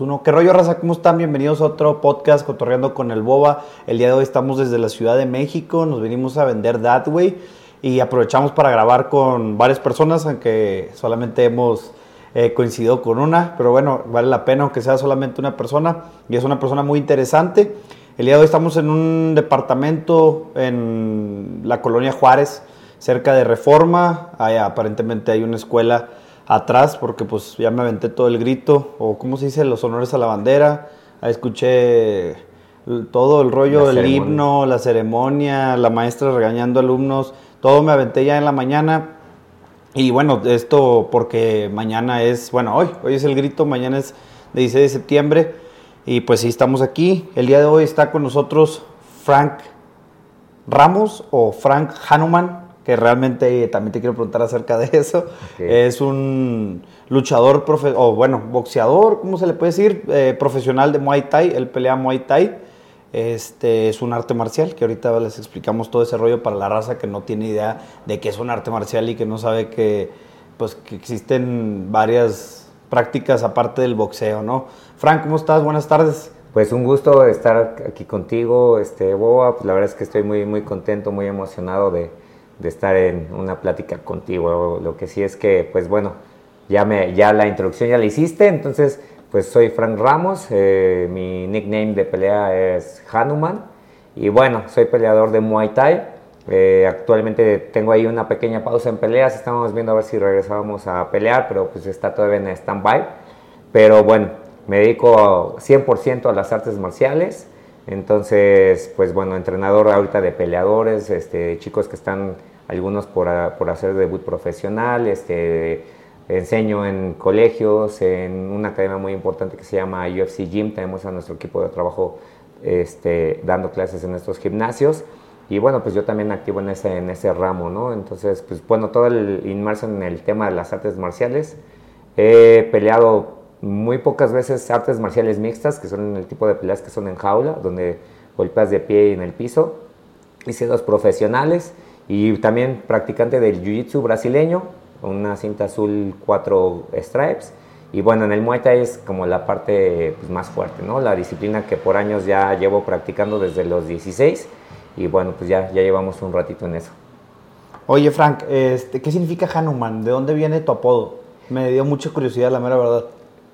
Uno, ¿qué rollo, raza? ¿Cómo están? Bienvenidos a otro podcast Cotorreando con el Boba. El día de hoy estamos desde la Ciudad de México, nos venimos a vender That Way y aprovechamos para grabar con varias personas, aunque solamente hemos eh, coincidido con una, pero bueno, vale la pena aunque sea solamente una persona y es una persona muy interesante. El día de hoy estamos en un departamento en la colonia Juárez, cerca de Reforma, aparentemente hay una escuela atrás porque pues ya me aventé todo el grito o cómo se dice los honores a la bandera. Escuché todo el rollo del himno la ceremonia la maestra regañando alumnos todo me aventé ya en la mañana. Y bueno esto porque mañana es bueno hoy hoy es el grito mañana es de 16 de septiembre. Y pues sí estamos aquí. El día de hoy está con nosotros Frank Ramos o Frank Hanuman que realmente también te quiero preguntar acerca de eso. Es un luchador, o bueno, boxeador, ¿cómo se le puede decir? Eh, profesional de Muay Thai, él pelea Muay Thai. Este es un arte marcial, que ahorita les explicamos todo ese rollo para la raza que no tiene idea de que es un arte marcial y que no sabe que, pues, que existen varias prácticas aparte del boxeo, ¿no? Frank, ¿cómo estás? Buenas tardes. Pues un gusto estar aquí contigo, este. Pues la verdad es que estoy muy, muy contento, muy emocionado de, de estar en una plática contigo. Lo que sí es que, pues bueno, ya, me, ya la introducción ya la hiciste, entonces, pues soy Frank Ramos, eh, mi nickname de pelea es Hanuman, y bueno, soy peleador de Muay Thai. Eh, actualmente tengo ahí una pequeña pausa en peleas, estamos viendo a ver si regresábamos a pelear, pero pues está todavía en stand-by. Pero bueno, me dedico 100% a las artes marciales. Entonces, pues bueno, entrenador ahorita de peleadores, este, chicos que están algunos por, por hacer debut profesional, este, enseño en colegios, en una academia muy importante que se llama UFC Gym, tenemos a nuestro equipo de trabajo este, dando clases en estos gimnasios. Y bueno, pues yo también activo en ese, en ese ramo, ¿no? Entonces, pues bueno, todo el inmerso en el tema de las artes marciales. He peleado muy pocas veces artes marciales mixtas, que son el tipo de peleas que son en jaula, donde golpeas de pie y en el piso. Hice dos profesionales y también practicante del jiu-jitsu brasileño, una cinta azul, cuatro stripes. Y bueno, en el Muay Thai es como la parte pues, más fuerte, ¿no? La disciplina que por años ya llevo practicando desde los 16 y bueno, pues ya, ya llevamos un ratito en eso. Oye, Frank, este, ¿qué significa Hanuman? ¿De dónde viene tu apodo? Me dio mucha curiosidad, la mera verdad.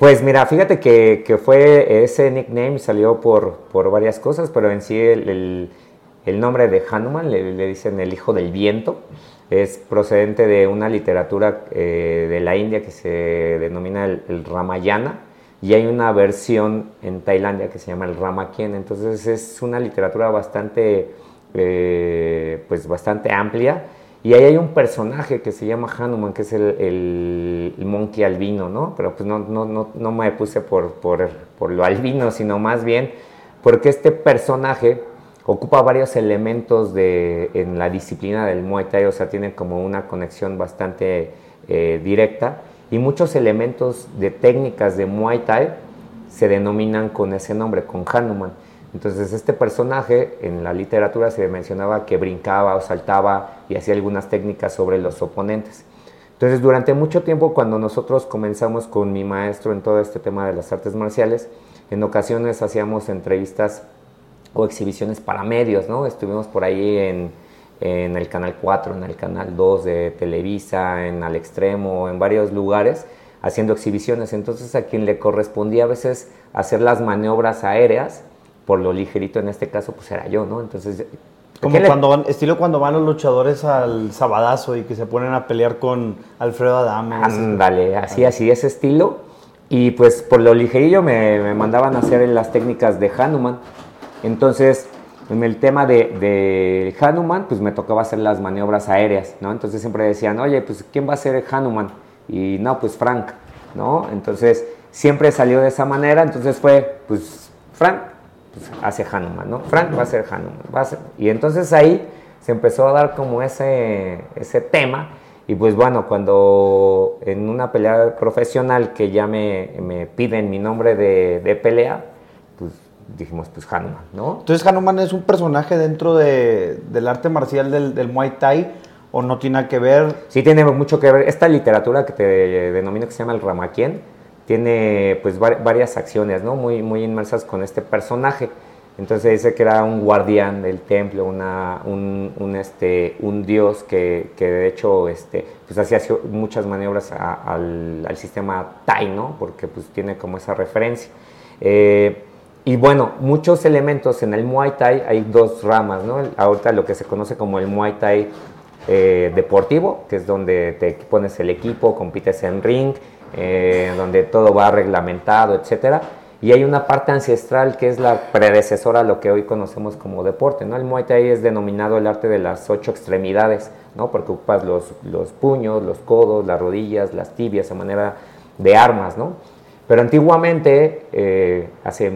Pues mira, fíjate que, que fue ese nickname salió por, por, varias cosas, pero en sí el, el, nombre de Hanuman le, dicen el hijo del viento. Es procedente de una literatura eh, de la India que se denomina el, Ramayana y hay una versión en Tailandia que se llama el Ramakien. Entonces es una literatura bastante, eh, pues bastante amplia y ahí hay un personaje que se llama Hanuman, que es el, el, monkey albino, ¿no? Pero pues no, no, no, no me puse por, lo albino, sino más bien porque este personaje ocupa varios elementos de, en la disciplina del Muay Thai, o sea, tiene como una conexión bastante eh, directa y muchos elementos de técnicas de Muay Thai se denominan con ese nombre, con Hanuman. Entonces este personaje en la literatura se mencionaba que brincaba o saltaba y hacía algunas técnicas sobre los oponentes. Entonces durante mucho tiempo cuando nosotros comenzamos con mi maestro en todo este tema de las artes marciales, en ocasiones hacíamos entrevistas o exhibiciones para medios, ¿no? Estuvimos por ahí en, en el Canal 4, en el Canal 2 de Televisa, en Al Extremo, en varios lugares haciendo exhibiciones. Entonces a quien le correspondía a veces hacer las maniobras aéreas, por lo ligerito en este caso, pues era yo, ¿no? Entonces... Como cuando van, estilo cuando van los luchadores al sabadazo y que se ponen a pelear con Alfredo Adame. Ándale, así, así, ese estilo. Y pues por lo ligerillo me, me mandaban a hacer las técnicas de Hanuman. Entonces, en el tema de, de, Hanuman, pues me tocaba hacer las maniobras aéreas, ¿no? Entonces siempre decían, oye, pues ¿quién va a ser Hanuman? Y no, pues Frank, ¿no? Entonces siempre salió de esa manera, entonces fue, pues Frank, pues, hace Hanuman, ¿no? Frank va a ser Hanuman. Va a ser... Y entonces ahí se empezó a dar como ese, ese tema. Y pues bueno, cuando en una pelea profesional que ya me, me piden mi nombre de, de, pelea, pues dijimos, pues Hanuman, ¿no? Entonces Hanuman es un personaje dentro de, del arte marcial del, del, Muay Thai o no tiene que ver. Sí tiene mucho que ver. Esta literatura que te denomino que se llama el Ramakien, tiene pues varias acciones, ¿no? Muy, muy inmersas con este personaje. Entonces dice que era un guardián del templo, una, un, este, un dios que, que, de hecho este, pues hacía muchas maniobras al, al, sistema Tai, ¿no? Porque pues tiene como esa referencia. Eh, y bueno, muchos elementos en el Muay Thai, hay dos ramas, ¿no? Ahorita lo que se conoce como el Muay Thai eh, deportivo, que es donde te pones el equipo, compites en ring, eh, donde todo va reglamentado, etcétera y hay una parte ancestral que es la predecesora a lo que hoy conocemos como deporte. ¿no? El Muay Thai es denominado el arte de las ocho extremidades, ¿no? porque ocupas los, los puños, los codos, las rodillas, las tibias a manera de armas. ¿no? Pero antiguamente, eh, hace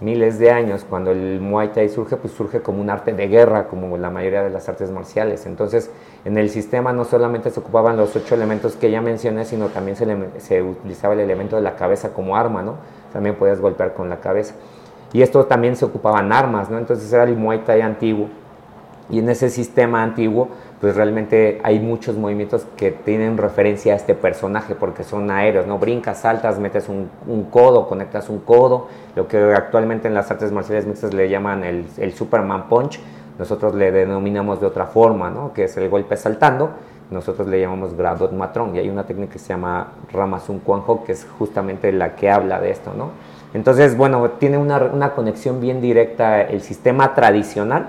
miles de años, cuando el Muay Thai surge, pues surge como un arte de guerra, como la mayoría de las artes marciales. Entonces, en el sistema no solamente se ocupaban los ocho elementos que ya mencioné, sino también se, se utilizaba el elemento de la cabeza como arma, ¿no? también podías golpear con la cabeza. Y esto también se ocupaban armas, ¿no? Entonces era el Muay Thai antiguo. Y en ese sistema antiguo, pues realmente hay muchos movimientos que tienen referencia a este personaje, porque son aéreos, ¿no? Brincas, saltas, metes un, codo, conectas un codo, lo que actualmente en las artes marciales mixtas le llaman el, el Superman Punch, nosotros le denominamos de otra forma, ¿no? Que es el golpe saltando, nosotros le llamamos Gradot Matron y hay una técnica que se llama Ramazun Ho que es justamente la que habla de esto, ¿no? Entonces, bueno, tiene una, una, conexión bien directa el sistema tradicional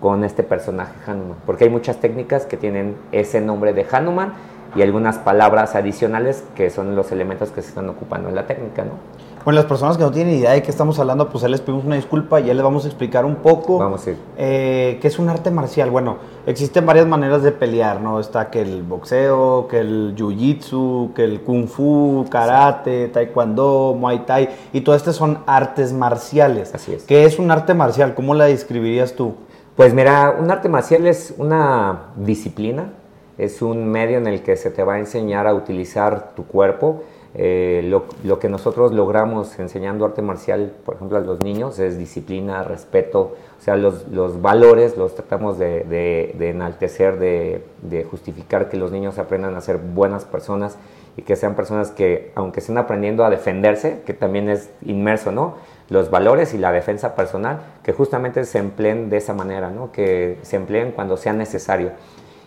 con este personaje Hanuman, porque hay muchas técnicas que tienen ese nombre de Hanuman y algunas palabras adicionales que son los elementos que se están ocupando en la técnica, ¿no? Bueno, las personas que no tienen idea de qué estamos hablando, pues ahí les pedimos una disculpa y ya les vamos a explicar un poco. Vamos a ir. Eh, ¿Qué es un arte marcial? Bueno, existen varias maneras de pelear, ¿no? Está que el boxeo, que el jiu-jitsu, que el kung fu, karate, taekwondo, muay thai, y todas estas son artes marciales. Así es. ¿Qué es un arte marcial? ¿Cómo la describirías tú? Pues mira, un arte marcial es una disciplina, es un medio en el que se te va a enseñar a utilizar tu cuerpo eh, lo, que nosotros logramos enseñando arte marcial, por ejemplo, a los niños es disciplina, respeto, o sea, los, valores los tratamos de, enaltecer, de, justificar que los niños aprendan a ser buenas personas y que sean personas que, aunque estén aprendiendo a defenderse, que también es inmerso, ¿no? Los valores y la defensa personal, que justamente se empleen de esa manera, ¿no? Que se empleen cuando sea necesario.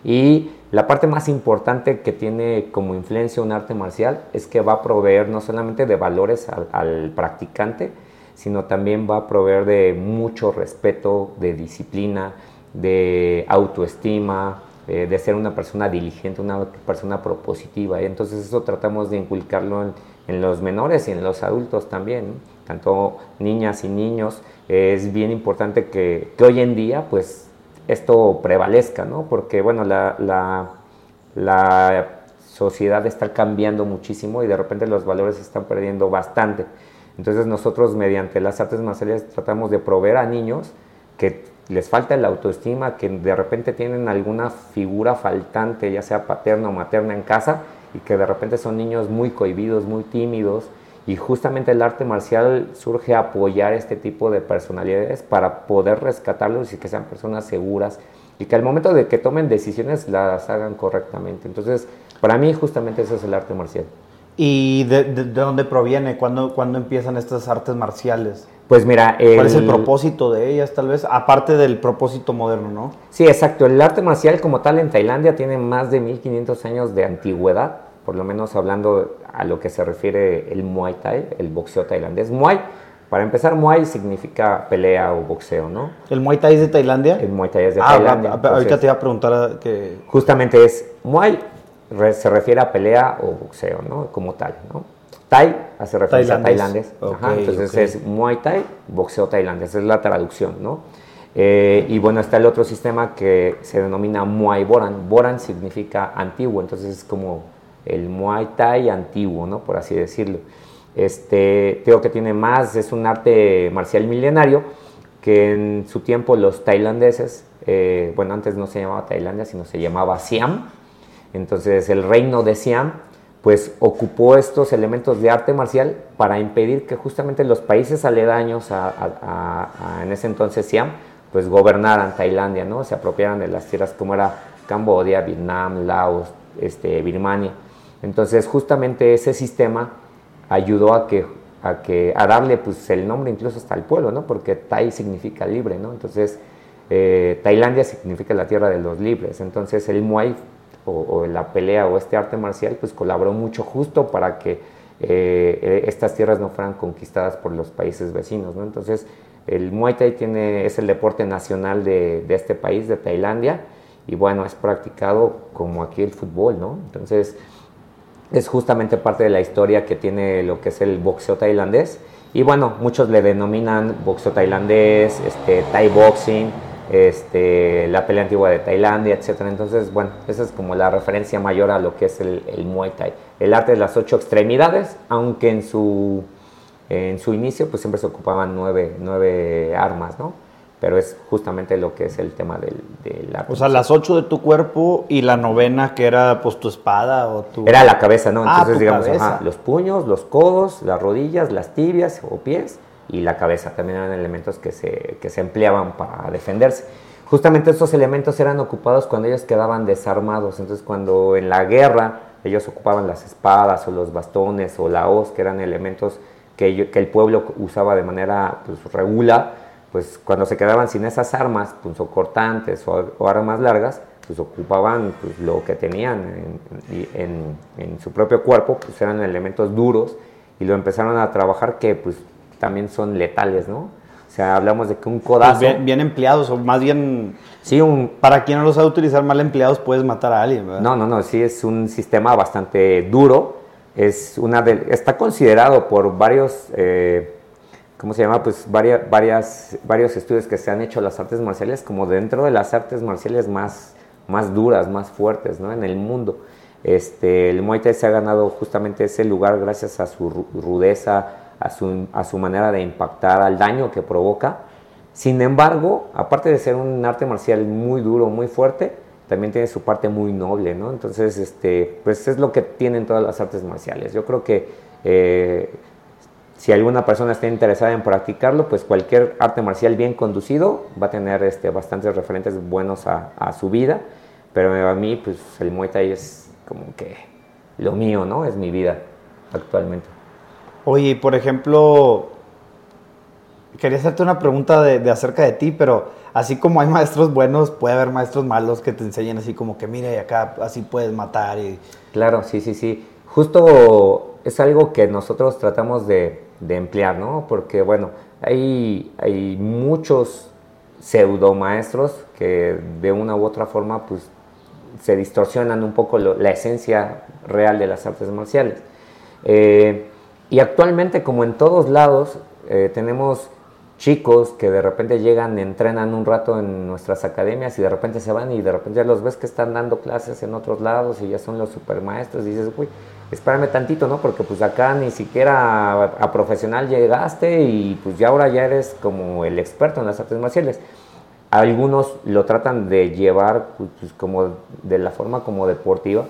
Y la parte más importante que tiene como influencia un arte marcial es que va a proveer no solamente de valores al, practicante, sino también va a proveer de mucho respeto, de disciplina, de autoestima, eh, de ser una persona diligente, una persona propositiva. Y entonces eso tratamos de inculcarlo en, los menores y en los adultos también, tanto niñas y niños. es bien importante que, que hoy en día pues esto prevalezca, ¿no? Porque, bueno, la, la, sociedad está cambiando muchísimo y de repente los valores se están perdiendo bastante. Entonces nosotros mediante las artes marciales tratamos de proveer a niños que les falta la autoestima, que de repente tienen alguna figura faltante, ya sea paterna o materna en casa, y que de repente son niños muy cohibidos, muy tímidos, y justamente el arte marcial surge a apoyar este tipo de personalidades para poder rescatarlos y que sean personas seguras y que al momento de que tomen decisiones las hagan correctamente. Entonces, para mí justamente eso es el arte marcial. ¿Y de, dónde proviene? ¿Cuándo, ¿Cuándo, empiezan estas artes marciales? Pues mira... ¿Cuál es el propósito de ellas tal vez? Aparte del propósito moderno, ¿no? Sí, exacto. El arte marcial como tal en Tailandia tiene más de 1500 años de antigüedad por lo menos hablando a lo que se refiere el Muay Thai, el boxeo tailandés. Muay, para empezar, Muay significa pelea o boxeo, ¿no? ¿El Muay Thai es de Tailandia? El Muay Thai es de ah, Tailandia. ahorita te iba a preguntar que... Justamente es, Muay se refiere a pelea o boxeo, ¿no? Como tal, ¿no? Thai hace referencia a tailandés. entonces es Muay Thai, boxeo tailandés, esa es la traducción, ¿no? Eh, y bueno, está el otro sistema que se denomina Muay Boran. Boran significa antiguo, entonces es como el Muay Thai antiguo, ¿no? Por así decirlo. Este, creo que tiene más, es un arte marcial milenario que en su tiempo los tailandeses, eh, bueno, antes no se llamaba Tailandia, sino se llamaba Siam. Entonces el reino de Siam, pues ocupó estos elementos de arte marcial para impedir que justamente los países aledaños a, en ese entonces Siam, pues gobernaran Tailandia, ¿no? Se apropiaran de las tierras como era Camboya, Vietnam, Laos, este, Birmania. Entonces, justamente ese sistema ayudó a que, a que a darle pues el nombre incluso hasta el pueblo, ¿no? Porque Tai significa libre, ¿no? Entonces, eh, Tailandia significa la tierra de los libres. Entonces, el Muay o, la pelea o este arte marcial pues colaboró mucho justo para que eh, estas tierras no fueran conquistadas por los países vecinos, ¿no? Entonces, el Muay Thai tiene, es el deporte nacional de, de este país, de Tailandia, y bueno, es practicado como aquí el fútbol, ¿no? Entonces, es justamente parte de la historia que tiene lo que es el boxeo tailandés. Y bueno, muchos le denominan boxeo tailandés, este, Thai boxing, este, la pelea antigua de Tailandia, etc. Entonces, bueno, esa es como la referencia mayor a lo que es el, el Muay Thai. El arte de las ocho extremidades, aunque en su, en su inicio pues siempre se ocupaban nueve, nueve armas, ¿no? Pero es justamente lo que es el tema del, de la... O sea, las ocho de tu cuerpo y la novena que era pues tu espada o tu... Era la cabeza, ¿no? Ah, Entonces, digamos, los puños, los codos, las rodillas, las tibias o pies y la cabeza también eran elementos que se, que se empleaban para defenderse. Justamente estos elementos eran ocupados cuando ellos quedaban desarmados, entonces cuando en la guerra ellos ocupaban las espadas o los bastones o la hoz, que eran elementos que, que el pueblo usaba de manera pues, regular, pues cuando se quedaban sin esas armas, cortantes o, armas largas, pues ocupaban pues, lo que tenían en, su propio cuerpo, pues eran elementos duros y lo empezaron a trabajar que pues también son letales, ¿no? O sea, hablamos de que un codazo... Pues bien, empleados, o más bien... Sí, un... Para quien no los sabe utilizar mal empleados, puedes matar a alguien, ¿verdad? No, no, no, sí, es un sistema bastante duro. Es una de, está considerado por varios... Eh, ¿cómo se llama? Pues varias, varias, varios estudios que se han hecho las artes marciales como dentro de las artes marciales más, más duras, más fuertes, ¿no? En el mundo. Este, el Muay Thai se ha ganado justamente ese lugar gracias a su rudeza, a su, a su manera de impactar, al daño que provoca. Sin embargo, aparte de ser un arte marcial muy duro, muy fuerte, también tiene su parte muy noble, ¿no? Entonces, este, pues es lo que tienen todas las artes marciales. Yo creo que eh, si alguna persona está interesada en practicarlo, pues cualquier arte marcial bien conducido va a tener este, bastantes referentes buenos a, su vida. Pero a mí, pues el Muay Thai es como que lo mío, ¿no? Es mi vida actualmente. Oye, por ejemplo, quería hacerte una pregunta de, acerca de ti, pero así como hay maestros buenos, puede haber maestros malos que te enseñen así como que, mire, acá así puedes matar. Y... Claro, sí, sí, sí. Justo es algo que nosotros tratamos de, de emplear, ¿no? Porque, bueno, hay, hay muchos pseudo maestros que de una u otra forma, pues, se distorsionan un poco la esencia real de las artes marciales. Eh, y actualmente, como en todos lados, eh, tenemos chicos que de repente llegan, entrenan un rato en nuestras academias y de repente se van y de repente ya los ves que están dando clases en otros lados y ya son los supermaestros y dices, uy, espérame tantito, ¿no? Porque pues acá ni siquiera a, profesional llegaste y pues ya ahora ya eres como el experto en las artes marciales. Algunos lo tratan de llevar pues, pues, como de la forma como deportiva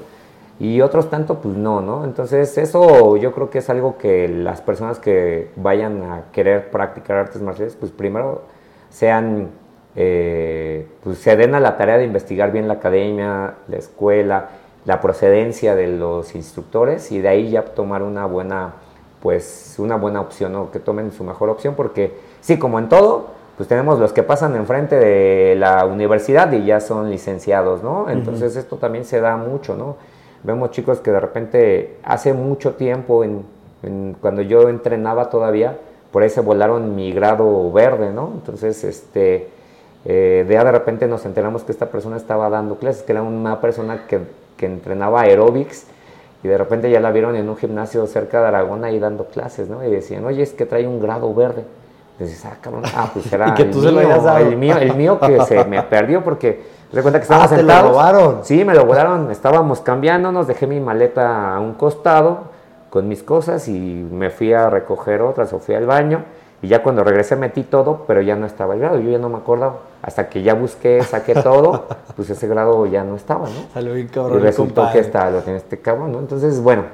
y otros tanto pues no, ¿no? Entonces eso yo creo que es algo que las personas que vayan a querer practicar artes marciales pues primero sean, eh, pues se den a la tarea de investigar bien la academia, la escuela, la procedencia de los instructores y de ahí ya tomar una buena, pues una buena opción o que tomen su mejor opción porque sí, como en todo, pues tenemos los que pasan enfrente de la universidad y ya son licenciados, ¿no? Entonces esto también se da mucho, ¿no? Vemos chicos que de repente hace mucho tiempo, en, cuando yo entrenaba todavía, por ahí se volaron mi grado verde, ¿no? Entonces, este, eh, de, de repente nos enteramos que esta persona estaba dando clases, que era una persona que que entrenaba aeróbics y de repente ya la vieron en un gimnasio cerca de Aragón ahí dando clases, ¿no? Y decían, oye, es que trae un grado verde. Entonces, ah, cabrón, ah, pues era el, mío, el, mío, el mío que se me perdió porque de cuenta que estábamos ah, sentados. ¿te lo robaron? Sí, me lo volaron. Estábamos cambiándonos, dejé mi maleta a un costado con mis cosas y me fui a recoger otras o fui al baño y ya cuando regresé metí todo, pero ya no estaba el grado, yo ya no me acordaba. Hasta que ya busqué, saqué todo, pues ese grado ya no estaba, ¿no? Salió bien cabrón. Y resultó que está, lo tiene este cabrón, ¿no? Entonces, bueno,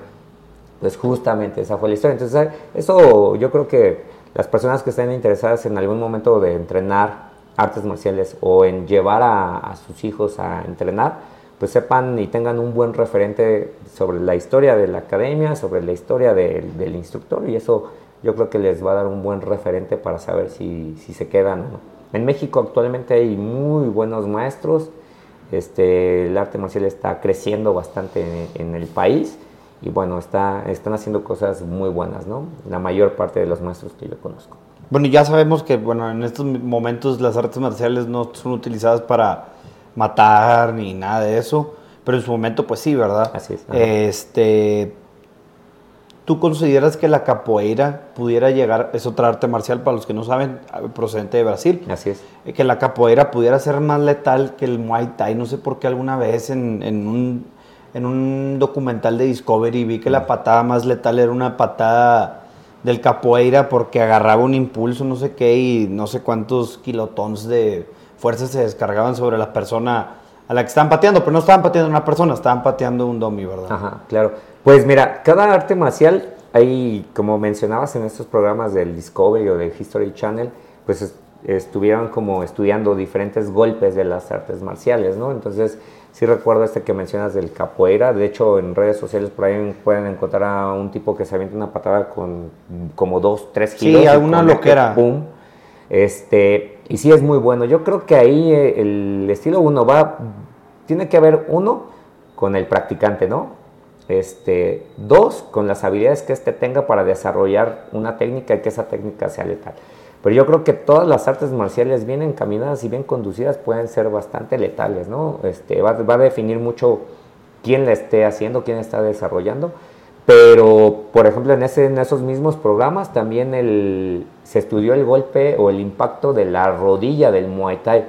pues justamente esa fue la historia. Entonces, eso yo creo que las personas que estén interesadas en algún momento de entrenar artes marciales o en llevar a, sus hijos a entrenar, pues sepan y tengan un buen referente sobre la historia de la academia, sobre la historia del instructor y eso yo creo que les va a dar un buen referente para saber si, si se quedan o no. En México actualmente hay muy buenos maestros, este, el arte marcial está creciendo bastante en, el país y bueno, está, están haciendo cosas muy buenas, ¿no? La mayor parte de los maestros que yo conozco. Bueno, ya sabemos que bueno, en estos momentos las artes marciales no son utilizadas para matar ni nada de eso, pero en su momento pues sí, ¿verdad? Así es. Este, ¿Tú consideras que la capoeira pudiera llegar, es otra arte marcial para los que no saben, procedente de Brasil? Así es. Eh, que la capoeira pudiera ser más letal que el Muay Thai. No sé por qué alguna vez en, en, un, en un documental de Discovery vi que la patada más letal era una patada del capoeira porque agarraba un impulso, no sé qué, y no sé cuántos kilotons de fuerza se descargaban sobre la persona a la que estaban pateando, pero no estaban pateando una persona, estaban pateando un domi, ¿verdad? Ajá, claro. Pues mira, cada arte marcial, hay, como mencionabas en estos programas del Discovery o del History Channel, pues estuvieron como estudiando diferentes golpes de las artes marciales, ¿no? Entonces, sí recuerdo este que mencionas del capoeira, de hecho en redes sociales por ahí pueden encontrar a un tipo que se avienta una patada con como dos, tres kilos. Sí, alguna loquera. Pum. Este, y sí es muy bueno. Yo creo que ahí eh, el estilo uno va, tiene que haber uno con el practicante, ¿no? Este, dos, con las habilidades que éste tenga para desarrollar una técnica y que esa técnica sea letal. Pero yo creo que todas las artes marciales bien encaminadas y bien conducidas pueden ser bastante letales, ¿no? Este, va, va a definir mucho quién la esté haciendo, quién está desarrollando. Pero, por ejemplo, en, esos mismos programas también se estudió el golpe o el impacto de la rodilla del Muay Thai.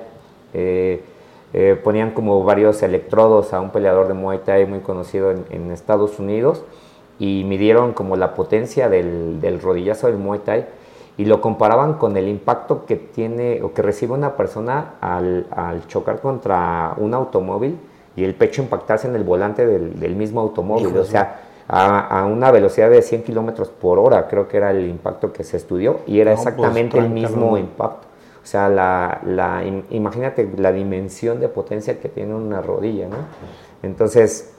Eh, eh, ponían como varios electrodos a un peleador de Muay Thai muy conocido en, Estados Unidos y midieron como la potencia del, del rodillazo del Muay Thai y lo comparaban con el impacto que tiene o que recibe una persona al, al chocar contra un automóvil y el pecho impactarse en el volante del, del mismo automóvil. o sea, a, una velocidad de 100 kilómetros por hora, creo que era el impacto que se estudió y era pues, exactamente el mismo impacto. O sea, la, la, imagínate la dimensión de potencia que tiene una rodilla, ¿no? Entonces,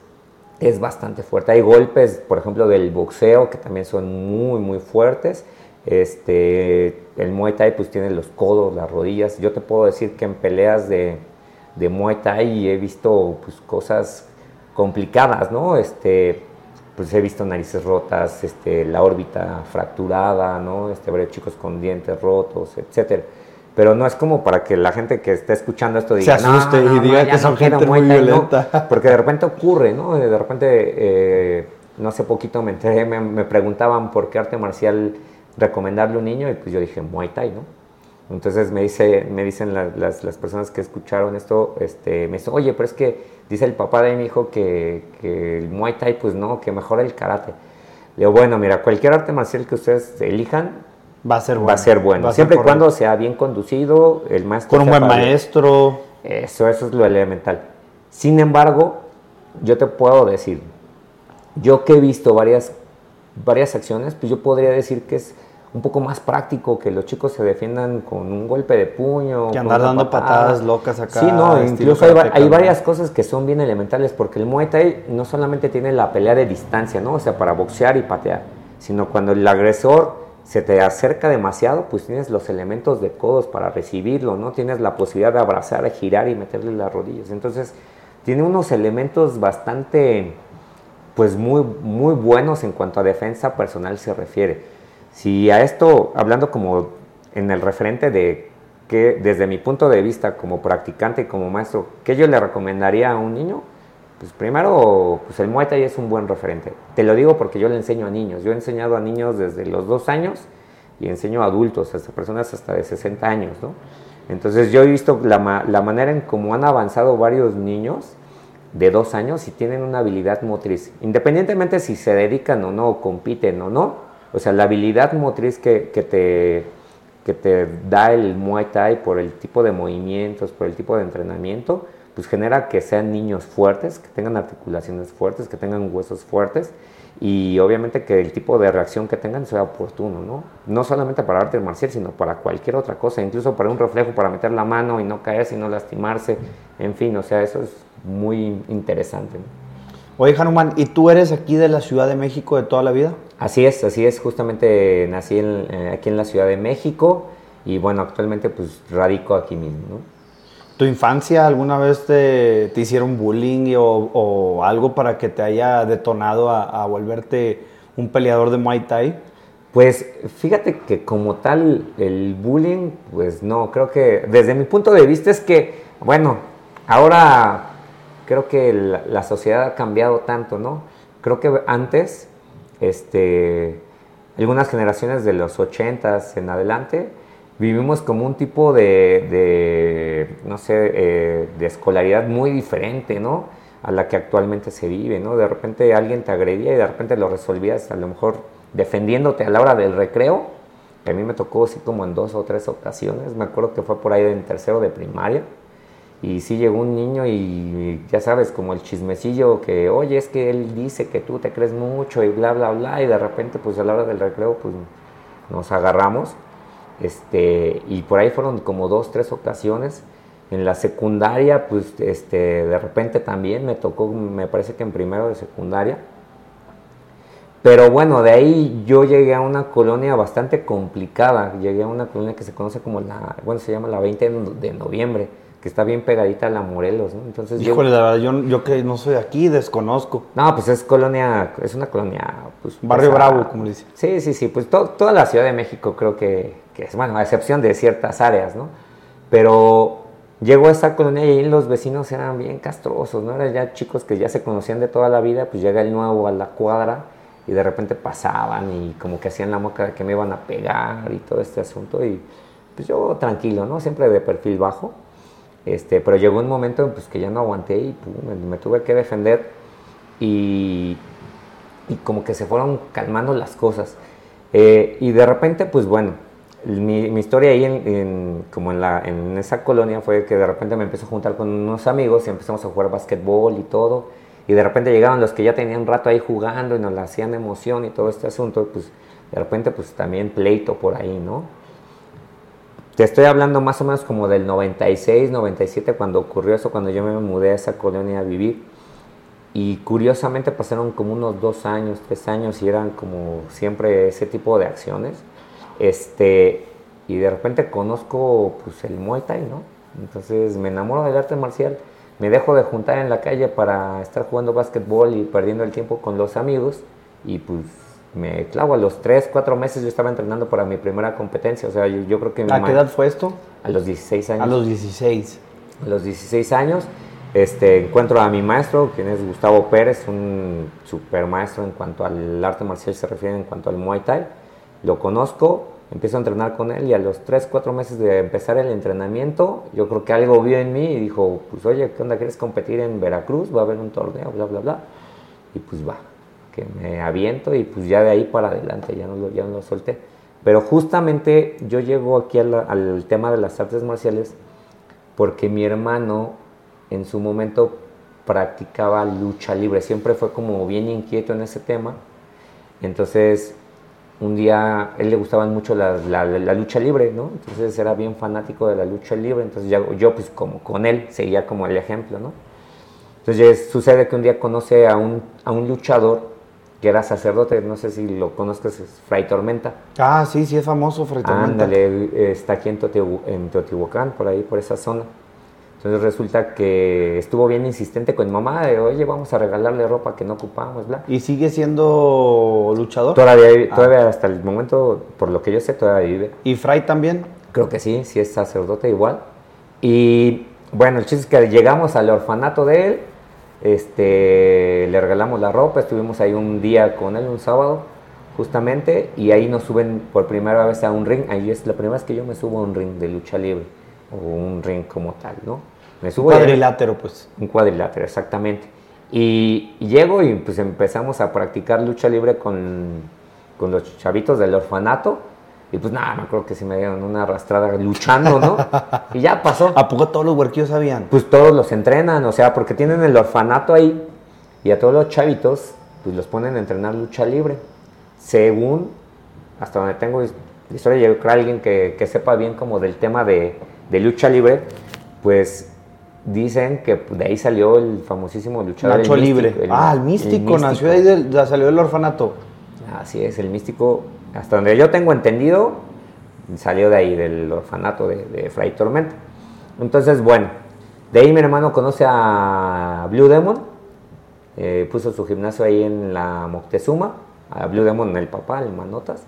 es bastante fuerte. Hay golpes, por ejemplo, del boxeo que también son muy, muy fuertes este, el Muay Thai pues tiene los codos, las rodillas. Yo te puedo decir que en peleas de, de Muay Thai he visto pues, cosas complicadas, ¿no? Este, pues he visto narices rotas, este, la órbita fracturada, ¿no? Este, varios chicos con dientes rotos, etcétera. Pero no es como para que la gente que esté escuchando esto diga, se asuste y diga que son gente muy violenta. porque de repente ocurre, ¿no? De repente, eh, no hace poquito me enteré, me, me preguntaban por qué arte marcial recomendarle a un niño y pues yo dije Muay Thai, ¿no? Entonces me, dice, me dicen las, las, personas que escucharon esto, este, me dicen, oye, pero es que dice el papá de mi hijo que, que el Muay Thai, pues no, que mejora el karate. Le digo, bueno, mira, cualquier arte marcial que ustedes elijan, va a ser bueno. Va a ser bueno, siempre y cuando sea bien conducido, el maestro... Con un buen maestro. Eso, eso es lo elemental. Sin embargo, yo te puedo decir, yo que he visto varias varias acciones, pues yo podría decir que es un poco más práctico que los chicos se defiendan con un golpe de puño. Que andar dando patadas locas acá. Sí, no, incluso hay, varias cosas que son bien elementales, porque el Muay Thai no solamente tiene la pelea de distancia, ¿no? O sea, para boxear y patear, sino cuando el agresor se te acerca demasiado, pues tienes los elementos de codos para recibirlo, ¿no? Tienes la posibilidad de abrazar, girar y meterle las rodillas. Entonces, tiene unos elementos bastante pues muy, muy buenos en cuanto a defensa personal se refiere. Si a esto, hablando como en el referente de que desde mi punto de vista como practicante y como maestro, ¿qué yo le recomendaría a un niño? Pues primero, pues el Muay Thai es un buen referente. Te lo digo porque yo le enseño a niños. Yo he enseñado a niños desde los dos años y enseño a adultos, hasta personas hasta de 60 años, ¿no? Entonces yo he visto la, la manera en cómo han avanzado varios niños de dos años y tienen una habilidad motriz, independientemente si se dedican o no, o compiten o no, o sea, la habilidad motriz que, te, que te da el Muay Thai por el tipo de movimientos, por el tipo de entrenamiento, pues genera que sean niños fuertes, que tengan articulaciones fuertes, que tengan huesos fuertes y obviamente que el tipo de reacción que tengan sea oportuno, ¿no? No solamente para arte marcial, sino para cualquier otra cosa, incluso para un reflejo, para meter la mano y no caerse y no lastimarse, en fin, o sea, eso es muy interesante. Oye, Hanuman, ¿y tú eres aquí de la Ciudad de México de toda la vida? Así es, así es, justamente nací eh, aquí en la Ciudad de México y bueno, actualmente pues radico aquí mismo, ¿no? ¿Tu infancia alguna vez te, hicieron bullying o, algo para que te haya detonado a, volverte un peleador de Muay Thai? Pues fíjate que como tal el bullying, pues no, creo que desde mi punto de vista es que, bueno, ahora creo que la, sociedad ha cambiado tanto, ¿no? Creo que antes, este, algunas generaciones de los 80s en adelante, vivimos como un tipo de, no sé, eh, de escolaridad muy diferente, ¿no? A la que actualmente se vive, ¿no? De repente alguien te agredía y de repente lo resolvías a lo mejor defendiéndote a la hora del recreo. A mí me tocó así como en dos o tres ocasiones. Me acuerdo que fue por ahí en tercero de primaria. Y sí llegó un niño y ya sabes, como el chismecillo que, oye, es que él dice que tú te crees mucho y bla, bla, bla. Y de repente, pues a la hora del recreo, pues nos agarramos. Este, y por ahí fueron como dos, tres ocasiones. En la secundaria, pues este, de repente también me tocó, me parece que en primero de secundaria. Pero bueno, de ahí yo llegué a una colonia bastante complicada. Llegué a una colonia que se conoce como la, bueno, se llama la 20 de noviembre, que está bien pegadita a la Morelos, ¿no? Entonces Híjole, la verdad, yo, yo que no soy aquí, desconozco. No, pues es colonia, es una colonia, pues... Barrio Bravo, como dice. Sí, sí, sí, pues toda la Ciudad de México creo que que es, bueno, a excepción de ciertas áreas, ¿no? Pero llegó a esa colonia y los vecinos eran bien castrosos, ¿no? Eran ya chicos que ya se conocían de toda la vida, pues llega el nuevo a la cuadra y de repente pasaban y como que hacían la moca de que me iban a pegar y todo este asunto y pues yo tranquilo, ¿no? Siempre de perfil bajo, este, pero llegó un momento pues que ya no aguanté y me, tuve que defender y, y como que se fueron calmando las cosas. Eh, y de repente, pues bueno, mi, historia ahí, en, como en, la, en esa colonia, fue que de repente me empecé a juntar con unos amigos y empezamos a jugar basquetbol y todo. Y de repente llegaban los que ya tenían rato ahí jugando y nos la hacían emoción y todo este asunto. Pues de repente, pues también pleito por ahí, ¿no? Te estoy hablando más o menos como del 96, 97, cuando ocurrió eso, cuando yo me mudé a esa colonia a vivir. Y curiosamente pasaron como unos dos años, tres años y eran como siempre ese tipo de acciones este, y de repente conozco pues, el Muay Thai, ¿no? Entonces me enamoro del arte marcial, me dejo de juntar en la calle para estar jugando básquetbol y perdiendo el tiempo con los amigos y pues me clavo a los 3, 4 meses yo estaba entrenando para mi primera competencia, o sea, yo, creo que... ¿A qué edad fue esto? A los 16 años. A los 16. A los 16 años este, encuentro a mi maestro, quien es Gustavo Pérez, un super maestro en cuanto al arte marcial se refiere en cuanto al Muay Thai. Lo conozco, empiezo a entrenar con él y a los 3, 4 meses de empezar el entrenamiento, yo creo que algo vio en mí y dijo, pues oye, ¿qué onda? ¿Quieres competir en Veracruz? Va a haber un torneo, bla, bla, bla. Y pues va, que me aviento y pues ya de ahí para adelante, ya no lo, ya no lo solté. Pero justamente yo llego aquí al, tema de las artes marciales porque mi hermano en su momento practicaba lucha libre, siempre fue como bien inquieto en ese tema. Entonces un día él le gustaba mucho la, la, lucha libre, ¿no? Entonces era bien fanático de la lucha libre, entonces yo, yo pues como con él seguía como el ejemplo, ¿no? Entonces sucede que un día conoce a un, a un luchador que era sacerdote, no sé si lo conozcas, es Fray Tormenta. Ah, sí, sí, es famoso Fray Tormenta. Ándale, está aquí en, Teotihuacán, por ahí, por esa zona. Entonces resulta que estuvo bien insistente con mi mamá de, oye, vamos a regalarle ropa que no ocupamos, bla. ¿Y sigue siendo luchador? Todavía, ah. todavía hasta el momento, por lo que yo sé, todavía vive. ¿Y Fray también? Creo que sí, sí es sacerdote igual. Y bueno, el chiste es que llegamos al orfanato de él, este, le regalamos la ropa, estuvimos ahí un día con él, un sábado, justamente, y ahí nos suben por primera vez a un ring. Ahí es la primera vez que yo me subo a un ring de lucha libre, o un ring como tal, ¿no? un cuadrilátero, pues. Un cuadrilátero, exactamente. Y, llego y pues empezamos a practicar lucha libre con, con los chavitos del orfanato. Y pues nada, me acuerdo que se me dieron una arrastrada luchando, ¿no? y ya pasó. ¿A poco todos los huerquillos sabían? Pues todos los entrenan, o sea, porque tienen el orfanato ahí y a todos los chavitos pues los ponen a entrenar lucha libre. Según, hasta donde tengo historia, yo creo alguien que, que, sepa bien como del tema de, de lucha libre, pues dicen que de ahí salió el famosísimo luchador. Nacho Libre. ah, el místico, nació ahí, del, salió del orfanato. Así es, el místico, hasta donde yo tengo entendido, salió de ahí, del orfanato de, de Fray Tormenta. Entonces, bueno, de ahí mi hermano conoce a Blue Demon, eh, puso su gimnasio ahí en la Moctezuma, a Blue Demon, el papá, el manotas.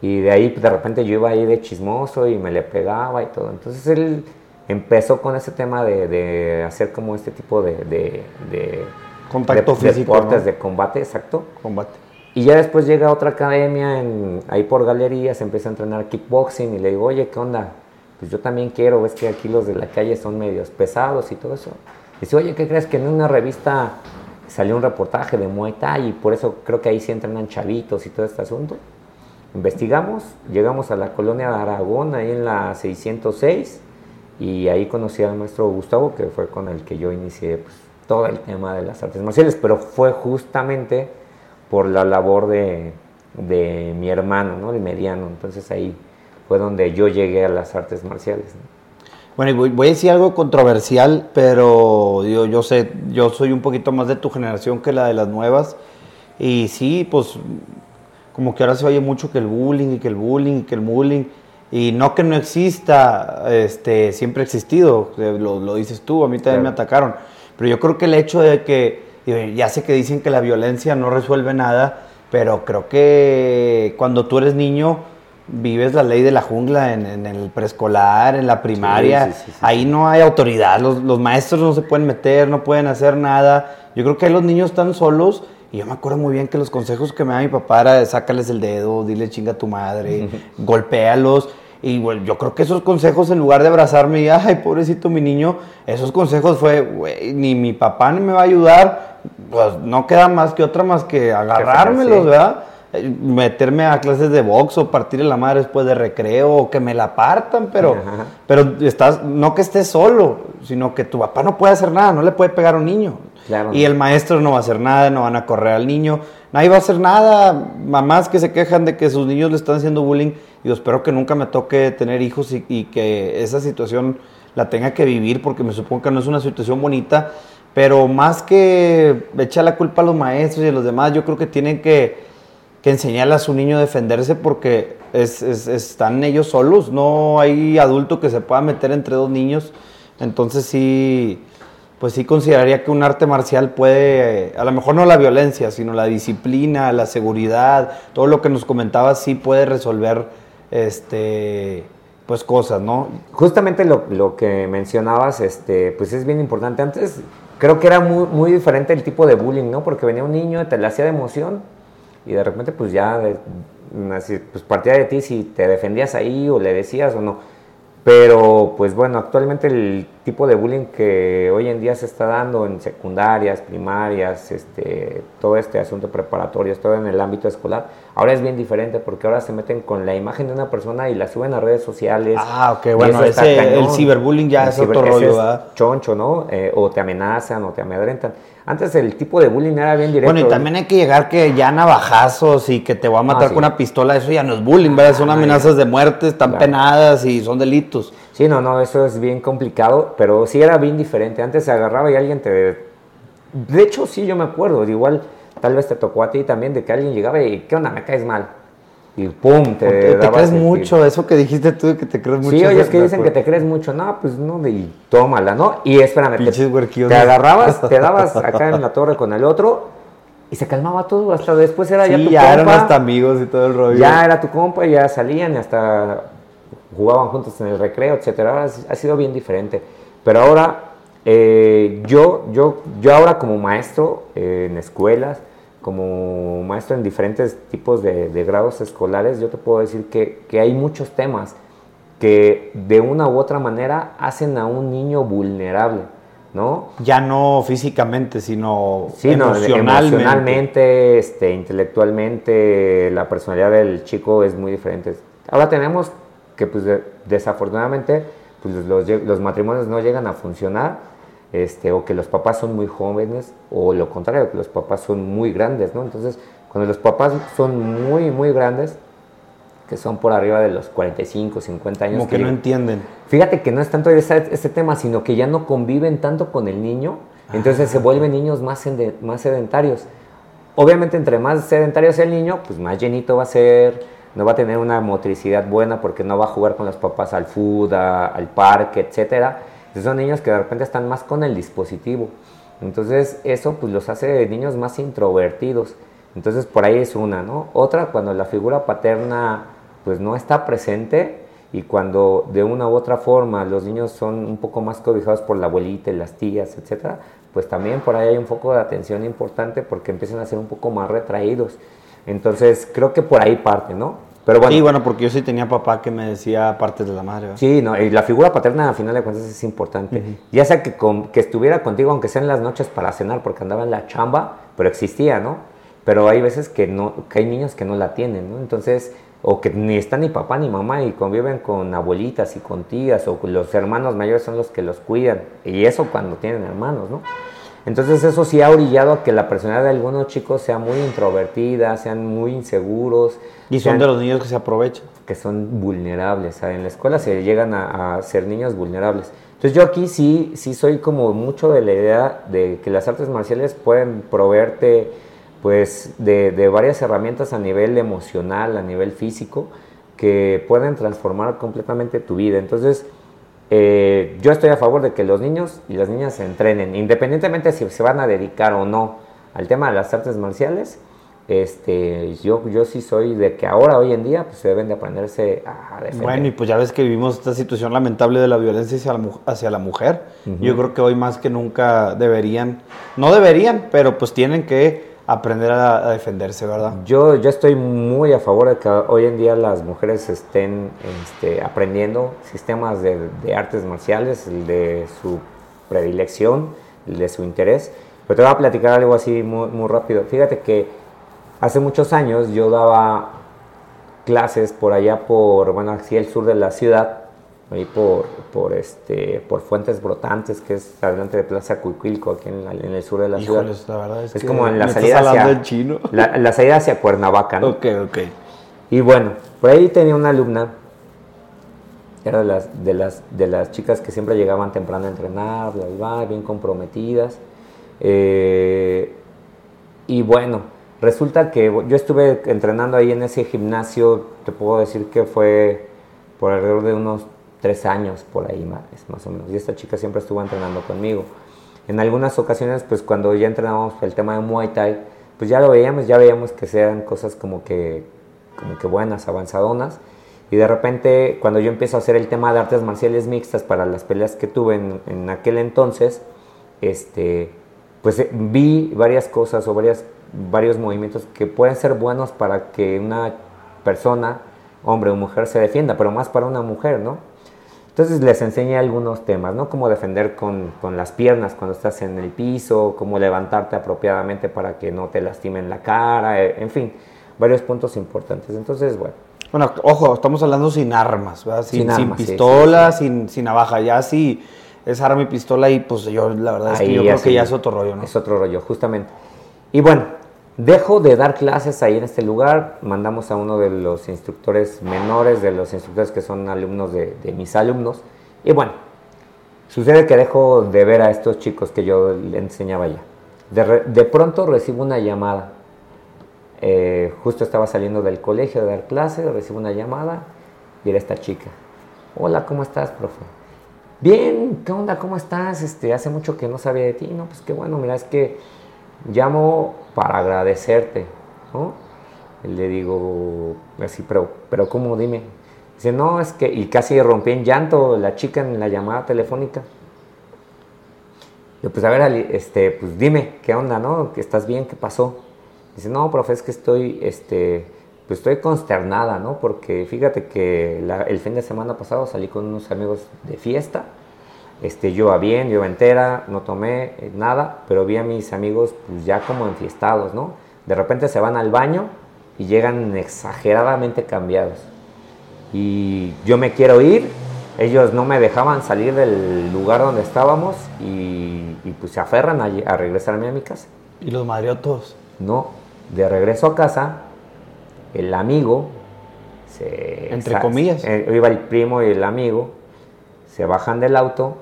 Y de ahí de repente yo iba ahí de chismoso y me le pegaba y todo. Entonces él empezó con ese tema de, hacer como este tipo de, de contacto físico, deportes de combate, exacto. Combate. Y ya después llega a otra academia ahí por galerías, empieza a entrenar kickboxing y le digo, oye, ¿qué onda? Pues yo también quiero, ves que aquí los de la calle son medios pesados y todo eso. Dice, oye, ¿qué crees que en una revista salió un reportaje de Muay Thai y por eso creo que ahí sí entrenan chavitos y todo este asunto? Investigamos, llegamos a la colonia de Aragón, ahí en la 606, y ahí conocí al maestro Gustavo, que fue con el que yo inicié pues, todo el tema de las artes marciales, pero fue justamente por la labor de, mi hermano, ¿no? el mediano. Entonces ahí fue donde yo llegué a las artes marciales. Bueno, y voy, a decir algo controversial, pero yo, yo sé, yo soy un poquito más de tu generación que la de las nuevas. Y sí, pues como que ahora se oye mucho que el bullying y que el bullying y que el bullying. Y no que no exista, este, siempre ha existido, eh, lo, dices tú, a mí también me atacaron. Pero yo creo que el hecho de que, ya sé que dicen que la violencia no resuelve nada, pero creo que cuando tú eres niño vives la ley de la jungla en, el preescolar, en la primaria, ahí no hay autoridad, los, los, maestros no se pueden meter, no pueden hacer nada. Yo creo que ahí los niños están solos y yo me acuerdo muy bien que los consejos que me da mi papá era sácales el dedo, dile chinga a tu madre, golpéalos. Y bueno, yo creo que esos consejos, en lugar de abrazarme y, ay, pobrecito mi niño, esos consejos fue, güey, ni mi papá ni me va a ayudar, pues no queda más que otra más que agarrármelos, ¿verdad? Eh, meterme a clases de box o partirle la madre después de recreo o que me la partan, pero, pero estás, no que estés solo, sino que tu papá no puede hacer nada, no le puede pegar a un niño. Y el maestro no va a hacer nada, no van a correr al niño, nadie va a hacer nada. Mamás que se quejan de que sus niños le están haciendo bullying. Y yo espero que nunca me toque tener hijos y, que esa situación la tenga que vivir porque me supongo que no es una situación bonita. Pero más que echar la culpa a los maestros y a los demás, yo creo que tienen que, que enseñarle a su niño a defenderse porque están ellos solos. No hay adulto que se pueda meter entre dos niños. Entonces sí pues sí consideraría que un arte marcial puede, a lo mejor no la violencia, sino la disciplina, la seguridad, todo lo que nos comentabas sí puede resolver este pues cosas, ¿no? Justamente lo, que mencionabas, este, pues es bien importante. Antes creo que era muy, muy diferente el tipo de bullying, ¿no? Porque venía un niño, te le hacía de emoción y de repente pues ya pues partía de ti si te defendías ahí o le decías o no pero pues bueno, actualmente el tipo de bullying que hoy en día se está dando en secundarias, primarias, este, todo este asunto preparatorio, todo en el ámbito escolar, ahora es bien diferente porque ahora se meten con la imagen de una persona y la suben a redes sociales. Ah, ok, bueno, ese, el ciberbullying ya es otro rollo, ¿verdad? Choncho, ¿no? Eh, o te amenazan o te amedrentan. Antes el tipo de bullying era bien directo. Bueno, y también hay que llegar que ya navajazos y que te voy a matar ah, con una pistola, eso ya no es bullying, ¿verdad? Son ah, amenazas de muerte, están penadas y son delitos. Sí, no, no, eso es bien complicado, pero sí era bien diferente. Antes se agarraba y alguien te... De hecho, sí, yo me acuerdo, igual tal vez te tocó a ti también de que alguien llegaba y, ¿qué onda? Me caes mal y pum, te, te crees mucho, eso que dijiste tú de que te crees mucho. Sí, oye, es que dicen que te crees mucho, no, pues no, y tómala, ¿no? Y espérame, te, te, agarrabas, te dabas acá en la torre con el otro y se calmaba todo, hasta después era ya tu ya eran hasta amigos y todo el rollo. Ya era tu compa, ya salían y hasta jugaban juntos en el recreo, etcétera, ha sido bien diferente. Pero ahora, eh, yo, yo, yo ahora como maestro eh, en escuelas, como maestro en diferentes tipos de, grados escolares, yo te puedo decir que, hay muchos temas que de una u otra manera hacen a un niño vulnerable, ¿no? Ya no físicamente, sino emocionalmente. emocionalmente, este, intelectualmente, la personalidad del chico es muy diferente. Ahora tenemos que, pues, desafortunadamente, pues, los, los matrimonios no llegan a funcionar este, o que los papás son muy jóvenes, o lo contrario, que los papás son muy grandes, ¿no? Entonces, cuando los papás son muy, muy grandes, que son por arriba de los 45, 50 años. Como que, no entienden. Fíjate que no es tanto ese, ese, tema, sino que ya no conviven tanto con el niño, entonces se ah. vuelven niños más, más sedentarios. Obviamente, entre más sedentario sea el niño, pues más llenito va a ser, no va a tener una motricidad buena porque no va a jugar con los papás al fútbol, al parque, etcétera. Entonces son niños que de repente están más con el dispositivo. Entonces eso pues los hace niños más introvertidos. Entonces por ahí es una, ¿no? Otra, cuando la figura paterna pues no está presente y cuando de una u otra forma los niños son un poco más cobijados por la abuelita y las tías, etcétera, pues también por ahí hay un foco de atención importante porque empiezan a ser un poco más retraídos. Entonces, creo que por ahí parte, ¿no? Pero bueno. Sí, bueno, porque yo sí tenía papá que me decía partes de la madre. Sí, no, y la figura paterna al final de cuentas es importante. Ya sea que, que estuviera contigo, aunque sea en las noches para cenar, porque andaba en la chamba, pero existía, ¿no? Pero hay veces que, no, que hay niños que no la tienen, ¿no? Entonces, o que ni está ni papá ni mamá y conviven con abuelitas y con tías, o los hermanos mayores son los que los cuidan. Y eso cuando tienen hermanos, ¿no? Entonces eso sí ha orillado a que la personalidad de algunos chicos sea muy introvertida, sean muy inseguros. Y son de los niños que se aprovechan. Que son vulnerables. En la escuela se llegan a, ser niños vulnerables. Entonces yo aquí sí, sí soy como mucho de la idea de que las artes marciales pueden proveerte pues de, de varias herramientas a nivel emocional, a nivel físico, que pueden transformar completamente tu vida. Entonces eh, yo estoy a favor de que los niños y las niñas se entrenen, independientemente si se van a dedicar o no al tema de las artes marciales. Este, yo, yo sí soy de que ahora, hoy en día, pues se deben de aprenderse a defender. Bueno, y pues ya ves que vivimos esta situación lamentable de la violencia hacia la, hacia la mujer. Yo creo que hoy más que nunca deberían, no deberían, pero pues tienen que aprender a, defenderse, ¿verdad? Yo, yo estoy muy a favor de que hoy en día las mujeres estén este, aprendiendo sistemas de, artes marciales, de su predilección, de su interés. Pero te voy a platicar algo así muy, muy rápido. Fíjate que hace muchos años yo daba clases por allá por, bueno, hacia el sur de la ciudad, ahí por, por, este, por Fuentes Brotantes, que es adelante de Plaza Cuicuilco, aquí en, el sur de la ciudad. La verdad es, es como en la salida hacia, chino. La, salida hacia Cuernavaca, ¿no? Ok, ok. Y bueno, por ahí tenía una alumna, era de las, de las, de las chicas que siempre llegaban temprano a entrenar, bla, bla, bien comprometidas. Eh, y bueno, resulta que yo estuve entrenando ahí en ese gimnasio, te puedo decir que fue por alrededor de unos tres años por ahí más, más o menos. Y esta chica siempre estuvo entrenando conmigo. En algunas ocasiones, pues cuando ya entrenábamos el tema de Muay Thai, pues ya lo veíamos, ya veíamos que sean cosas como que, como que buenas, avanzadonas. Y de repente, cuando yo empiezo a hacer el tema de artes marciales mixtas para las peleas que tuve en, en aquel entonces, este, pues vi varias cosas o varias, varios movimientos que pueden ser buenos para que una persona, hombre o mujer, se defienda, pero más para una mujer, ¿no? Entonces les enseñé algunos temas, ¿no? Cómo defender con, con, las piernas cuando estás en el piso, cómo levantarte apropiadamente para que no te lastimen la cara, eh, en fin, varios puntos importantes. Entonces, bueno. Bueno, ojo, estamos hablando sin armas, ¿verdad? Sin, sin, pistola, Sin, sin navaja. Ya si es arma y pistola y pues yo la verdad es que yo creo que ya es otro rollo, ¿no? Es otro rollo, justamente. Y bueno, Dejo de dar clases ahí en este lugar, mandamos a uno de los instructores menores, de los instructores que son alumnos de, mis alumnos, y bueno, sucede que dejo de ver a estos chicos que yo le enseñaba ya. De, pronto recibo una llamada, eh, justo estaba saliendo del colegio de dar clases, recibo una llamada y era esta chica. Hola, ¿cómo estás, profe? Bien, ¿qué onda? ¿Cómo estás? Este, hace mucho que no sabía de ti. No, pues qué bueno, mira, es que llamo para agradecerte, ¿no? le digo, así, pero, pero ¿cómo? Dime. Dice, no, es que, y casi rompí en llanto la chica en la llamada telefónica. Yo, pues a ver, este, pues dime, ¿qué onda, no? ¿Que estás bien? ¿Qué pasó? Dice, no, profe, es que estoy, este, pues estoy consternada, ¿no? Porque fíjate que el fin de semana pasado salí con unos amigos de fiesta este, yo iba bien, yo iba entera, no tomé eh, nada, pero vi a mis amigos pues, ya como enfiestados, ¿no? De repente se van al baño y llegan exageradamente cambiados. Y yo me quiero ir ellos no me dejaban salir del lugar donde estábamos y, y pues se aferran a, a, regresarme a mi casa. ¿Y los madrió todos? No, de regreso a casa, el amigo se... Entre comillas. Eh, iba el primo y el amigo, se bajan del auto,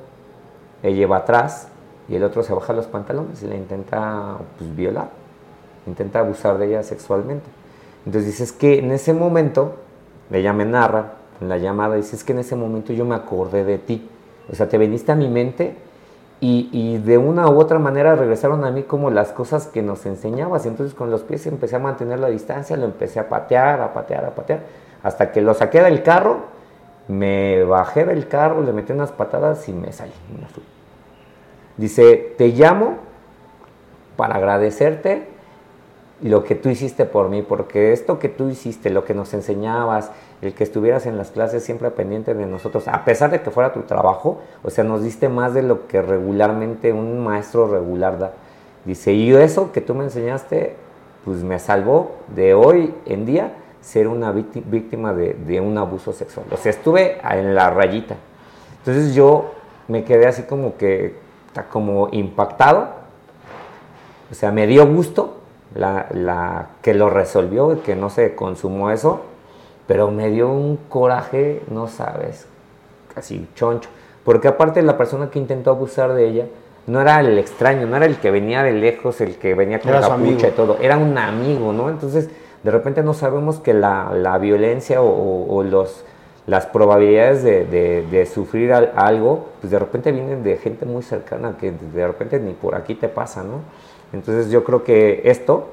ella va atrás y el otro se baja los pantalones y le intenta pues, violar, intenta abusar de ella sexualmente. Entonces dices que en ese momento, ella me narra en la llamada, dice es que en ese momento yo me acordé de ti. O sea, te viniste a mi mente y, y, de una u otra manera regresaron a mí como las cosas que nos enseñabas. Entonces con los pies empecé a mantener la distancia, lo empecé a patear, a patear, a patear, hasta que lo saqué del carro, me bajé del carro, le metí unas patadas y me salí. Dice, te llamo para agradecerte lo que tú hiciste por mí, porque esto que tú hiciste, lo que nos enseñabas, el que estuvieras en las clases siempre pendiente de nosotros, a pesar de que fuera tu trabajo, o sea, nos diste más de lo que regularmente un maestro regular da. Dice, y eso que tú me enseñaste, pues me salvó de hoy en día ser una víctima de, de un abuso sexual. O sea, estuve en la rayita. Entonces yo me quedé así como que, como impactado. O sea, me dio gusto la, la, que lo resolvió y que no se consumó eso, pero me dio un coraje, no sabes, casi choncho. Porque aparte la persona que intentó abusar de ella no era el extraño, no era el que venía de lejos, el que venía con capucha y todo, era un amigo, ¿no? Entonces, de repente no sabemos que la, la violencia o, los, las probabilidades de, de, de, sufrir algo, pues de repente vienen de gente muy cercana, que de repente ni por aquí te pasa, ¿no? Entonces yo creo que esto,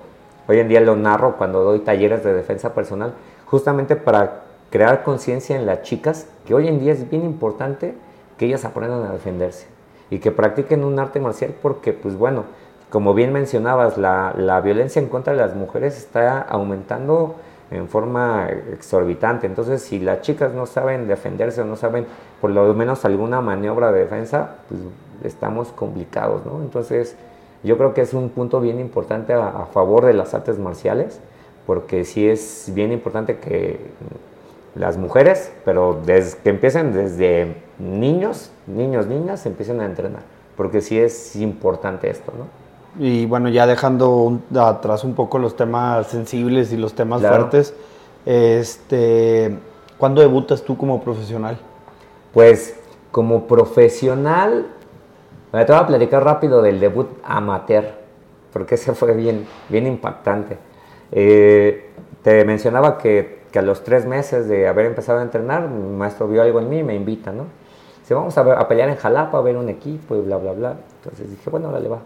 hoy en día lo narro cuando doy talleres de defensa personal, justamente para crear conciencia en las chicas, que hoy en día es bien importante que ellas aprendan a defenderse y que practiquen un arte marcial porque, pues bueno, como bien mencionabas, la, la violencia en contra de las mujeres está aumentando en forma exorbitante. Entonces, si las chicas no saben defenderse o no saben por lo menos alguna maniobra de defensa, pues estamos complicados, ¿no? Entonces, yo creo que es un punto bien importante a, a, favor de las artes marciales, porque sí es bien importante que las mujeres, pero desde, que empiecen desde niños, niños, niñas, empiecen a entrenar, porque sí es importante esto, ¿no? Y bueno, ya dejando un, atrás un poco los temas sensibles y los temas claro. fuertes, este, ¿cuándo debutas tú como profesional? Pues como profesional te voy a platicar rápido del debut amateur, porque ese fue bien, bien impactante. Eh, te mencionaba que, que, a los tres meses de haber empezado a entrenar, mi maestro vio algo en mí y me invita, ¿no? Dice, vamos a, ver, a pelear en Jalapa, a ver un equipo y bla, bla, bla. Entonces dije, bueno, dale, va.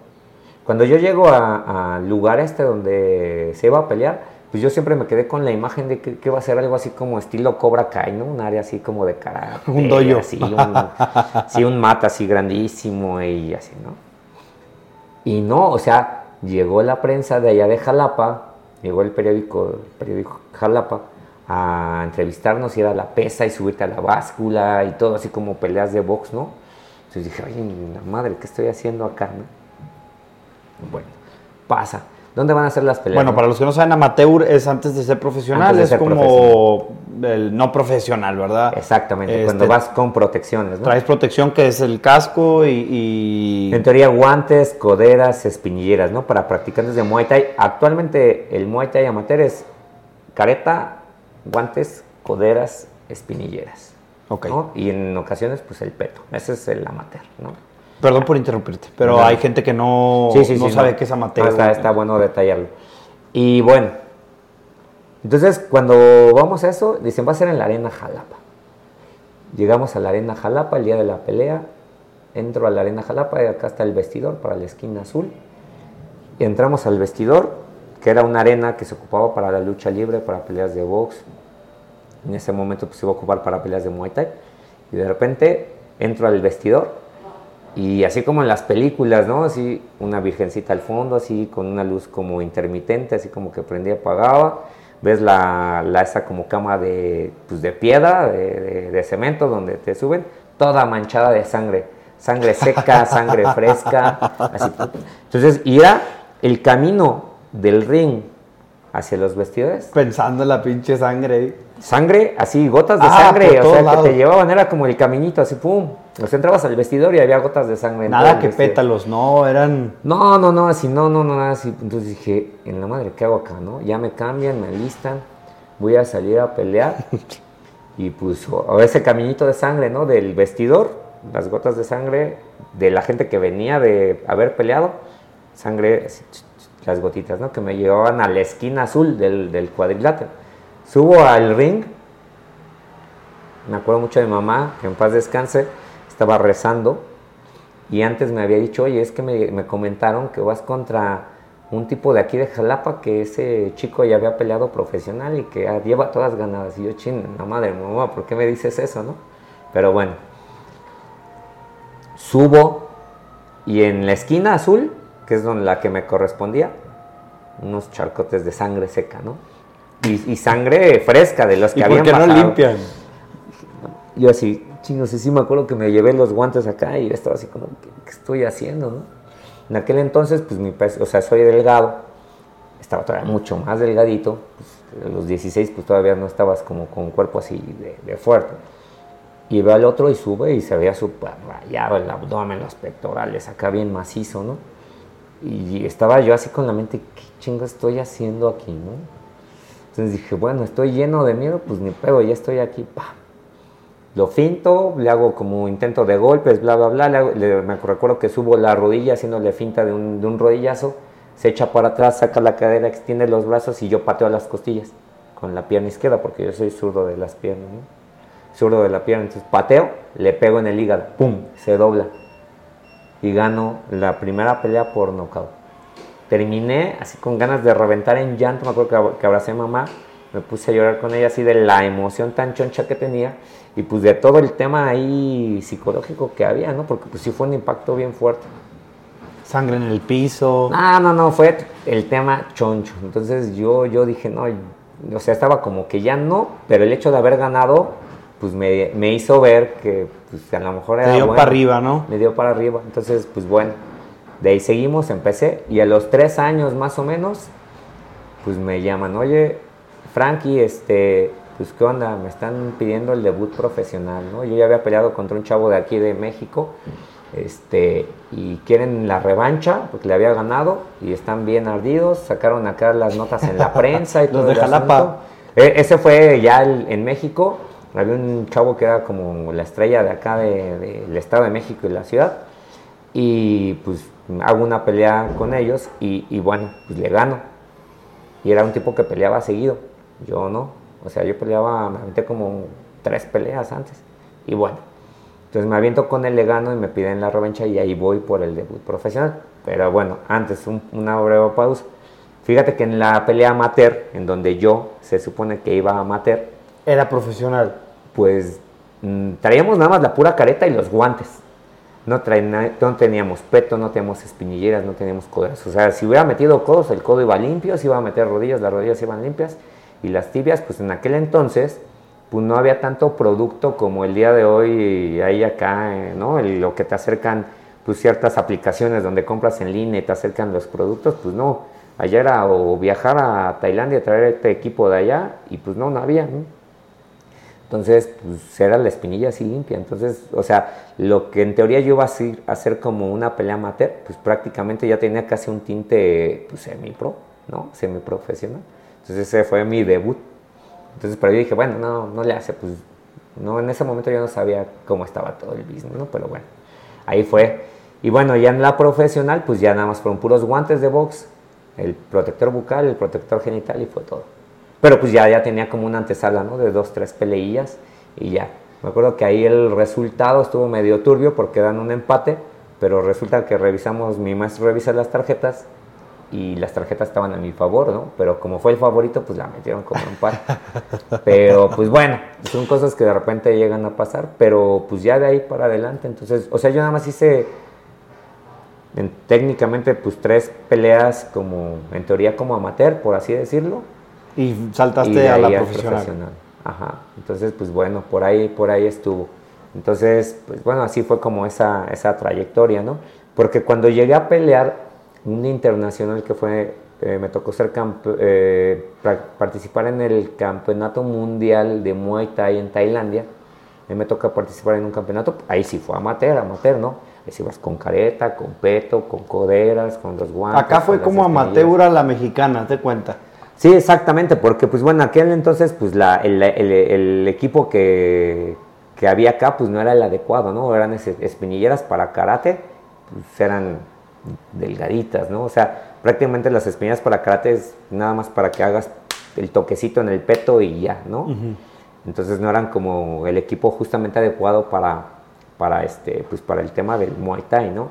Cuando yo llego al lugar este donde se iba a pelear, pues yo siempre me quedé con la imagen de que, que va a ser algo así como estilo Cobra Kai, ¿no? Un área así como de cara. Un doyo. Así, un, sí, un mata así grandísimo y así, ¿no? Y no, o sea, llegó la prensa de allá de Jalapa, llegó el periódico, el periódico Jalapa, a entrevistarnos y era la pesa y subirte a la báscula y todo así como peleas de box, ¿no? Entonces dije, ay, la madre, ¿qué estoy haciendo acá, no? Bueno, pasa ¿Dónde van a ser las peleas? Bueno, para los que no saben, amateur es antes de ser profesional, de es ser como el no profesional, ¿verdad? Exactamente, este, cuando vas con protecciones, ¿no? Traes protección que es el casco y, y, En teoría, guantes, coderas, espinilleras, ¿no? Para practicantes de Muay Thai. Actualmente el Muay Thai amateur es careta, guantes, coderas, espinilleras. Ok. ¿no? Y en ocasiones, pues el peto. Ese es el amateur, ¿no? Perdón por interrumpirte, pero hay gente que no, sí, sí, no sí, sabe no. qué es amateur. Está, está, bueno detallarlo. Y bueno, entonces cuando vamos a eso, dicen va a ser en la arena Jalapa. Llegamos a la arena Jalapa el día de la pelea. Entro a la arena Jalapa y acá está el vestidor para la esquina azul. Y entramos al vestidor, que era una arena que se ocupaba para la lucha libre, para peleas de box. En ese momento pues, se iba a ocupar para peleas de Muay Thai. Y de repente entro al vestidor y así como en las películas, ¿no? Así una virgencita al fondo, así con una luz como intermitente, así como que prendía y apagaba. Ves la, la esa como cama de, pues de piedra, de, de, de, cemento, donde te suben, toda manchada de sangre. Sangre seca, sangre fresca. Así. Entonces, era el camino del ring hacia los vestidores. Pensando en la pinche sangre. Sangre, así, gotas de Ah, sangre, o sea, que lados. te llevaban, era como el caminito, así, pum. O sea, entrabas al vestidor y había gotas de sangre. Nada que pétalos, no, eran. No, no, no, así, no, no, no, nada así. Entonces dije, en la madre, ¿qué hago acá, no? Ya me cambian, me alistan, voy a salir a pelear. y pues, o, ese caminito de sangre, ¿no? Del vestidor, las gotas de sangre de la gente que venía de haber peleado, sangre, las gotitas, ¿no? Que me llevaban a la esquina azul del, del cuadrilátero. Subo al ring, me acuerdo mucho de mi mamá, que en paz descanse, estaba rezando y antes me había dicho, oye, es que me, me comentaron que vas contra un tipo de aquí de Jalapa, que ese chico ya había peleado profesional y que ya lleva todas ganadas. Y yo, chin, la madre, mamá, ¿por qué me dices eso, no? Pero bueno, subo y en la esquina azul, que es donde la que me correspondía, unos charcotes de sangre seca, ¿no? Y, y sangre fresca de los que ¿Y por habían qué no limpian? Yo así, chingos, sí, sí me acuerdo que me llevé los guantes acá y yo estaba así como, ¿qué, estoy haciendo, no? En aquel entonces, pues mi peso, o sea, soy delgado, estaba todavía mucho más delgadito, pues, a los 16 pues todavía no estabas como con un cuerpo así de, fuerte. Y veo al otro y sube y se veía súper rayado el abdomen, los pectorales, acá bien macizo, ¿no? Y estaba yo así con la mente, ¿qué chingo estoy haciendo aquí, no? Entonces dije, bueno, estoy lleno de miedo, pues ni pego, ya estoy aquí, pa. Lo finto, le hago como intento de golpes, bla, bla, bla. le hago- le- me recuerdo que subo la rodilla haciéndole finta de un, de un rodillazo, se echa para atrás, saca la cadera, extiende los brazos y yo pateo las costillas con la pierna izquierda, porque yo soy zurdo de las piernas, ¿no? Zurdo de la pierna, entonces pateo, le pego en el hígado, ¡pum! Se dobla. Y gano la primera pelea por nocaut. Terminé así con ganas de reventar en llanto. Me acuerdo que, ab- que abracé a mamá, me puse a llorar con ella así de la emoción tan choncha que tenía y pues de todo el tema ahí psicológico que había, ¿no? Porque pues sí fue un impacto bien fuerte. Sangre en el piso. No, no, no, fue el tema choncho. Entonces yo, yo dije, no, o sea, estaba como que ya no, pero el hecho de haber ganado, pues me, me hizo ver que pues, a lo mejor era Te dio bueno. para arriba, ¿no? Me dio para arriba. Entonces, pues bueno, de ahí seguimos, empecé. Y a los tres años más o menos, pues me llaman, oye, Frankie, este, pues qué onda, me están pidiendo el debut profesional, ¿no? Yo ya había peleado contra un chavo de aquí de México, este, y quieren la revancha, porque le había ganado, y están bien ardidos, sacaron acá las notas en la prensa y Los todo de el Jalapa. E- ese fue ya el- en México, había un chavo que era como la estrella de acá de- del Estado de México y la ciudad, y pues hago una pelea con ellos, y, y bueno, pues le gano. Y era un tipo que peleaba seguido. Yo no. O sea, yo peleaba, me aventé como tres peleas antes. Y bueno. Entonces me aviento con el legano y me piden la revancha y ahí voy por el debut profesional. Pero bueno, antes un- una breve pausa. Fíjate que en la pelea amateur, en donde yo se supone que iba a amateur, Era profesional. pues mm, traíamos nada más la pura careta y los guantes. No, traen- no teníamos peto, no teníamos espinilleras, no teníamos codos. O sea, si hubiera metido codos, el codo iba limpio, si iba a meter rodillas, las rodillas iban limpias. Y las tibias, pues en aquel entonces, pues no había tanto producto como el día de hoy hay acá, eh, ¿no? Lo que te acercan, pues ciertas aplicaciones donde compras en línea y te acercan los productos, pues no. Allá era o viajar a Tailandia, traer este equipo de allá, y pues no, no había, ¿no? Entonces, pues era la espinilla así limpia. Entonces, o sea, lo que en teoría yo iba a hacer, hacer como una pelea amateur, pues prácticamente ya tenía casi un tinte pues, semi-pro, ¿no? Semi-profesional. Entonces, ese fue mi debut. Entonces, pero yo dije, bueno, no, no le hace, pues, no, en ese momento yo no sabía cómo estaba todo el business, ¿no? Pero bueno, ahí fue. Y bueno, ya en la profesional, pues ya nada más fueron puros guantes de box, el protector bucal, el protector genital y fue todo. Pero pues ya, ya tenía como una antesala, ¿no? De dos, tres peleillas y ya. Me acuerdo que ahí el resultado estuvo medio turbio porque dan un empate, pero resulta que revisamos, mi maestro revisa las tarjetas y las tarjetas estaban a mi favor, ¿no? Pero como fue el favorito, pues la metieron como empate. Pero pues bueno, son cosas que de repente llegan a pasar, pero pues ya de ahí para adelante, entonces, o sea, yo nada más hice en- técnicamente pues tres peleas como, en teoría como amateur, por así decirlo, Y y saltaste de a la ahí al profesional. Ajá. Entonces, pues bueno, por ahí, por ahí estuvo. Entonces, pues bueno, así fue como esa, esa trayectoria, ¿no? Porque cuando llegué a pelear un internacional que fue eh, me tocó ser eh, participar en el campeonato mundial de Muay Thai en Tailandia. me toca participar en un campeonato, ahí sí fue amateur, amateur, ¿no? Ahí sí vas con careta, con peto, con coderas, con los guantes. Acá fue como amateur a la mexicana, ¿te cuenta? Sí, exactamente, porque pues bueno, aquel entonces pues la, el, equipo que, que, había acá pues no era el adecuado, ¿no? Eran espinilleras para karate, pues eran delgaditas, ¿no? O sea, prácticamente las espinilleras para karate es nada más para que hagas el toquecito en el peto y ya, ¿no? Entonces no eran como el equipo justamente adecuado para, para, este, pues para el tema del Muay Thai, ¿no?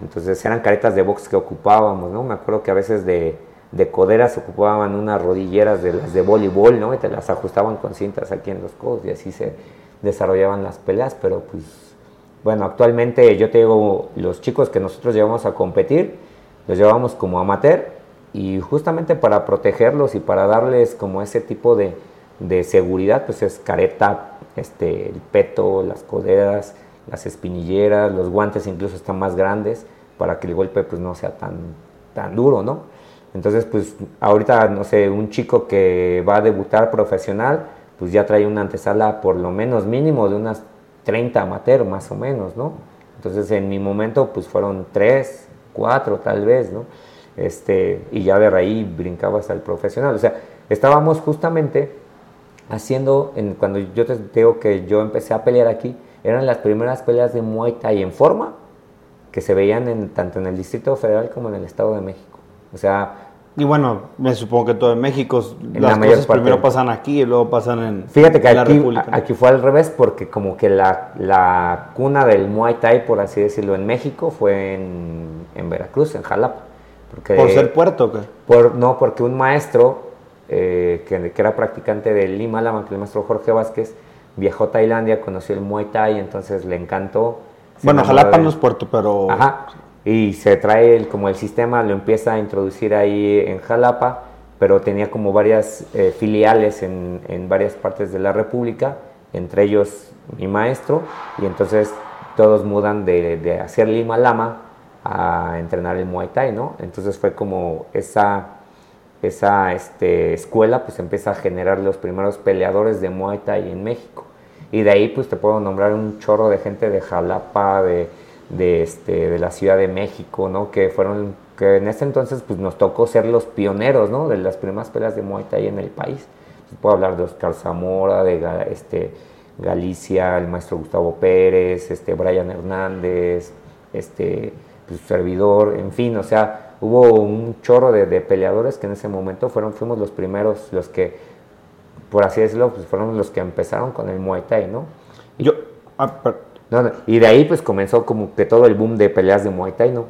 Entonces eran caretas de box que ocupábamos, ¿no? Me acuerdo que a veces de de coderas ocupaban unas rodilleras de las de voleibol, ¿no? Y te las ajustaban con cintas aquí en los codos y así se desarrollaban las peleas, pero pues bueno, actualmente yo te digo, los chicos que nosotros llevamos a competir, los llevamos como amateur y justamente para protegerlos y para darles como ese tipo de, de seguridad, pues es careta, este, el peto, las coderas, las espinilleras, los guantes incluso están más grandes para que el golpe pues no sea tan, tan duro, ¿no? Entonces, pues ahorita, no sé, un chico que va a debutar profesional, pues ya trae una antesala por lo menos mínimo de unas 30 amateur más o menos, ¿no? Entonces, en mi momento, pues fueron 3, 4 tal vez, ¿no? Este, y ya de ahí brincaba hasta el profesional. O sea, estábamos justamente haciendo, en, cuando yo te digo que yo empecé a pelear aquí, eran las primeras peleas de Muay Thai en forma que se veían en, tanto en el Distrito Federal como en el Estado de México. O sea... Y bueno, me supongo que todo en México, las cosas primero pasan aquí y luego pasan en, Fíjate que aquí, aquí fue al revés porque como que la, la, cuna del Muay Thai, por así decirlo, en México fue en, en Veracruz, en Jalapa. Porque, ¿Por ser puerto o qué? Por, no, porque un maestro eh, que, que, era practicante del Lima que el maestro Jorge Vázquez, viajó a Tailandia, conoció el Muay Thai, entonces le encantó. Bueno, Jalapa no es puerto, pero... Ajá, y se trae el, como el sistema, lo empieza a introducir ahí en Jalapa, pero tenía como varias eh, filiales en, en, varias partes de la República, entre ellos mi maestro, y entonces todos mudan de, de hacer Lima Lama a entrenar el Muay Thai, ¿no? Entonces fue como esa, esa este, escuela pues empieza a generar los primeros peleadores de Muay Thai en México. Y de ahí pues te puedo nombrar un chorro de gente de Jalapa, de, de, este, de la Ciudad de México, ¿no? Que fueron, que en ese entonces pues nos tocó ser los pioneros, ¿no? De las primeras peleas de Muay Thai en el país. puedo hablar de Oscar Zamora, de este, Galicia, el maestro Gustavo Pérez, este, Brian Hernández, este, pues, servidor, en fin, o sea, hubo un chorro de, peleadores que en ese momento fueron, fuimos los primeros, los que, por así decirlo, pues fueron los que empezaron con el Muay Thai, ¿no? Yo, ah, y de ahí pues comenzó como que todo el boom de peleas de Muay Thai, ¿no?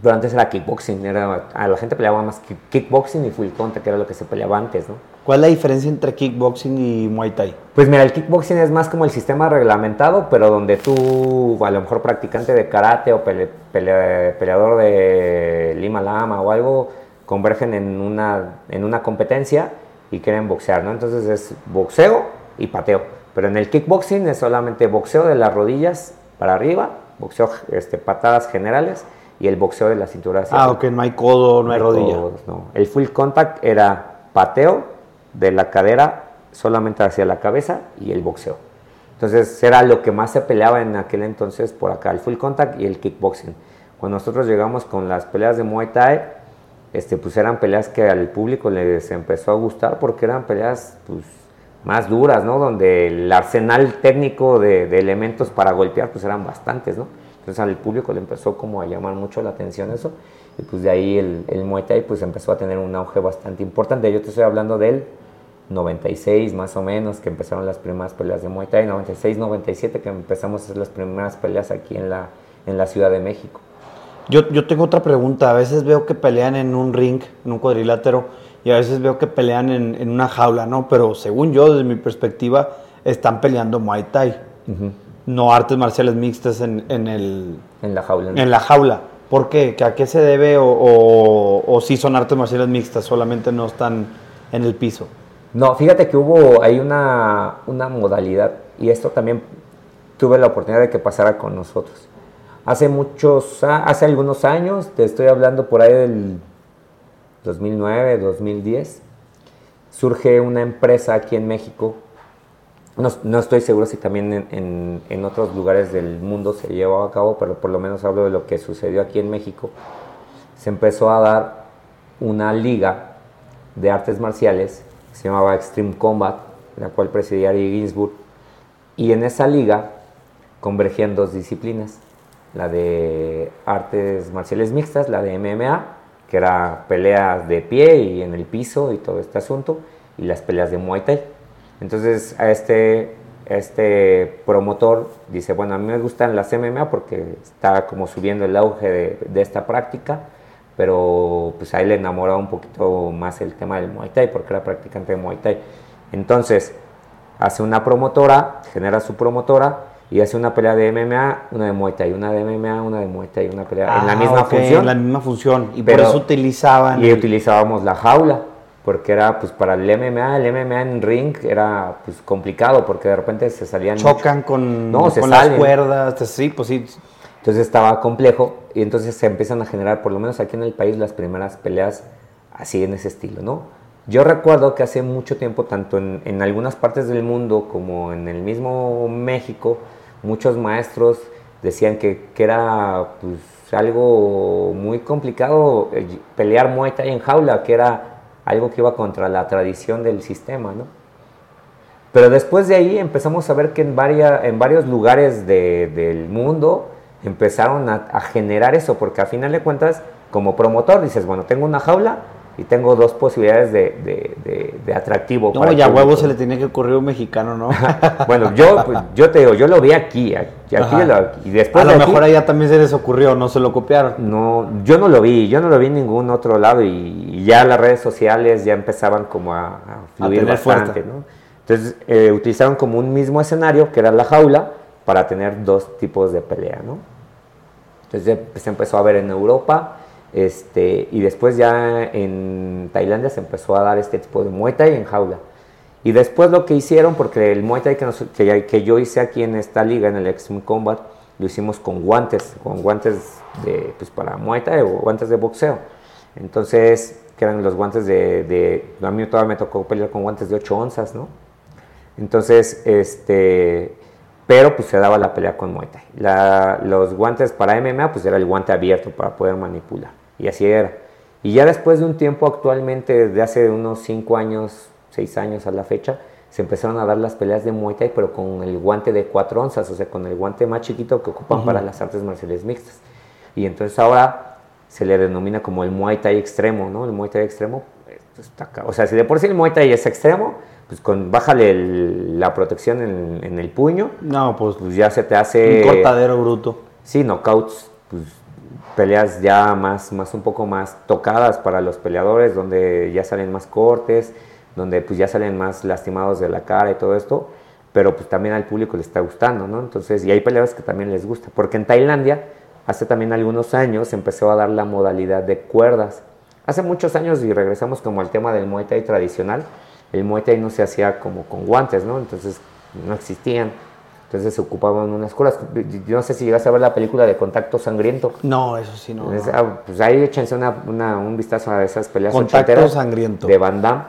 Pero antes era kickboxing, era, a la gente peleaba más kickboxing y full contact, que era lo que se peleaba antes, ¿no? ¿Cuál es la diferencia entre kickboxing y Muay Thai? Pues mira, el kickboxing es más como el sistema reglamentado, pero donde tú, a lo mejor practicante de karate o peleador de Lima Lama o algo, convergen en una, en una competencia y quieren boxear, ¿no? Entonces es boxeo y pateo. Pero en el kickboxing es solamente boxeo de las rodillas para arriba, boxeo, este, patadas generales y el boxeo de la cintura hacia Ah, ok, no hay codo, no, hay rodilla. no. El full contact era pateo de la cadera solamente hacia la cabeza y el boxeo. Entonces era lo que más se peleaba en aquel entonces por acá, el full contact y el kickboxing. Cuando nosotros llegamos con las peleas de Muay Thai, este, pues eran peleas que al público les empezó a gustar porque eran peleas pues, más duras, ¿no? Donde el arsenal técnico de, elementos para golpear, pues eran bastantes, ¿no? Entonces al público le empezó como a llamar mucho la atención eso, y pues de ahí el, el Muay Thai pues empezó a tener un auge bastante importante. Yo te estoy hablando del 96 más o menos, que empezaron las primeras peleas de Muay Thai, 96, 97, que empezamos las primeras peleas aquí en la, en la Ciudad de México. Yo, yo tengo otra pregunta, a veces veo que pelean en un ring, en un cuadrilátero, y a veces veo que pelean en, en, una jaula, ¿no? Pero según yo, desde mi perspectiva, están peleando Muay Thai, no artes marciales mixtas en, en, el... En la jaula. En la jaula. ¿Por qué? ¿A qué se debe o, o, o si son artes marciales mixtas, solamente no están en el piso? No, fíjate que hubo, hay una, una modalidad, y esto también tuve la oportunidad de que pasara con nosotros. Hace muchos, hace algunos años, te estoy hablando por ahí del 2009, 2010, surge una empresa aquí en México. No, estoy seguro si también en, otros lugares del mundo se llevó a cabo, pero por lo menos hablo de lo que sucedió aquí en México. Se empezó a dar una liga de artes marciales que se llamaba Extreme Combat, la cual presidía Ari Ginsburg. Y en esa liga convergían dos disciplinas, la de artes marciales mixtas, la de MMA, que era peleas de pie y en el piso y todo este asunto, y las peleas de Muay Thai. Entonces a este, este promotor dice, bueno, a mí me gustan las MMA porque está como subiendo el auge de, de esta práctica, pero pues a le enamoró un poquito más el tema del Muay Thai porque era practicante de Muay Thai. Entonces hace una promotora, genera su promotora, y hace una pelea de MMA, una de Muay Thai, una de MMA, una de Muay Thai, una pelea en la ah, misma función. En la misma función. Y por eso utilizaban. Y utilizábamos la jaula, porque era pues para el MMA, el MMA en ring era pues complicado, porque de repente se salían. Chocan con, no, con las cuerdas, sí, pues sí. Entonces estaba complejo y entonces se empiezan a generar, por lo menos aquí en el país, las primeras peleas así en ese estilo, ¿no? Yo recuerdo que hace mucho tiempo, tanto en, en algunas partes del mundo como en el mismo México, muchos maestros decían que, era pues, algo muy complicado eh, pelear Muay Thai en jaula, que era algo que iba contra la tradición del sistema, ¿no? Pero después de ahí empezamos a ver que en, en varios lugares del mundo empezaron a, a, generar eso, porque a final de cuentas, como promotor, dices, bueno, tengo una jaula, y tengo dos posibilidades de, de, de, atractivo. No, ya huevo se le tiene que ocurrir un mexicano, ¿no? bueno, yo, pues, yo te digo, yo lo vi aquí, aquí, y después A lo mejor allá también se les ocurrió, no se lo copiaron. No, yo no lo vi, yo no lo vi en ningún otro lado y, ya las redes sociales ya empezaban como a, a fluir bastante, ¿no? Entonces eh, utilizaron como un mismo escenario, que era la jaula, para tener dos tipos de pelea, ¿no? Entonces se empezó a ver en Europa, este, y después ya en Tailandia se empezó a dar este tipo de Muay Thai en jaula. Y después lo que hicieron, porque el Muay Thai que, yo hice aquí en esta liga, en el Extreme Combat, lo hicimos con guantes, con guantes de, pues para Muay Thai o guantes de boxeo. Entonces, que eran los guantes de, a mí todavía me tocó pelear con guantes de 8 onzas, ¿no? Entonces, este, pero pues se daba la pelea con Muay Thai. Los guantes para MMA, pues era el guante abierto para poder manipular. Y así era. Y ya después de un tiempo, actualmente, desde hace unos 5 años, 6 años a la fecha, se empezaron a dar las peleas de Muay Thai, pero con el guante de 4 onzas, o sea, con el guante más chiquito que ocupan para las artes marciales mixtas. Y entonces ahora se le denomina como el Muay Thai extremo, ¿no? El Muay Thai extremo, pues, o sea, si de por sí el Muay Thai es extremo, pues con bájale la protección en, el puño. No, pues, pues ya se te hace... Un cortadero bruto. Sí, knockouts, pues peleas ya más, más un poco más tocadas para los peleadores, donde ya salen más cortes, donde pues ya salen más lastimados de la cara y todo esto, pero pues también al público le está gustando, ¿no? Entonces, y hay peleadores que también les gusta, porque en Tailandia, hace también algunos años, empezó a dar la modalidad de cuerdas. Hace muchos años, y regresamos como al tema del Muay Thai tradicional, el Muay Thai no se hacía como con guantes, ¿no? Entonces, no existían entonces se ocupaban unas curas. Yo no sé si llegaste a ver la película de Contacto Sangriento. No, eso sí, no. Ah, pues ahí échense una, un vistazo a esas peleas Contacto Sangriento. de Van Damme.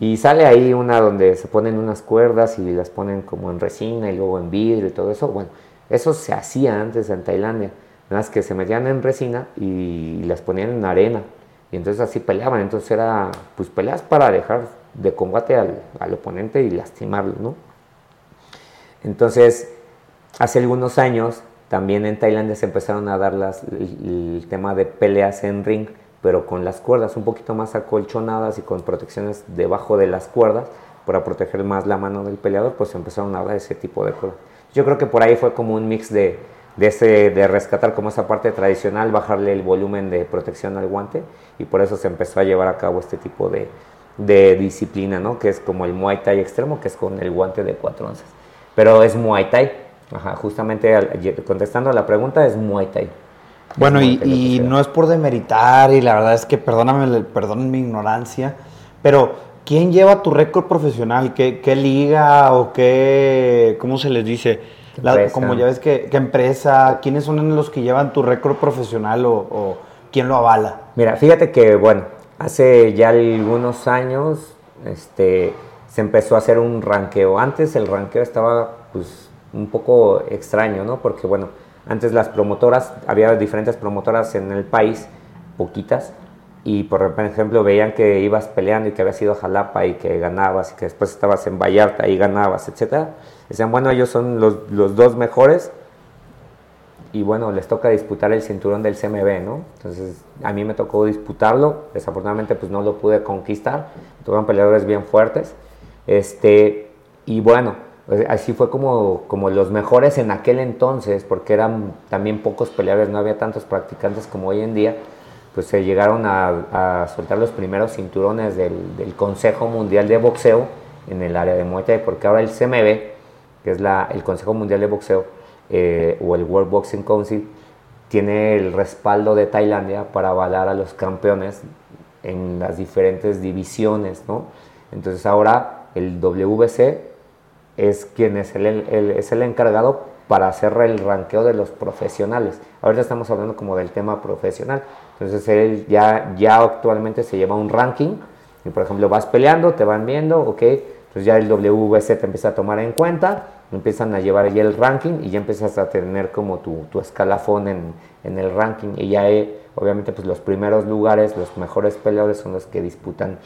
Y sale ahí una donde se ponen unas cuerdas y las ponen como en resina y luego en vidrio y todo eso. Bueno, eso se hacía antes en Tailandia. Nada más que se metían en resina y las ponían en arena. Y entonces así peleaban. Entonces era, pues peleas para dejar de combate al, al oponente y lastimarlo, ¿no? Entonces, hace algunos años también en Tailandia se empezaron a dar las, el, tema de peleas en ring, pero con las cuerdas un poquito más acolchonadas y con protecciones debajo de las cuerdas para proteger más la mano del peleador, pues empezaron a dar ese tipo de cosas. Yo creo que por ahí fue como un mix de, de, ese, de rescatar como esa parte tradicional, bajarle el volumen de protección al guante y por eso se empezó a llevar a cabo este tipo de, de disciplina, ¿no? que es como el Muay Thai extremo, que es con el guante de 4 onzas pero es Muay Thai. Ajá, justamente contestando a la pregunta, es Muay Thai. Bueno, y, no es por demeritar, y la verdad es que perdóname, perdón mi ignorancia, pero ¿quién lleva tu récord profesional? ¿Qué, liga o qué, cómo se les dice? como ya ves, ¿qué, empresa? ¿Quiénes son los que llevan tu récord profesional o, quién lo avala? Mira, fíjate que, bueno, hace ya algunos años este, se empezó a hacer un ranqueo. Antes el ranqueo estaba pues un poco extraño, ¿no? Porque bueno, antes las promotoras, había diferentes promotoras en el país, poquitas, y por ejemplo veían que ibas peleando y que habías ido a Jalapa y que ganabas y que después estabas en Vallarta y ganabas, etcétera. Decían, bueno, ellos son los, los dos mejores y bueno, les toca disputar el cinturón del CMB, ¿no? Entonces, a mí me tocó disputarlo, desafortunadamente pues no lo pude conquistar, tuvieron peleadores bien fuertes, este, y bueno, pues, así fue como, como los mejores en aquel entonces, porque eran también pocos peleadores, no había tantos practicantes como hoy en día, pues se llegaron a, soltar los primeros cinturones del, Consejo Mundial de Boxeo en el área de Muay Thai, porque ahora el CMB, que es la, el Consejo Mundial de Boxeo, eh, o el World Boxing Council, tiene el respaldo de Tailandia para avalar a los campeones en las diferentes divisiones, ¿no? Entonces ahora el WBC es quien es el, es el encargado para hacer el ranqueo de los profesionales. Ahorita estamos hablando como del tema profesional. Entonces él ya, ya actualmente se lleva un ranking y por ejemplo vas peleando, te van viendo, ok, entonces ya el WBC te empieza a tomar en cuenta, empiezan a llevar ya el ranking y ya empiezas a tener como tu, tu escalafón en, en, el ranking y ya eh, obviamente pues los primeros lugares, los mejores peleadores son los que disputan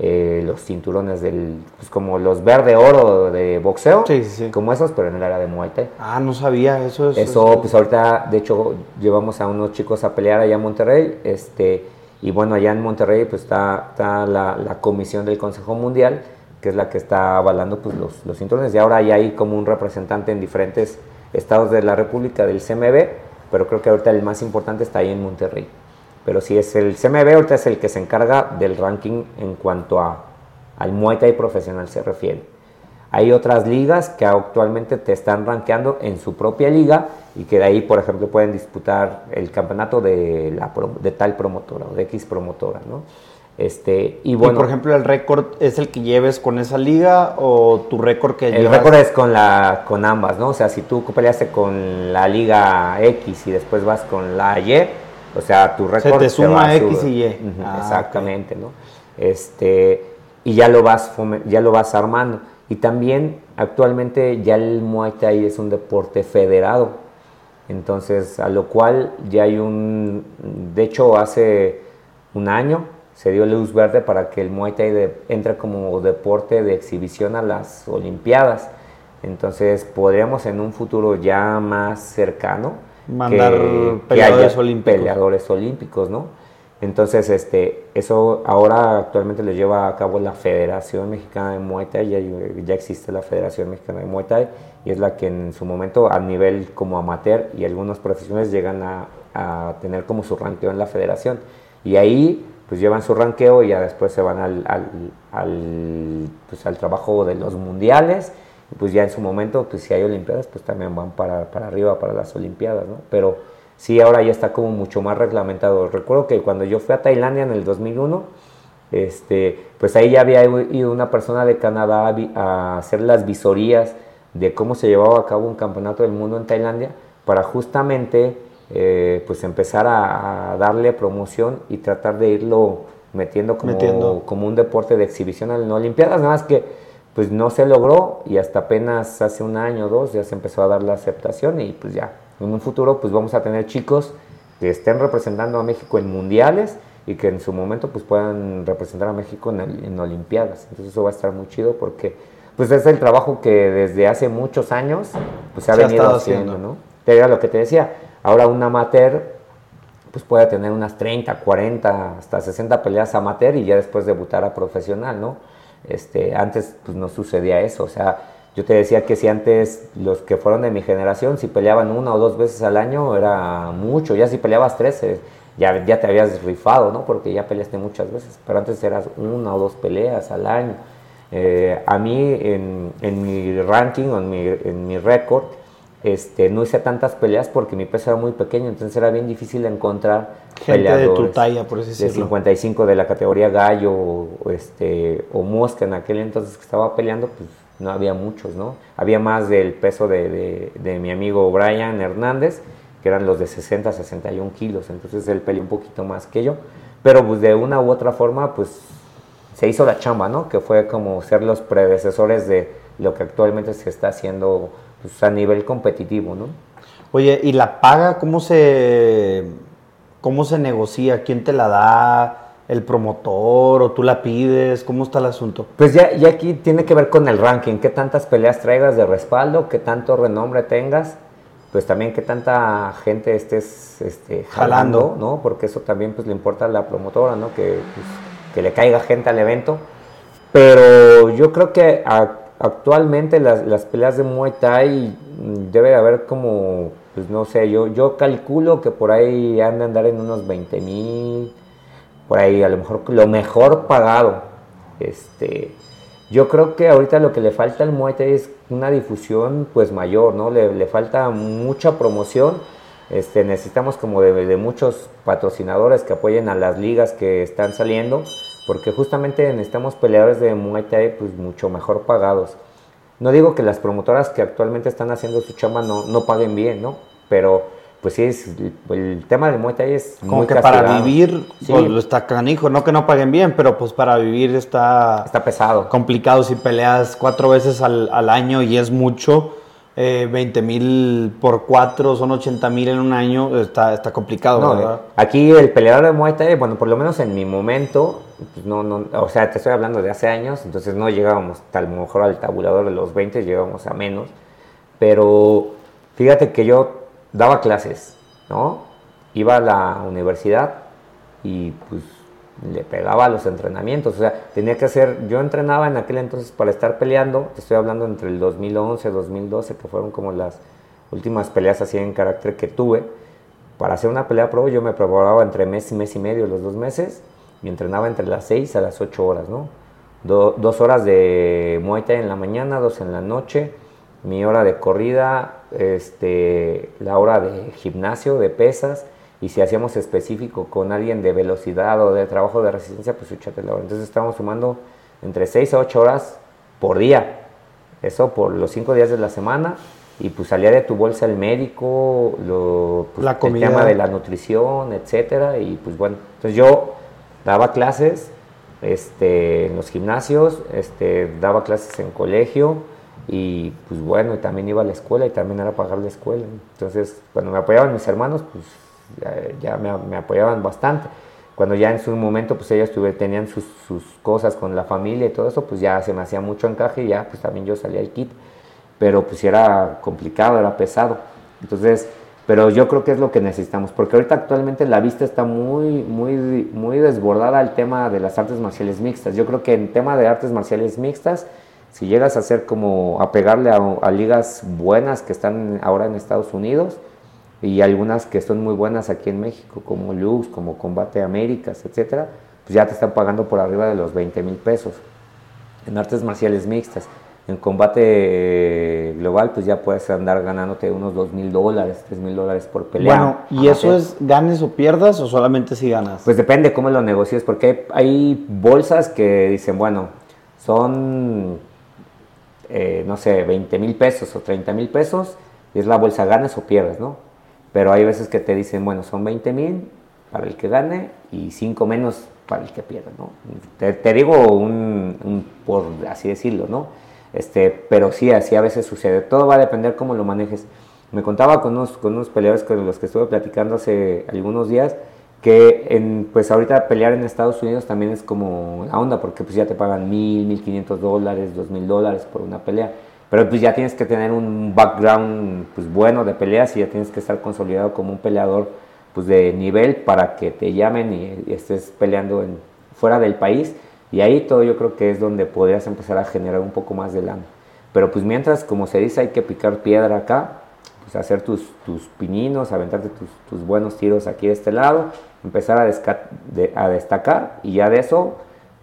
eh, los cinturones del, pues como los verde oro de boxeo, como esos, pero en el área de Muay Thai. Ah, no sabía, eso es. Eso, pues ahorita, de hecho, llevamos a unos chicos a pelear allá en Monterrey, este, y bueno, allá en Monterrey pues está, está la, la, comisión del Consejo Mundial, que es la que está avalando pues los, los cinturones, y ahora ya hay como un representante en diferentes estados de la República del CMB, pero creo que ahorita el más importante está ahí en Monterrey. Pero si es el CMB, ahorita es el que se encarga del ranking en cuanto a, al Muay Thai profesional se refiere. Hay otras ligas que actualmente te están rankeando en su propia liga y que de ahí, por ejemplo, pueden disputar el campeonato de, la, de tal promotora o de X promotora, ¿no? Este, y bueno, por ejemplo, el récord es el que lleves con esa liga o tu récord que El récord es con la con ambas, ¿no? O sea, si tú peleaste con la liga X y después vas con la Y, o sea, tu récord se te suma X y Y. Ah, exactamente, ¿no? Este, y ya lo vas ya lo vas armando. Y también actualmente ya el Muay Thai es un deporte federado. Entonces, a lo cual ya hay un de hecho hace un año se dio luz verde para que el Muay Thai entre como deporte de exhibición a las Olimpiadas. Entonces, podríamos en un futuro ya más cercano mandar peleadores, olímpicos. peleadores olímpicos, ¿no? Entonces, este, eso ahora actualmente lo lleva a cabo la Federación Mexicana de Muay Thai, ya, ya, existe la Federación Mexicana de Muay Thai y es la que en su momento a nivel como amateur y algunos profesionales llegan a, a tener como su ranqueo en la federación. Y ahí pues llevan su ranqueo y ya después se van al, al, al, pues, al trabajo de los mundiales pues ya en su momento, pues si hay Olimpiadas, pues también van para, para arriba para las Olimpiadas, ¿no? Pero sí, ahora ya está como mucho más reglamentado. Recuerdo que cuando yo fui a Tailandia en el 2001, este, pues ahí ya había ido una persona de Canadá a hacer las visorías de cómo se llevaba a cabo un campeonato del mundo en Tailandia para justamente eh, pues empezar a, darle promoción y tratar de irlo metiendo como, metiendo como un deporte de exhibición en Olimpiadas, nada más que pues no se logró y hasta apenas hace un año o dos ya se empezó a dar la aceptación y pues ya, en un futuro pues vamos a tener chicos que estén representando a México en mundiales y que en su momento pues puedan representar a México en, en Olimpiadas. Entonces eso va a estar muy chido porque pues es el trabajo que desde hace muchos años pues se ha venido haciendo, ¿no? Te era lo que te decía, ahora un amateur pues puede tener unas 30, 40, hasta 60 peleas amateur y ya después debutar a profesional, ¿no? Este, antes pues, no sucedía eso, o sea, yo te decía que si antes los que fueron de mi generación, si peleaban una o dos veces al año era mucho, ya si peleabas tres, ya, ya te habías rifado, ¿no? Porque ya peleaste muchas veces, pero antes eras una o dos peleas al año. Eh, a mí en, en, mi ranking en mi, en mi récord, este, no hice tantas peleas porque mi peso era muy pequeño, entonces era bien difícil encontrar Gente de tu talla, por así De 55 de la categoría gallo o, este, o mosca en aquel entonces que estaba peleando, pues no había muchos, ¿no? Había más del peso de, de, mi amigo Brian Hernández, que eran los de 60, 61 kilos, entonces él peleó un poquito más que yo, pero pues de una u otra forma, pues se hizo la chamba, ¿no? Que fue como ser los predecesores de lo que actualmente se está haciendo pues, a nivel competitivo, ¿no? Oye, ¿y la paga cómo se, cómo se negocia? ¿Quién te la da? ¿El promotor o tú la pides? ¿Cómo está el asunto? Pues ya, ya aquí tiene que ver con el ranking, qué tantas peleas traigas de respaldo, qué tanto renombre tengas, pues también qué tanta gente estés este, jalando, ¿no? Porque eso también pues le importa a la promotora, ¿no? Que, pues, que le caiga gente al evento. Pero yo creo que actualmente las, las, peleas de Muay Thai mm, debe de haber como, pues no sé, yo, yo calculo que por ahí han de andar en unos 20 mil, por ahí a lo mejor lo mejor pagado. Este, yo creo que ahorita lo que le falta al Muay Thai es una difusión pues mayor, ¿no? Le, le falta mucha promoción. Este, necesitamos como de, muchos patrocinadores que apoyen a las ligas que están saliendo porque justamente necesitamos peleadores de Muay Thai pues mucho mejor pagados. No digo que las promotoras que actualmente están haciendo su chamba no, no paguen bien, ¿no? Pero pues sí, es, el, tema del Muay Thai es Como que para vivir, pues lo está canijo, no que no paguen bien, pero pues para vivir está... Está pesado. Complicado si peleas cuatro veces al, al año y es mucho eh, 20 mil por cuatro son 80 mil en un año, está, está complicado, ¿verdad? Aquí el peleador de Muay Thai, bueno, por lo menos en mi momento, pues no, no, o sea, te estoy hablando de hace años, entonces no llegábamos tal mejor al tabulador de los 20, llegábamos a menos, pero fíjate que yo daba clases, ¿no? Iba a la universidad y pues le pegaba a los entrenamientos, o sea, tenía que hacer, yo entrenaba en aquel entonces para estar peleando, te estoy hablando entre el 2011 y 2012, que fueron como las últimas peleas así en carácter que tuve, para hacer una pelea pro yo me preparaba entre mes y mes y medio, los dos meses, y entrenaba entre las 6 a las 8 horas, ¿no? dos horas de Muay Thai en la mañana, dos en la noche, mi hora de corrida, este, la hora de gimnasio, de pesas, y si hacíamos específico con alguien de velocidad o de trabajo de resistencia, pues échate la hora. Entonces estábamos sumando entre 6 a 8 horas por día. Eso por los 5 días de la semana. Y pues salía de tu bolsa el médico, lo, pues, la el tema de la nutrición, etcétera. Y pues bueno, entonces yo daba clases este, en los gimnasios, este, daba clases en colegio y pues bueno, y también iba a la escuela y también era pagar la escuela. Entonces, cuando me apoyaban mis hermanos, pues ya, me, apoyaban bastante. Cuando ya en su momento, pues ellos tuve, tenían sus, cosas con la familia y todo eso, pues ya se me hacía mucho encaje y ya pues también yo salía al kit. Pero pues era complicado, era pesado. Entonces, pero yo creo que es lo que necesitamos, porque ahorita actualmente la vista está muy, muy, muy desbordada al tema de las artes marciales mixtas. Yo creo que en tema de artes marciales mixtas, si llegas a hacer como a pegarle a, ligas buenas que están ahora en Estados Unidos, y algunas que son muy buenas aquí en México, como Lux, como Combate Américas, etcétera, pues ya te están pagando por arriba de los 20 mil pesos. En artes marciales mixtas, en combate global, pues ya puedes andar ganándote unos 2 mil dólares, 3 mil dólares por pelea. Bueno, ¿y eso es ganes o pierdas o solamente si ganas? Pues depende cómo lo negocies, porque hay, bolsas que dicen, bueno, son, eh, no sé, 20 mil pesos o 30 mil pesos, y es la bolsa ganas o pierdas, ¿no? Pero hay veces que te dicen, bueno, son 20 mil para el que gane y 5 menos para el que pierda, ¿no? Te, digo un, por así decirlo, ¿no? Este, pero sí, así a veces sucede. Todo va a depender cómo lo manejes. Me contaba con unos, con unos peleadores con los que estuve platicando hace algunos días que en, pues ahorita pelear en Estados Unidos también es como la onda porque pues ya te pagan mil, mil quinientos dólares, dos mil dólares por una pelea. Pero pues ya tienes que tener un background pues bueno de peleas y ya tienes que estar consolidado como un peleador pues de nivel para que te llamen y, estés peleando en, fuera del país. Y ahí todo yo creo que es donde podrías empezar a generar un poco más de lana. Pero pues mientras, como se dice, hay que picar piedra acá, pues hacer tus, tus pininos, aventarte tus, tus, buenos tiros aquí de este lado, empezar a, a destacar y ya de eso,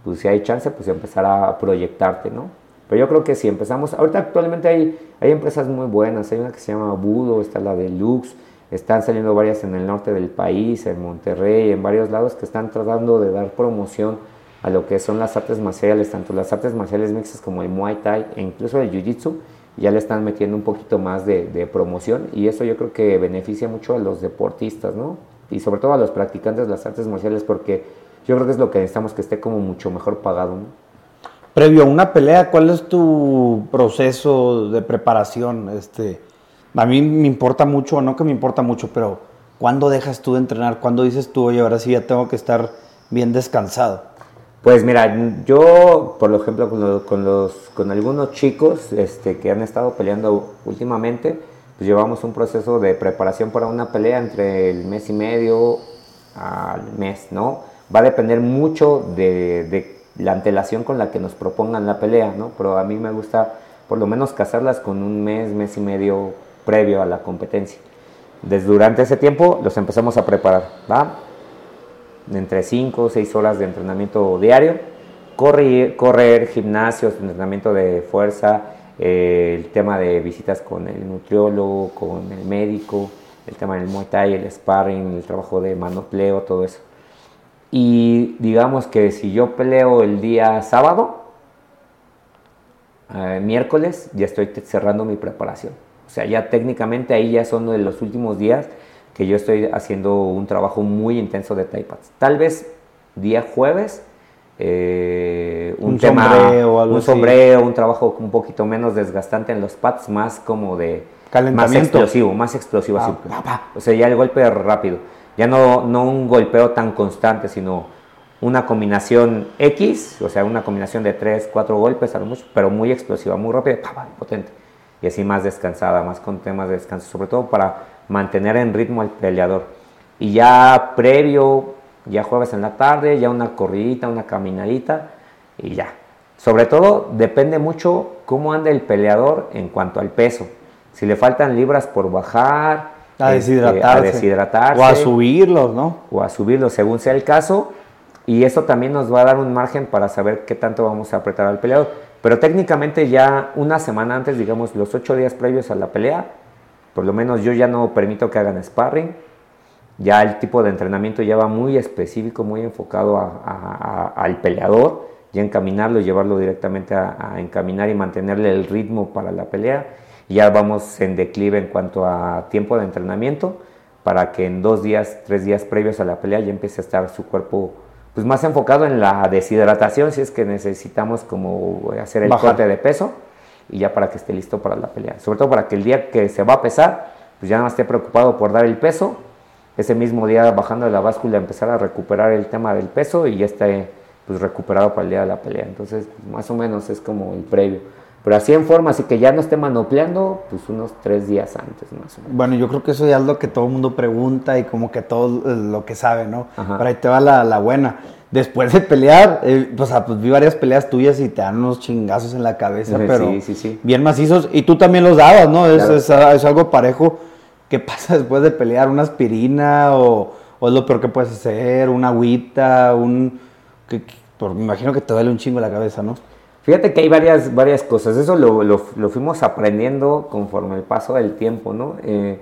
pues si hay chance, pues empezar a proyectarte, ¿no? Pero yo creo que si empezamos, ahorita actualmente hay, hay empresas muy buenas, hay una que se llama Budo, está la de Lux, están saliendo varias en el norte del país, en Monterrey, en varios lados que están tratando de dar promoción a lo que son las artes marciales, tanto las artes marciales mixtas como el Muay Thai e incluso el Jiu-Jitsu, ya le están metiendo un poquito más de, de, promoción y eso yo creo que beneficia mucho a los deportistas, ¿no? Y sobre todo a los practicantes de las artes marciales porque yo creo que es lo que necesitamos que esté como mucho mejor pagado. ¿no? Previo a una pelea, ¿cuál es tu proceso de preparación? Este, a mí me importa mucho, no que me importa mucho, pero ¿cuándo dejas tú de entrenar? ¿Cuándo dices tú, oye, ahora sí ya tengo que estar bien descansado? Pues mira, yo, por ejemplo, con, los, con, algunos chicos este, que han estado peleando últimamente, pues llevamos un proceso de preparación para una pelea entre el mes y medio al mes, ¿no? Va a depender mucho de, la antelación con la que nos propongan la pelea, ¿no? Pero a mí me gusta por lo menos casarlas con un mes, mes y medio previo a la competencia. Desde durante ese tiempo los empezamos a preparar, ¿va? Entre 5 o 6 horas de entrenamiento diario, correr, correr gimnasios, entrenamiento de fuerza, eh, el tema de visitas con el nutriólogo, con el médico, el tema del Muay Thai, el sparring, el trabajo de manopleo, todo eso. Y digamos que si yo peleo el día sábado, eh, miércoles, ya estoy cerrando mi preparación. O sea, ya técnicamente ahí ya son los últimos días que yo estoy haciendo un trabajo muy intenso de pads. Tal vez día jueves, eh, un, sombreo, un sombrero, un trabajo un poquito menos desgastante en los pads, más como de más explosivo, más explosivo, así, ah, o sea, ya el golpe rápido, ya no, no un golpeo tan constante, sino una combinación X, o sea, una combinación de 3, 4 golpes pero muy explosiva, muy rápida, potente, y así más descansada, más con temas de descanso, sobre todo para mantener en ritmo al peleador. Y ya previo, ya jueves en la tarde, ya una corridita, una caminadita y ya. Sobre todo depende mucho cómo anda el peleador en cuanto al peso. Si le faltan libras por bajar, a este, deshidratarse. O a subirlos, ¿no? O a subirlos, según sea el caso. Y eso también nos va a dar un margen para saber qué tanto vamos a apretar al peleador. Pero técnicamente ya una semana antes, digamos los ocho días previos a la pelea, por lo menos yo ya no permito que hagan sparring. Ya el tipo de entrenamiento ya va muy específico, muy enfocado al peleador, ya encaminarlo llevarlo directamente a, encaminar y mantenerle el ritmo para la pelea. ya vamos en declive en cuanto a tiempo de entrenamiento para que en dos días, tres días previos a la pelea ya empiece a estar su cuerpo pues más enfocado en la deshidratación si es que necesitamos como hacer el corte de peso y ya para que esté listo para la pelea. Sobre todo para que el día que se va a pesar, pues ya no esté preocupado por dar el peso, ese mismo día bajando de la báscula empezar a recuperar el tema del peso y ya esté pues recuperado para el día de la pelea. Entonces, más o menos es como el previo. Pero así en forma, así que ya no esté manopleando, pues unos tres días antes más o menos. Bueno, yo creo que eso ya es lo que todo el mundo pregunta y como que todo lo que sabe, ¿no? Pero ahí te va la, la buena después de pelear, eh, pues, vi varias peleas tuyas y te dan unos chingazos en la cabeza, pero bien macizos. Y tú también los dabas, ¿no? Es, algo parejo. ¿Qué pasa después de pelear? ¿Una aspirina o, es lo peor que puedes hacer? ¿Una agüita? Un, que, me imagino que te duele un chingo la cabeza, ¿no? Fíjate que hay varias, varias cosas. Eso lo, fuimos aprendiendo conforme el paso del tiempo, ¿no? Eh,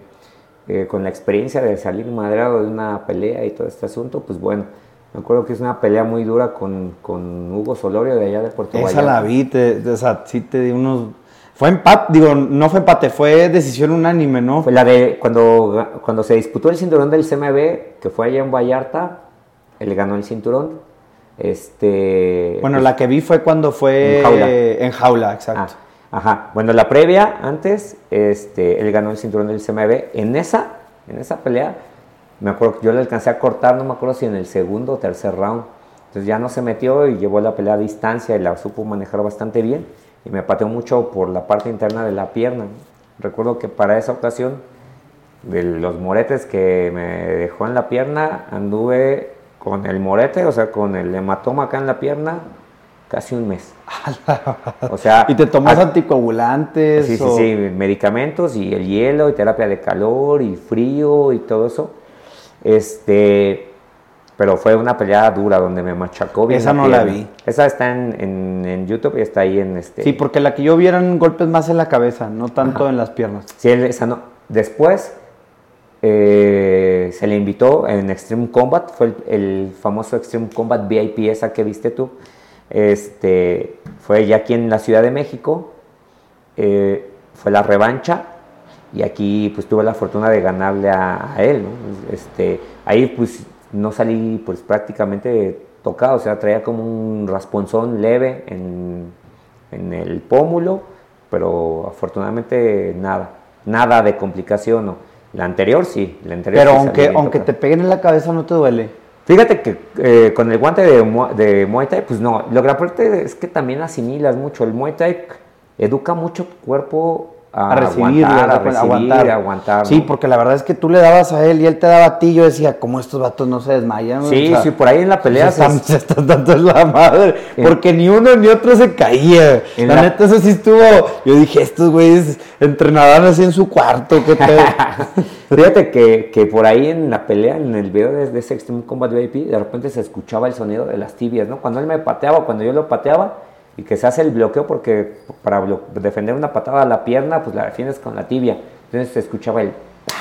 eh, con la experiencia de salir madrado de una pelea y todo este asunto, pues bueno me acuerdo que es una pelea muy dura con, con Hugo Solorio de allá de Puerto Esa la vi, te, o sea, sí te di unos... Fue empate, digo, no fue empate, fue decisión unánime, ¿no? Fue la de cuando, cuando se disputó el cinturón del CMB, que fue allá en Vallarta, él ganó el cinturón. Este, bueno, la que vi fue cuando fue en jaula, exacto. Ah, ajá. Bueno, la previa, antes, este, él ganó el cinturón del CMB. En esa, en esa pelea, me acuerdo que yo le alcancé a cortar, no me acuerdo si en el segundo o tercer round. Entonces ya no se metió y llevó la pelea a distancia y la supo manejar bastante bien. Y me pateó mucho por la parte interna de la pierna. Recuerdo que para esa ocasión, de los moretes que me dejó en la pierna, anduve con el morete, o sea, con el hematoma acá en la pierna, casi un mes. o sea, ¿Y te tomas anticoagulantes? Sí, sí, sí, medicamentos y el hielo y terapia de calor y frío y todo eso. Este, pero fue una pelea dura donde me machacó bien. Esa no la vi. Esa está en, en, YouTube y está ahí en este. Sí, porque la que yo vi eran golpes más en la cabeza, no tanto en las piernas. Sí, esa no. Después eh, se le invitó en Extreme Combat, fue el, famoso Extreme Combat VIP esa que viste tú. Este, fue ya aquí en la Ciudad de México. Eh, fue la revancha y aquí pues tuve la fortuna de ganarle a, él, Este, ahí pues no salí pues prácticamente tocado, o sea, traía como un rasponzón leve en, en el pómulo, pero afortunadamente nada, nada de complicación. No. La anterior sí, la anterior Pero sí aunque, aunque te peguen en la cabeza no te duele. Fíjate que eh, con el guante de, de Muay Thai, pues no, lo que aparte es que también asimilas mucho. El Muay Thai educa mucho tu cuerpo a, A recibir, aguantar, a recibir, aguantar. aguantar. Sí, porque la verdad es que tú le dabas a él y él te daba a ti. Yo decía, ¿cómo estos vatos no se desmayan? güey?" Sí, O sea, sí, por ahí en la pelea se están, se- están dando la madre. En- Porque ni uno ni otro se caía. En La, la- neta, eso sí estuvo. Yo dije, estos güeyes entrenaban así en su cuarto. ¿qué pedo?" Fíjate que, que por ahí en la pelea, en el video de, de ese Extreme Combat VIP, de repente se escuchaba el sonido de las tibias, ¿no? Cuando él me pateaba, cuando yo lo pateaba, y que se hace el bloqueo, porque para blo- defender una patada a la pierna, pues la defiendes con la tibia. Entonces se escuchaba el ¡pah!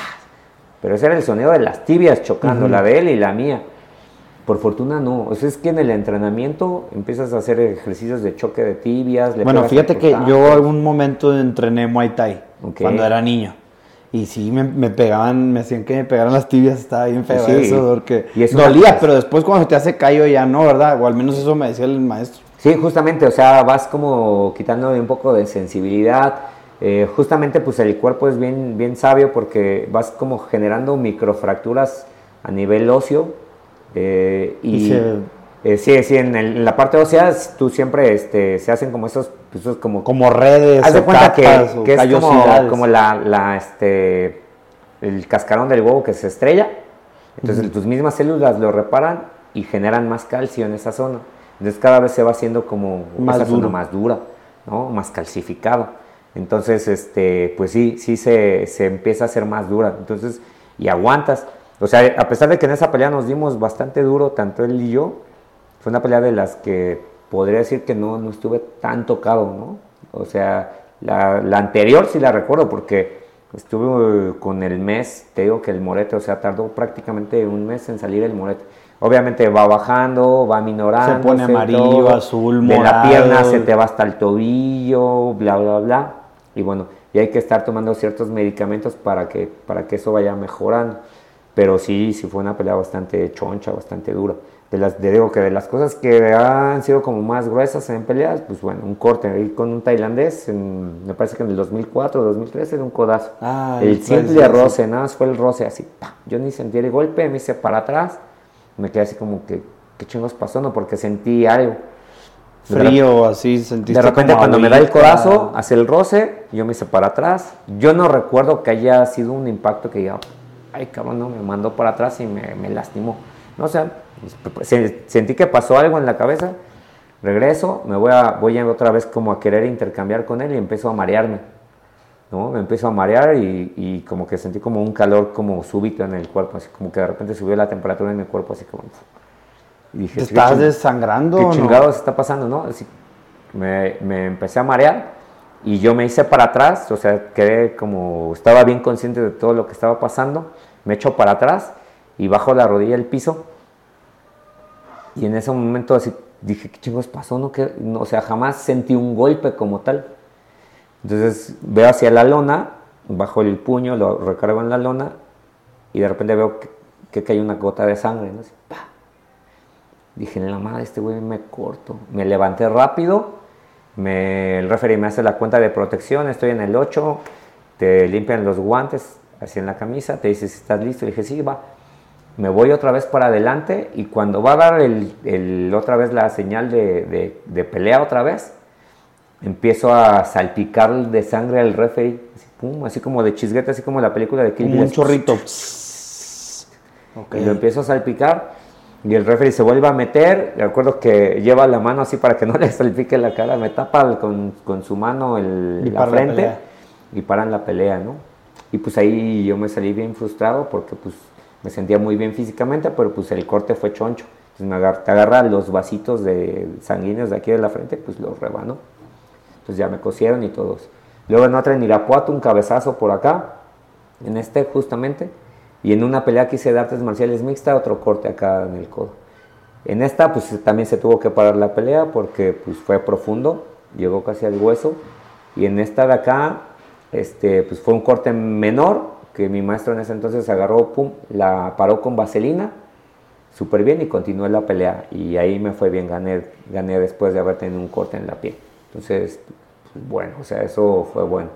Pero ese era el sonido de las tibias chocando, la de él y la mía. Por fortuna no. O sea, es que en el entrenamiento empiezas a hacer ejercicios de choque de tibias. le Bueno, fíjate que yo algún momento entrené Muay Thai Ok. cuando era niño. Y sí, me, me pegaban, me hacían que me pegaran las tibias, estaba bien feo Sí. eso, porque Y es una dolía, pero después cuando te hace callo ya no, ¿verdad? O al menos eso me decía el maestro. Sí, justamente, o sea, vas como quitándole un poco de sensibilidad. eh, justamente, pues el cuerpo es bien, bien sabio porque vas como generando microfracturas a nivel óseo. eh, y Y se- eh, sí, sí, en, el- en la parte ósea tú siempre este, se hacen como esos, pues, esos como Como redes, Haz de cuenta que, es como, como la, la, este, el cascarón del huevo que se estrella. Entonces tus mismas células lo reparan y generan más calcio en esa zona. Entonces cada vez se va haciendo como Más esa zona más dura, ¿no? más calcificado. Entonces, este, pues sí, sí se, se empieza a hacer más dura. Entonces, y aguantas. O sea, a pesar de que en esa pelea nos dimos bastante duro, tanto él y yo, fue una pelea de las que podría decir que no, no estuve tan tocado, ¿no? O sea, la, la anterior sí la recuerdo porque estuve con el mes, te digo que el morete, o sea, tardó prácticamente un mes en salir el morete. Obviamente va bajando, va minorando. Se pone amarillo, azul, De la morado. pierna se te va hasta el tobillo, bla, bla, bla. Y bueno, y hay que estar tomando ciertos medicamentos para que, para que eso vaya mejorando. Pero sí, sí fue una pelea bastante choncha, bastante dura. De las, de- digo que de las cosas que han sido como más gruesas en peleas, pues bueno, un corte ahí con un tailandés, en- me parece que en el 2004 2013 era un codazo. Ah, el simple roce, nada más fue el roce así. ¡pa! Yo ni sentí el golpe, me hice para atrás, me quedé así como que, ¿qué chingos pasó? No, porque sentí algo. Frío, así, sentiste De repente como cuando me da el codazo, hace el roce, yo me hice para atrás. Yo no recuerdo que haya sido un impacto que diga, ay cabrón, no, me mandó para atrás y me, me lastimó. No, o sea, se- sentí que pasó algo en la cabeza. Regreso, me voy a, voy a otra vez como a querer intercambiar con él y empiezo a marearme. ¿No? Me empiezo a marear y, y como que sentí como un calor como súbito en el cuerpo, así como que de repente subió la temperatura en mi cuerpo, así como... Y dije, ¿Te "¿Qué estás ching- desangrando? ¿Qué no? chingados está pasando, no? Así, me, me empecé a marear y yo me hice para atrás, o sea, quedé como, estaba bien consciente de todo lo que estaba pasando, me echo para atrás y bajo la rodilla del piso y en ese momento así dije, ¿qué chingos pasó? No, que, no, o sea, jamás sentí un golpe como tal. Entonces veo hacia la lona, bajo el puño, lo recargo en la lona y de repente veo que, que cae una gota de sangre, ¿no? Así. Dije, la madre, este güey me corto. Me levanté rápido, me, el referee me hace la cuenta de protección, estoy en el 8, te limpian los guantes, así en la camisa, te dice si estás listo. Dije, sí, va. Me voy otra vez para adelante y cuando va a dar el, el- otra vez la señal de, de- de pelea otra vez, empiezo a salpicar de sangre al referee, así, pum, así como de chisguete, así como la película de Kill Bill, un chorrito. Y lo empiezo a salpicar y el referee se vuelve a meter. Recuerdo que lleva la mano así para que no le salpique la cara, me tapa con, con su mano el- Y la frente y paran la pelea, ¿no? Y pues ahí yo me salí bien frustrado porque pues me sentía muy bien físicamente, pero pues el corte fue choncho. Entonces me te agarra los vasitos de sanguíneos de aquí de la frente, pues los rebanó. Entonces ya me cosieron y todos. Luego en otra en Irapuato, un cabezazo por acá, en este justamente. Y en una pelea que hice de artes marciales mixta, otro corte acá en el codo. En esta, pues también se tuvo que parar la pelea porque pues, fue profundo, llegó casi al hueso. Y en esta de acá, este, pues fue un corte menor que mi maestro en ese entonces agarró, pum, la paró con vaselina súper bien y continué la pelea. Y ahí me fue bien, gané, gané después de haber tenido un corte en la piel. Entonces, pues, bueno, o sea, eso fue bueno.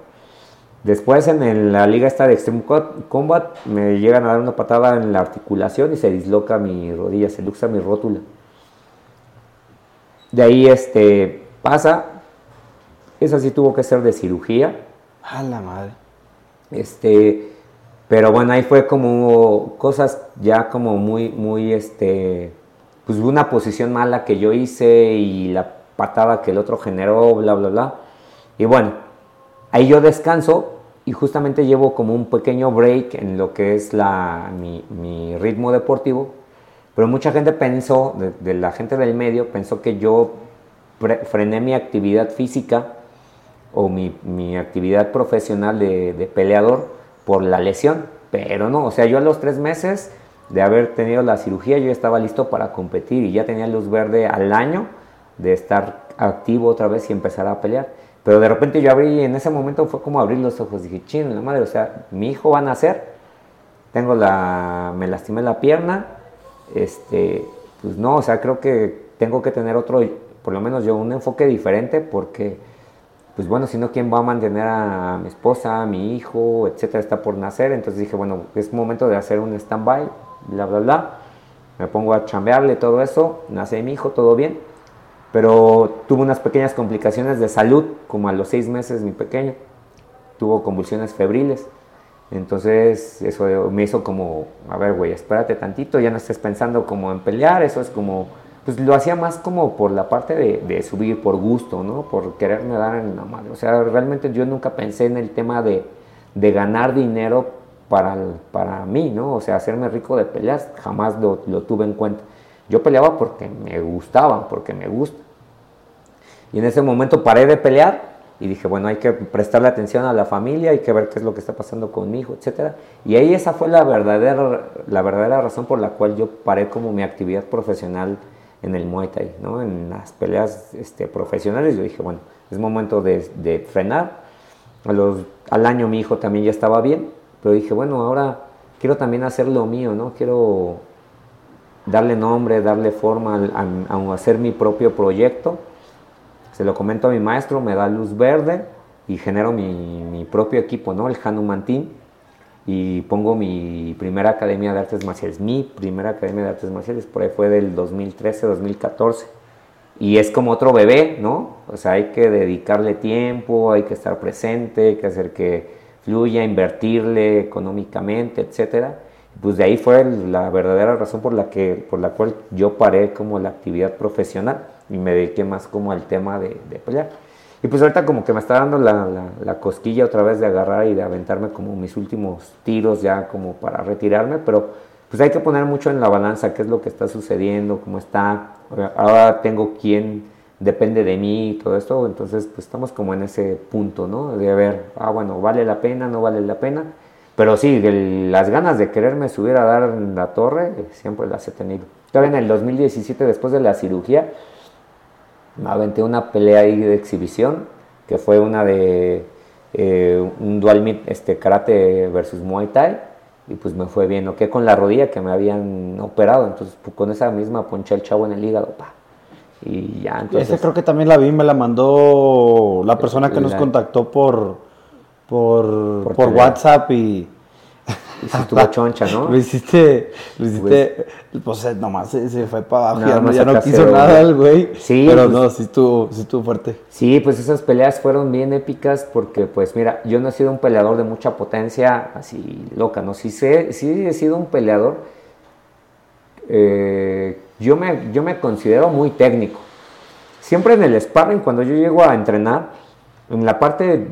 Después en la liga esta de Extreme Combat me llegan a dar una patada en la articulación y se disloca mi rodilla, se luxa mi rótula. De ahí este, pasa, esa sí tuvo que ser de cirugía. A la madre. Este, pero bueno, ahí fue como cosas ya como muy, muy, este, pues una posición mala que yo hice y la patada que el otro generó, bla, bla, bla. Y bueno, ahí yo descanso y justamente llevo como un pequeño break en lo que es la, mi, ritmo deportivo. Pero mucha gente pensó, de, la gente del medio, pensó que yo frené mi actividad física o mi, mi actividad profesional de, de, peleador por la lesión. Pero no, o sea, yo a los tres meses de haber tenido la cirugía, yo estaba listo para competir y ya tenía luz verde al año de estar activo otra vez y empezar a pelear. Pero de repente yo abrí, en ese momento fue como abrir los ojos. Dije, chino, la madre, o sea, mi hijo va a nacer. Tengo la, me lastimé la pierna. Este, pues no, o sea, creo que tengo que tener otro, por lo menos yo, un enfoque diferente porque, pues bueno, si no, ¿quién va a mantener a mi esposa, a mi hijo, etcétera? Está por nacer. Entonces dije, bueno, es momento de hacer un stand-by, bla, bla, bla. Me pongo a chambearle todo eso. Nace mi hijo, todo bien pero tuvo unas pequeñas complicaciones de salud, como a los seis meses mi pequeño, tuvo convulsiones febriles. Entonces eso me hizo como, a ver, güey, espérate tantito, ya no estés pensando como en pelear, eso es como, pues lo hacía más como por la parte de, subir, por gusto, ¿no? Por quererme dar en la madre. O sea, realmente yo nunca pensé en el tema de, ganar dinero para, para mí, ¿no? O sea, hacerme rico de peleas, jamás lo, lo tuve en cuenta. Yo peleaba porque me gustaba, porque me gusta. Y en ese momento paré de pelear y dije, bueno, hay que prestarle atención a la familia, hay que ver qué es lo que está pasando con mi hijo, etc. Y ahí esa fue la verdadera, la verdadera razón por la cual yo paré como mi actividad profesional en el Muay Thai, ¿no? En las peleas este, profesionales yo dije, bueno, es momento de, frenar. Al año mi hijo también ya estaba bien, pero dije, bueno, ahora quiero también hacer lo mío, ¿no? Quiero darle nombre, darle forma a, hacer mi propio proyecto. Se lo comento a mi maestro, me da luz verde y genero mi, propio equipo, ¿no? El Hanuman Team. Y pongo mi primera academia de artes marciales. Mi primera academia de artes marciales, por ahí fue del 2013-2014. Y es como otro bebé, ¿no? O sea, hay que dedicarle tiempo, hay que estar presente, hay que hacer que fluya, invertirle económicamente, etcétera pues de ahí fue la verdadera razón por la, que, por la cual yo paré como la actividad profesional y me dediqué más como al tema de, pelear. Y pues ahorita como que me está dando la, la, cosquilla otra vez de agarrar y de aventarme como mis últimos tiros ya como para retirarme, pero pues hay que poner mucho en la balanza qué es lo que está sucediendo, cómo está. Ahora tengo quién depende de mí y todo esto, entonces pues estamos como en ese punto, ¿no? De ver, ah, bueno, vale la pena, no vale la pena pero sí, las ganas de quererme subir a dar la torre, siempre las he tenido. Todavía en el 2017, después de la cirugía, aventé una pelea ahí de exhibición, que fue una de eh, un dual meet, este, karate versus muay thai, y pues me fue bien, que con la rodilla que me habían operado, entonces pues, con esa misma ponché el chavo en el hígado, pa. Y ya, entonces... Ese creo que también la vi, me la mandó la persona que nos contactó por por, por, WhatsApp y... estuvo choncha, ¿no? Lo hiciste, lo hiciste, pues, pues nomás se, fue para abajo, ya, no, quiso nada el güey. Sí. Pero pues no, sí estuvo, sí estuvo fuerte. Sí, pues esas peleas fueron bien épicas porque, pues mira, yo no he sido un peleador de mucha potencia así loca, ¿no? Sí, sé, sí he sido un peleador, eh, yo, me, yo me considero muy técnico. Siempre en el sparring, cuando yo llego a entrenar, en la parte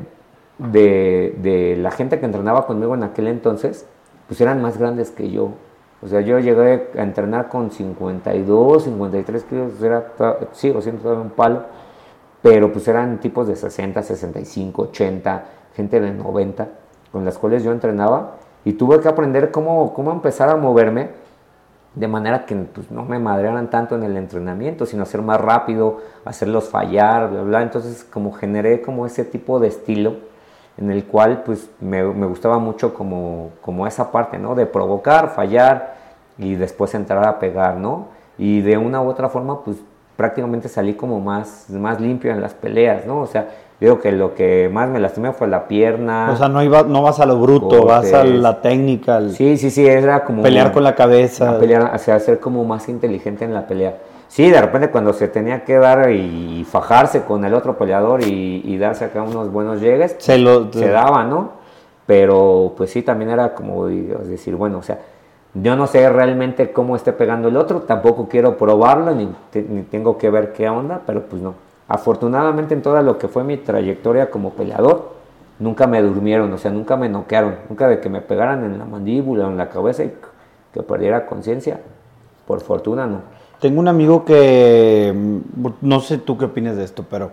de, la gente que entrenaba conmigo en aquel entonces, pues eran más grandes que yo. O sea, yo llegué a entrenar con 52, 53 kilos, era, sigo siendo todavía un palo, pero pues eran tipos de 60, 65, 80, gente de 90, con las cuales yo entrenaba y tuve que aprender cómo, cómo empezar a moverme de manera que pues, no me madrearan tanto en el entrenamiento, sino hacer más rápido, hacerlos fallar, bla, bla. Entonces, como generé como ese tipo de estilo, en el cual pues me, gustaba mucho como, como esa parte, ¿no? De provocar, fallar y después entrar a pegar, ¿no? Y de una u otra forma, pues prácticamente salí como más, más limpio en las peleas, ¿no? O sea, digo que lo que más me lastimé fue la pierna. O sea, no, iba, no vas a lo bruto, vas a la técnica. Sí, sí, sí, era como... Pelear con la cabeza. Pelear, o sea, ser como más inteligente en la pelea. Sí, de repente cuando se tenía que dar y fajarse con el otro peleador y, darse acá unos buenos llegues, se, lo, se daba, ¿no? Pero pues sí, también era como decir, bueno, o sea, yo no sé realmente cómo esté pegando el otro, tampoco quiero probarlo, ni, tengo que ver qué onda, pero pues no. Afortunadamente en toda lo que fue mi trayectoria como peleador, nunca me durmieron, o sea, nunca me noquearon, nunca de que me pegaran en la mandíbula o en la cabeza y que perdiera conciencia. Por fortuna no. Tengo un amigo que, mm, no sé tú qué opinas de esto, pero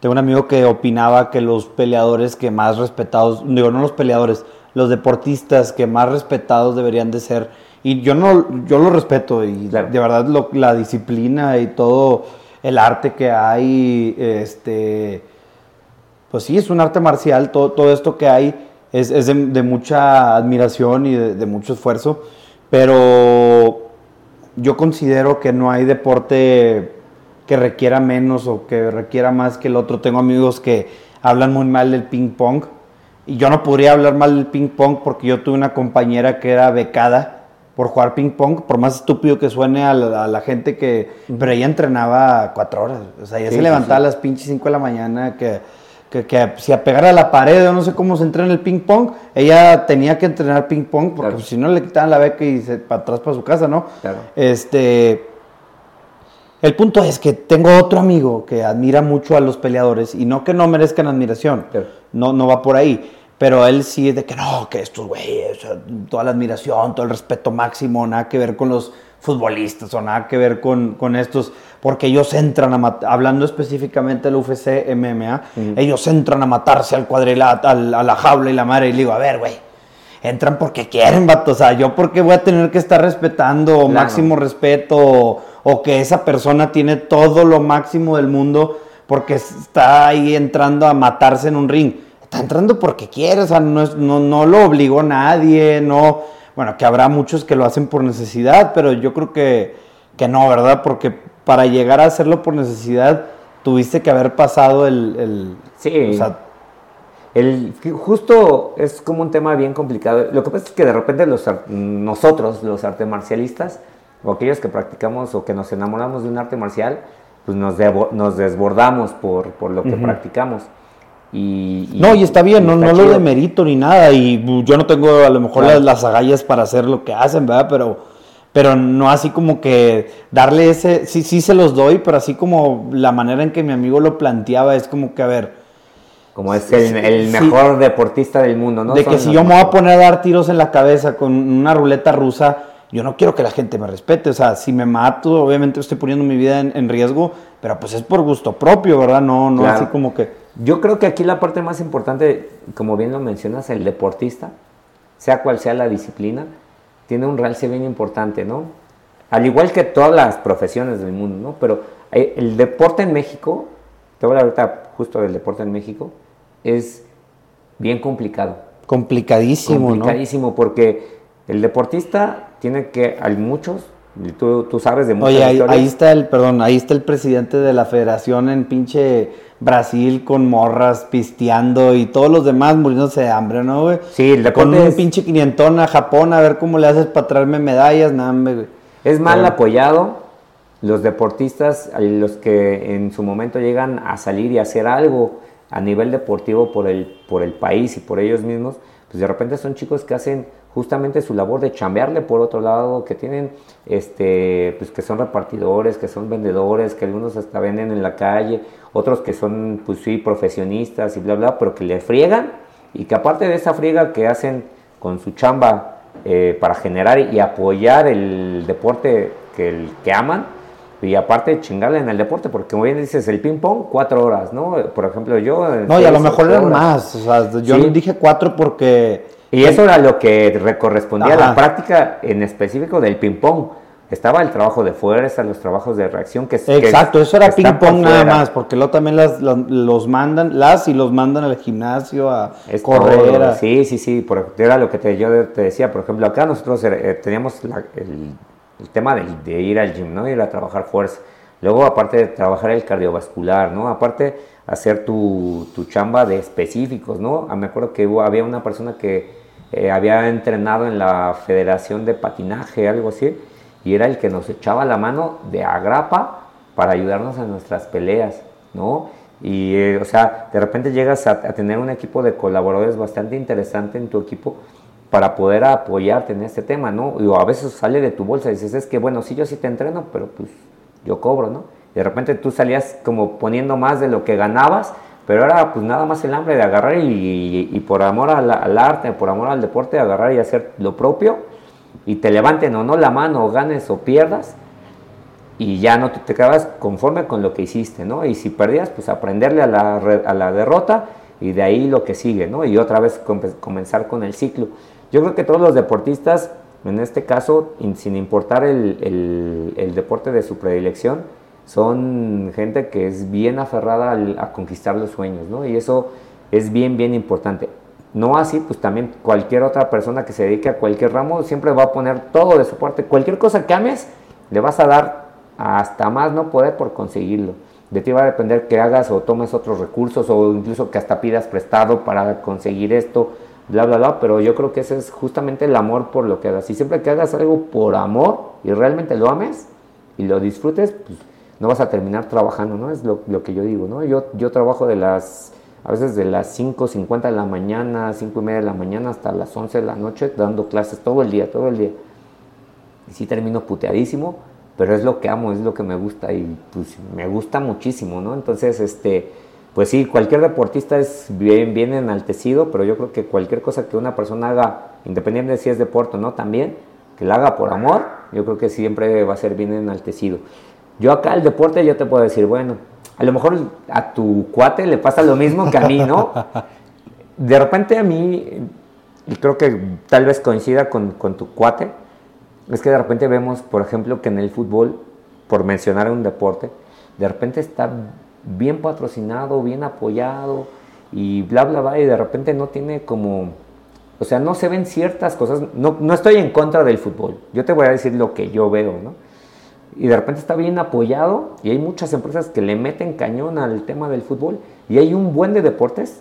tengo un amigo que opinaba que los peleadores que más respetados, digo, no los peleadores, los deportistas que más respetados deberían de ser. Y yo no, yo lo respeto y de verdad la disciplina y todo el arte que hay, este, pues sí, es un arte marcial, todo, todo esto que hay es, es de, mucha admiración y de, mucho esfuerzo, pero yo considero que no hay deporte que requiera menos o que requiera más que el otro. Tengo amigos que hablan muy mal del ping pong y yo no podría hablar mal del ping pong porque yo tuve una compañera que era becada por jugar ping pong, por más estúpido que suene a la, gente que... Pero ella entrenaba cuatro horas. O sea, ella se levantaba a las pinches cinco de la mañana que, que, si a pegar a la pared o no sé cómo se entrena el ping pong, ella tenía que entrenar ping pong porque si no le quitaban la beca y se para atrás para su casa, ¿no? Claro. Este... El punto es que tengo otro amigo que admira mucho a los peleadores y no que no merezcan admiración, no, no va por ahí, pero él sí es de que no, que estos güeyes, toda la admiración, todo el respeto máximo, nada que ver con los futbolistas o nada que ver con, con estos, porque ellos entran a matar, hablando específicamente del UFC MMA, ellos entran a matarse al cuadrilátero, a la jaula y la madre, y le digo, a ver, güey, entran porque quieren, vato, o sea, yo porque voy a tener que estar respetando máximo respeto o que esa persona tiene todo lo máximo del mundo porque está ahí entrando a matarse en un ring. Está entrando porque quiere, o sea, no, no, no lo obligó nadie, no... Bueno, que habrá muchos que lo hacen por necesidad, pero yo creo que, que no, ¿verdad? Porque para llegar a hacerlo por necesidad, tuviste que haber pasado el... el sí. O sea, el, justo es como un tema bien complicado. Lo que pasa es que de repente los, nosotros, los artes marcialistas, o aquellos que practicamos o que nos enamoramos de un arte marcial, pues nos, nos desbordamos por, por lo que practicamos. Y, no, y está bien, no, no lo demerito ni nada, y yo no tengo a lo mejor las, agallas para hacer lo que hacen, ¿verdad? Pero, pero no así como que darle ese, sí, sí se los doy, pero así como la manera en que mi amigo lo planteaba es como que, a ver, como es el, mejor deportista del mundo, ¿no? De que si yo me voy a poner a dar tiros en la cabeza con una ruleta rusa, yo no quiero que la gente me respete. O sea, si me mato, obviamente estoy poniendo mi vida en, riesgo, pero pues es por gusto propio, ¿verdad? No, no así como que. Yo creo que aquí la parte más importante, como bien lo mencionas, el deportista, sea cual sea la disciplina, tiene un realce bien importante, ¿no? Al igual que todas las profesiones del mundo, ¿no? Pero eh, el deporte en México, te voy a hablar ahorita justo del deporte en México, es bien complicado. Complicadísimo, Complicadísimo, porque el deportista tiene que, hay muchos, tú, tú sabes de muchas Oye, ahí, está el, perdón, ahí está el presidente de la federación en pinche Brasil con morras pisteando y todos los demás muriéndose de hambre, ¿no, güey? Sí, el Con un pinche quinientón a Japón a ver cómo le haces para traerme medallas, nada, güey. Es mal apoyado. Los deportistas, los que en su momento llegan a salir y hacer algo a nivel deportivo por el, por el país y por ellos mismos, pues de repente son chicos que hacen justamente su labor de chambearle por otro lado, que tienen, este, pues que son repartidores, que son vendedores, que algunos hasta venden en la calle, otros que son, pues sí, profesionistas y bla, bla, pero que le friegan y que aparte de esa friega que hacen con su chamba eh, para generar y apoyar el deporte que, el, que aman, y aparte chingarle en el deporte, porque como bien dices, el ping pong, cuatro horas, ¿no? Por ejemplo, yo... No, y a lo mejor eran más, o sea, yo dije cuatro porque y eso era lo que correspondía a la práctica en específico del ping-pong. estaba el trabajo de fuerza, los trabajos de reacción que Exacto, eso era ping pong nada más, porque luego también las, los mandan, las y los mandan al gimnasio a correr. Sí, sí, sí, por, era lo que te, yo te decía, por ejemplo, acá nosotros eh, teníamos el, el, tema de, de, ir al gym, ¿no? Ir a trabajar fuerza. Luego, aparte de trabajar el cardiovascular, ¿no? Aparte, hacer tu, tu chamba de específicos, ¿no? Ah, me acuerdo que había una persona que eh, había entrenado en la Federación de Patinaje, algo así, y era el que nos echaba la mano de agrapa para ayudarnos en nuestras peleas, ¿no? Y, eh, o sea, de repente llegas a, tener un equipo de colaboradores bastante interesante en tu equipo para poder apoyarte en este tema, ¿no? Y a veces sale de tu bolsa y dices, es que bueno, sí, yo sí te entreno, pero pues yo cobro, ¿no? de repente tú salías como poniendo más de lo que ganabas, pero era pues nada más el hambre de agarrar y, por amor al, arte, por amor al deporte, agarrar y hacer lo propio y te levanten o no la mano, o ganes o pierdas y ya no te, te conforme con lo que hiciste, ¿no? Y si perdías, pues aprenderle a la, a la derrota y de ahí lo que sigue, ¿no? Y otra vez comenzar con el ciclo. Yo creo que todos los deportistas, en este caso, sin importar el, el deporte de su predilección, son gente que es bien aferrada a conquistar los sueños, ¿no? Y eso es bien, bien importante. No así, pues también cualquier otra persona que se dedique a cualquier ramo siempre va a poner todo de su parte. Cualquier cosa que ames, le vas a dar hasta más no poder por conseguirlo. De ti va a depender que hagas o tomes otros recursos o incluso que hasta pidas prestado para conseguir esto, bla, bla, bla. Pero yo creo que ese es justamente el amor por lo que hagas. Y siempre que hagas algo por amor y realmente lo ames y lo disfrutes, pues no vas a terminar trabajando, ¿no? Es lo, que yo digo, ¿no? Yo, yo trabajo de las, a veces de las 5.50 de la mañana, 5 y media de la mañana hasta las 11 de la noche dando clases todo el día, todo el día. Y sí termino puteadísimo, pero es lo que amo, es lo que me gusta y pues me gusta muchísimo, ¿no? Entonces, este, pues sí, cualquier deportista es bien, bien enaltecido, pero yo creo que cualquier cosa que una persona haga, independiente de si es deporte o no, también, que la haga por amor, yo creo que siempre va a ser bien enaltecido. Yo acá el deporte yo te puedo decir, bueno, a lo mejor a tu cuate le pasa lo mismo que a mí, ¿no? De repente a mí, y creo que tal vez coincida con, tu cuate, es que de repente vemos, por ejemplo, que en el fútbol, por mencionar un deporte, de repente está bien patrocinado, bien apoyado y bla, bla, bla, y de repente no tiene como, o sea, no se ven ciertas cosas, no, no estoy en contra del fútbol, yo te voy a decir lo que yo veo, ¿no? Y de repente está bien apoyado y hay muchas empresas que le meten cañón al tema del fútbol y hay un buen de deportes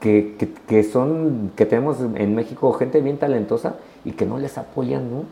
que, que, son, que tenemos en México gente bien talentosa y que no les apoyan, ¿no?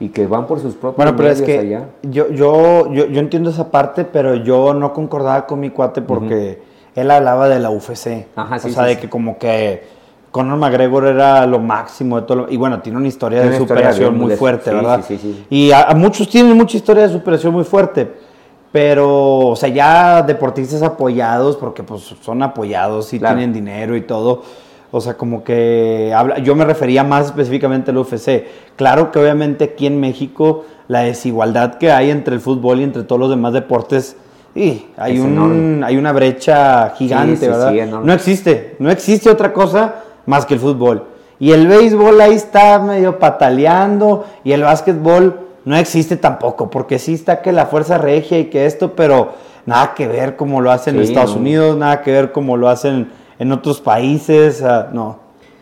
Y que van por sus propios bueno, pero es que allá. Yo, yo, yo, yo, entiendo esa parte, pero yo no concordaba con mi cuate porque él hablaba de la UFC. Ajá, sí, o sea, de que como que Conor McGregor era lo máximo de todo. y bueno, tiene una historia de superación muy fuerte, ¿verdad? Sí, sí, sí. Y a, muchos tienen mucha historia de superación muy fuerte. Pero, o sea, ya deportistas apoyados, porque pues son apoyados y tienen dinero y todo. O sea, como que habla, yo me refería más específicamente al UFC. Claro que obviamente aquí en México la desigualdad que hay entre el fútbol y entre todos los demás deportes, y hay, un, hay una brecha gigante, ¿verdad? no existe, no existe otra cosa más que el fútbol. Y el béisbol ahí está medio pataleando y el básquetbol no existe tampoco, porque sí está que la fuerza regia y que esto, pero nada que ver como lo hacen en Estados Unidos, nada que ver como lo hacen en otros países, no.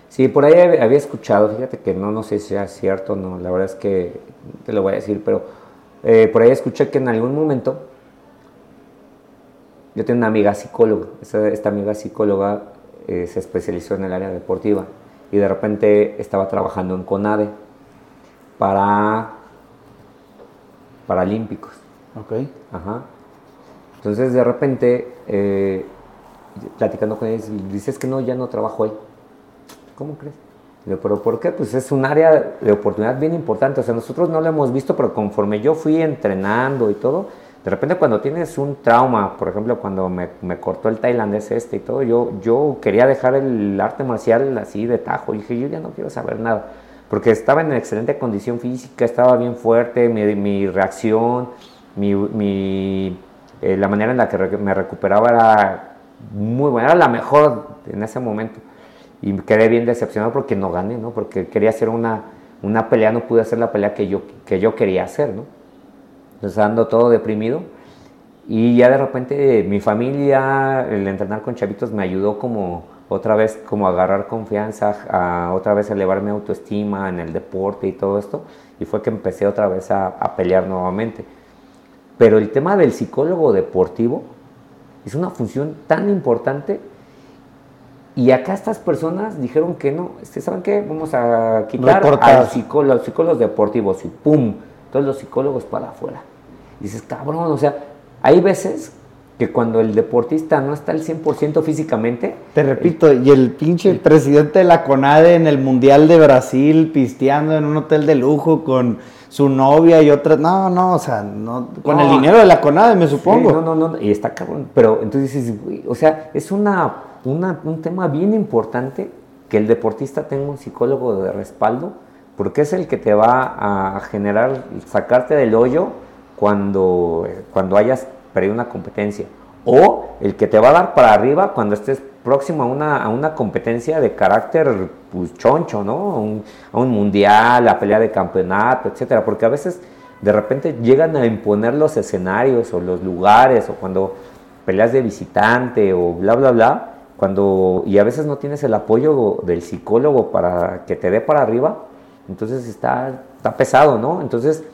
Sí, por ahí había escuchado, fíjate que no, no sé si sea cierto no, la verdad es que te lo voy a decir, pero eh, por ahí escuché que en algún momento yo tengo una amiga psicóloga, esta amiga psicóloga eh, se especializó en el área deportiva y de repente estaba trabajando en CONADE para paralímpicos. Ok. Ajá. Entonces de repente, eh, platicando con ellos, dices que no, ya no trabajo ahí. ¿Cómo crees? pero ¿por qué? Pues es un área de oportunidad bien importante. O sea, nosotros no lo hemos visto, pero conforme yo fui entrenando y todo, de repente cuando tienes un trauma, por ejemplo, cuando me, cortó el tailandés este y todo, yo, yo quería dejar el arte marcial así de tajo. Y dije, yo ya no quiero saber nada. Porque estaba en excelente condición física, estaba bien fuerte, mi, reacción, mi, eh, la manera en la que me recuperaba era muy buena, era la mejor en ese momento. Y quedé bien decepcionado porque no gané, ¿no? Porque quería hacer una, una pelea no pude hacer la pelea que yo, que yo quería hacer, ¿no? Entonces ando todo deprimido y ya de repente mi familia, el entrenar con chavitos me ayudó como otra vez como a agarrar confianza, a otra vez elevar mi autoestima en el deporte y todo esto y fue que empecé otra vez a, a pelear nuevamente. Pero el tema del psicólogo deportivo es una función tan importante y acá estas personas dijeron que no, ¿saben qué? Vamos a quitar a los psicólogos deportivos y ¡pum! Todos los psicólogos para afuera. dices, cabrón, o sea, hay veces que cuando el deportista no está al 100% físicamente... Te repito, y el pinche presidente de la CONADE en el Mundial de Brasil pisteando en un hotel de lujo con su novia y otras... No, no, o sea, no, con el dinero de la CONADE, me supongo. no, no, no, y está cabrón. Pero entonces dices, o sea, es una un tema bien importante que el deportista tenga un psicólogo de respaldo, porque es el que te va a generar, sacarte del hoyo cuando, cuando hayas perdido una competencia, o el que te va a dar para arriba cuando estés próximo a una, a una competencia de carácter pues, choncho, ¿no? A un, mundial, a pelea de campeonato, etcétera, porque a veces de repente llegan a imponer los escenarios o los lugares, o cuando peleas de visitante o bla, bla, bla, cuando, y a veces no tienes el apoyo del psicólogo para que te dé para arriba, entonces está, está pesado, ¿no? Entonces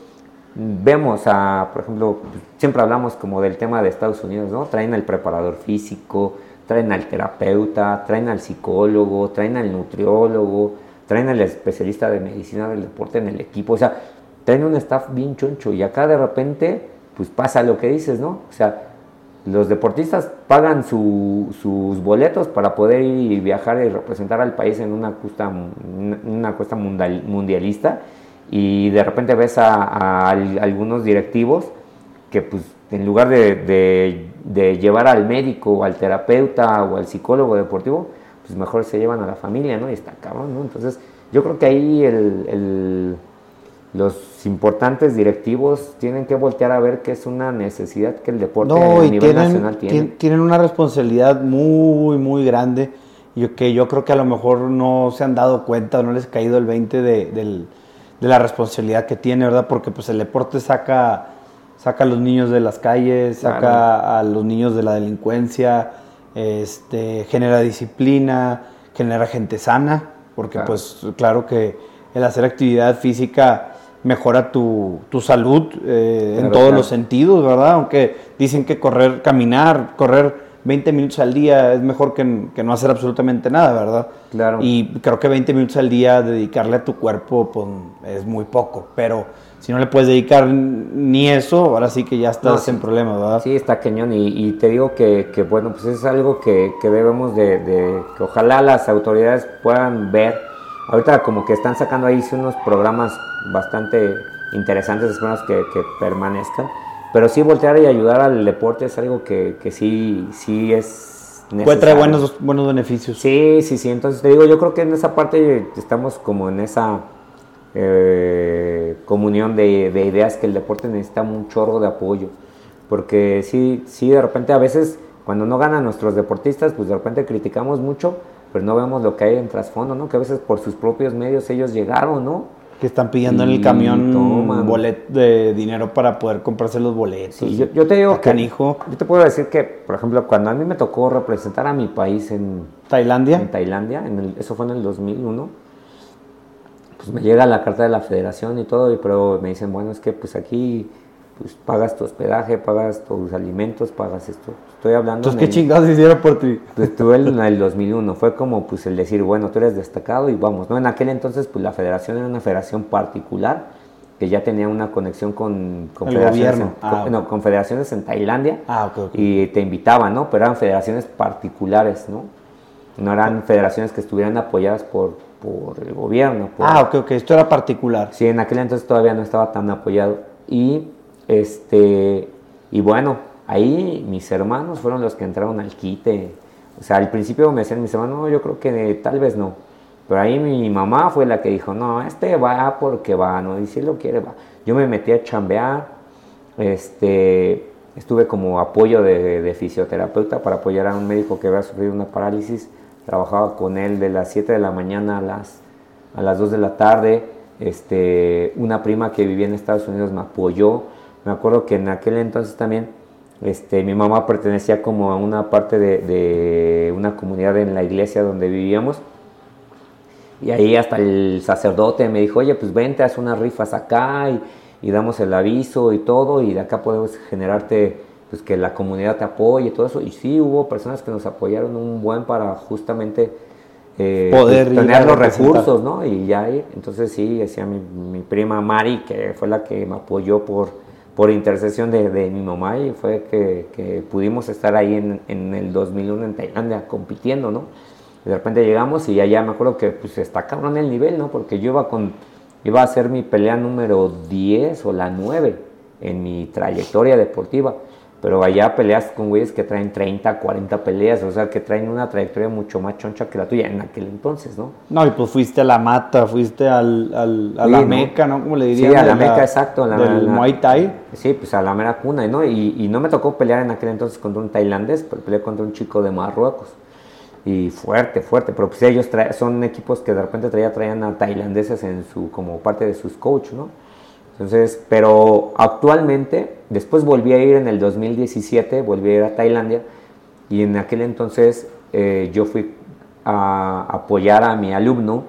vemos a, por ejemplo, siempre hablamos como del tema de Estados Unidos, ¿no? Traen al preparador físico, traen al terapeuta, traen al psicólogo, traen al nutriólogo, traen al especialista de medicina del deporte en el equipo, o sea, traen un staff bien choncho y acá de repente, pues pasa lo que dices, ¿no? O sea, los deportistas pagan sus boletos para poder ir y viajar y representar al país en una cuesta, una cuesta mundialista y de repente ves a, algunos directivos que pues en lugar de, llevar al médico o al terapeuta o al psicólogo deportivo, pues mejor se llevan a la familia, ¿no? Y está cabrón, ¿no? Entonces yo creo que ahí el los importantes directivos tienen que voltear a ver que es una necesidad que el deporte a nivel nacional tiene. Tienen una responsabilidad muy, muy grande y que yo creo que a lo mejor no se han dado cuenta o no les ha caído el 20 de, la responsabilidad que tiene, ¿verdad? Porque pues el deporte saca, saca a los niños de las calles, saca a los niños de la delincuencia, este, genera disciplina, genera gente sana, porque pues claro que el hacer actividad física mejora tu, tu salud eh, en todos los sentidos, ¿verdad? Aunque dicen que correr, caminar, correr 20 minutos al día es mejor que, que, no hacer absolutamente nada, ¿verdad? Claro. Y creo que 20 minutos al día dedicarle a tu cuerpo pues, es muy poco, pero si no le puedes dedicar ni eso, ahora sí que ya estás en problemas, ¿verdad? Sí, está cañón y, y te digo que, que, bueno, pues es algo que, que debemos de, de, que ojalá las autoridades puedan ver Ahorita como que están sacando ahí unos programas bastante interesantes, esperamos que, que permanezcan. Pero sí voltear y ayudar al deporte es algo que, que sí, sí es necesario. Puede traer buenos, buenos beneficios. Sí, sí, sí. Entonces te digo, yo creo que en esa parte estamos como en esa eh, comunión de, de, ideas que el deporte necesita un chorro de apoyo. Porque sí, sí, de repente a veces cuando no ganan nuestros deportistas, pues de repente criticamos mucho, pero no vemos lo que hay en trasfondo, ¿no? Que a veces por sus propios medios ellos llegaron, ¿no? Que están pidiendo en el camión un bolet de dinero para poder comprarse los boletos. Sí, yo, te digo que, yo te puedo decir que, por ejemplo, cuando a mí me tocó representar a mi país en Tailandia, en Tailandia, en el, eso fue en el 2001, pues me llega la carta de la federación y todo, pero me dicen, bueno, es que pues aquí pues pagas tu hospedaje, pagas tus alimentos, pagas esto. Estoy hablando... Entonces, ¿qué chingados hicieron por ti? Pues estuve en el 2001, fue como pues el decir, bueno, tú eres destacado y vamos, ¿no? En aquel entonces pues la federación era una federación particular que ya tenía una conexión con, con federaciones, en, ah, no, con federaciones en Tailandia ah, y te invitaban, ¿no? Pero eran federaciones particulares, ¿no? No eran federaciones que estuvieran apoyadas por, por el gobierno. ah, ok, ok, esto era particular. Sí, en aquel entonces todavía no estaba tan apoyado. Y este, y bueno, ahí mis hermanos fueron los que entraron al quite. O sea, al principio me decían mis hermanos, no, yo creo que tal vez no. Pero ahí mi mamá fue la que dijo, no, este va porque va, no, y si lo quiere va. Yo me metí a chambear, este, estuve como apoyo de, fisioterapeuta para apoyar a un médico que había sufrido una parálisis. Trabajaba con él de las 7 de la mañana a las, a las 2 de la tarde Este, una prima que vivía en Estados Unidos me apoyó. Me acuerdo que en aquel entonces también este, mi mamá pertenecía como a una parte de, de una comunidad en la iglesia donde vivíamos. Y ahí hasta el sacerdote me dijo, oye, pues vente, haz unas rifas acá y, y damos el aviso y todo, y de acá podemos generarte, pues que la comunidad te apoye y todo eso. Y sí, hubo personas que nos apoyaron un buen para justamente eh, Poder pues, ir tener los recursos, ¿no? Y ya. Entonces sí, decía mi, mi prima Mari, que fue la que me apoyó por, por intercesión de, de mi mamá, y fue que, que pudimos estar ahí en, el 2001 en Tailandia compitiendo, ¿no? Y de repente llegamos y allá me acuerdo que pues está cabrón el nivel, ¿no? Porque yo iba iba a hacer mi pelea número 10 o la 9 en mi trayectoria deportiva. Pero allá peleas con güeyes que traen 30, 40 peleas, o sea, que traen una trayectoria mucho más choncha que la tuya en aquel entonces, ¿no? No, y pues fuiste a la mata, fuiste al, al- a Sí, la ¿no? meca, ¿no? Como le Sí, dirían. a la meca, exacto. la- del la- Muay Thai. Sí, pues a la mera cuna, ¿no? Y, y no me tocó pelear en aquel entonces contra un tailandés, pero peleé contra un chico de Marruecos. Y fuerte, fuerte, pero pues ellos son equipos que de repente traía, traían a tailandeses en su, como parte de sus coach, ¿no? Entonces, pero actualmente, después volví a ir en el 2017, volví a ir a Tailandia y en aquel entonces eh, yo fui a apoyar a mi alumno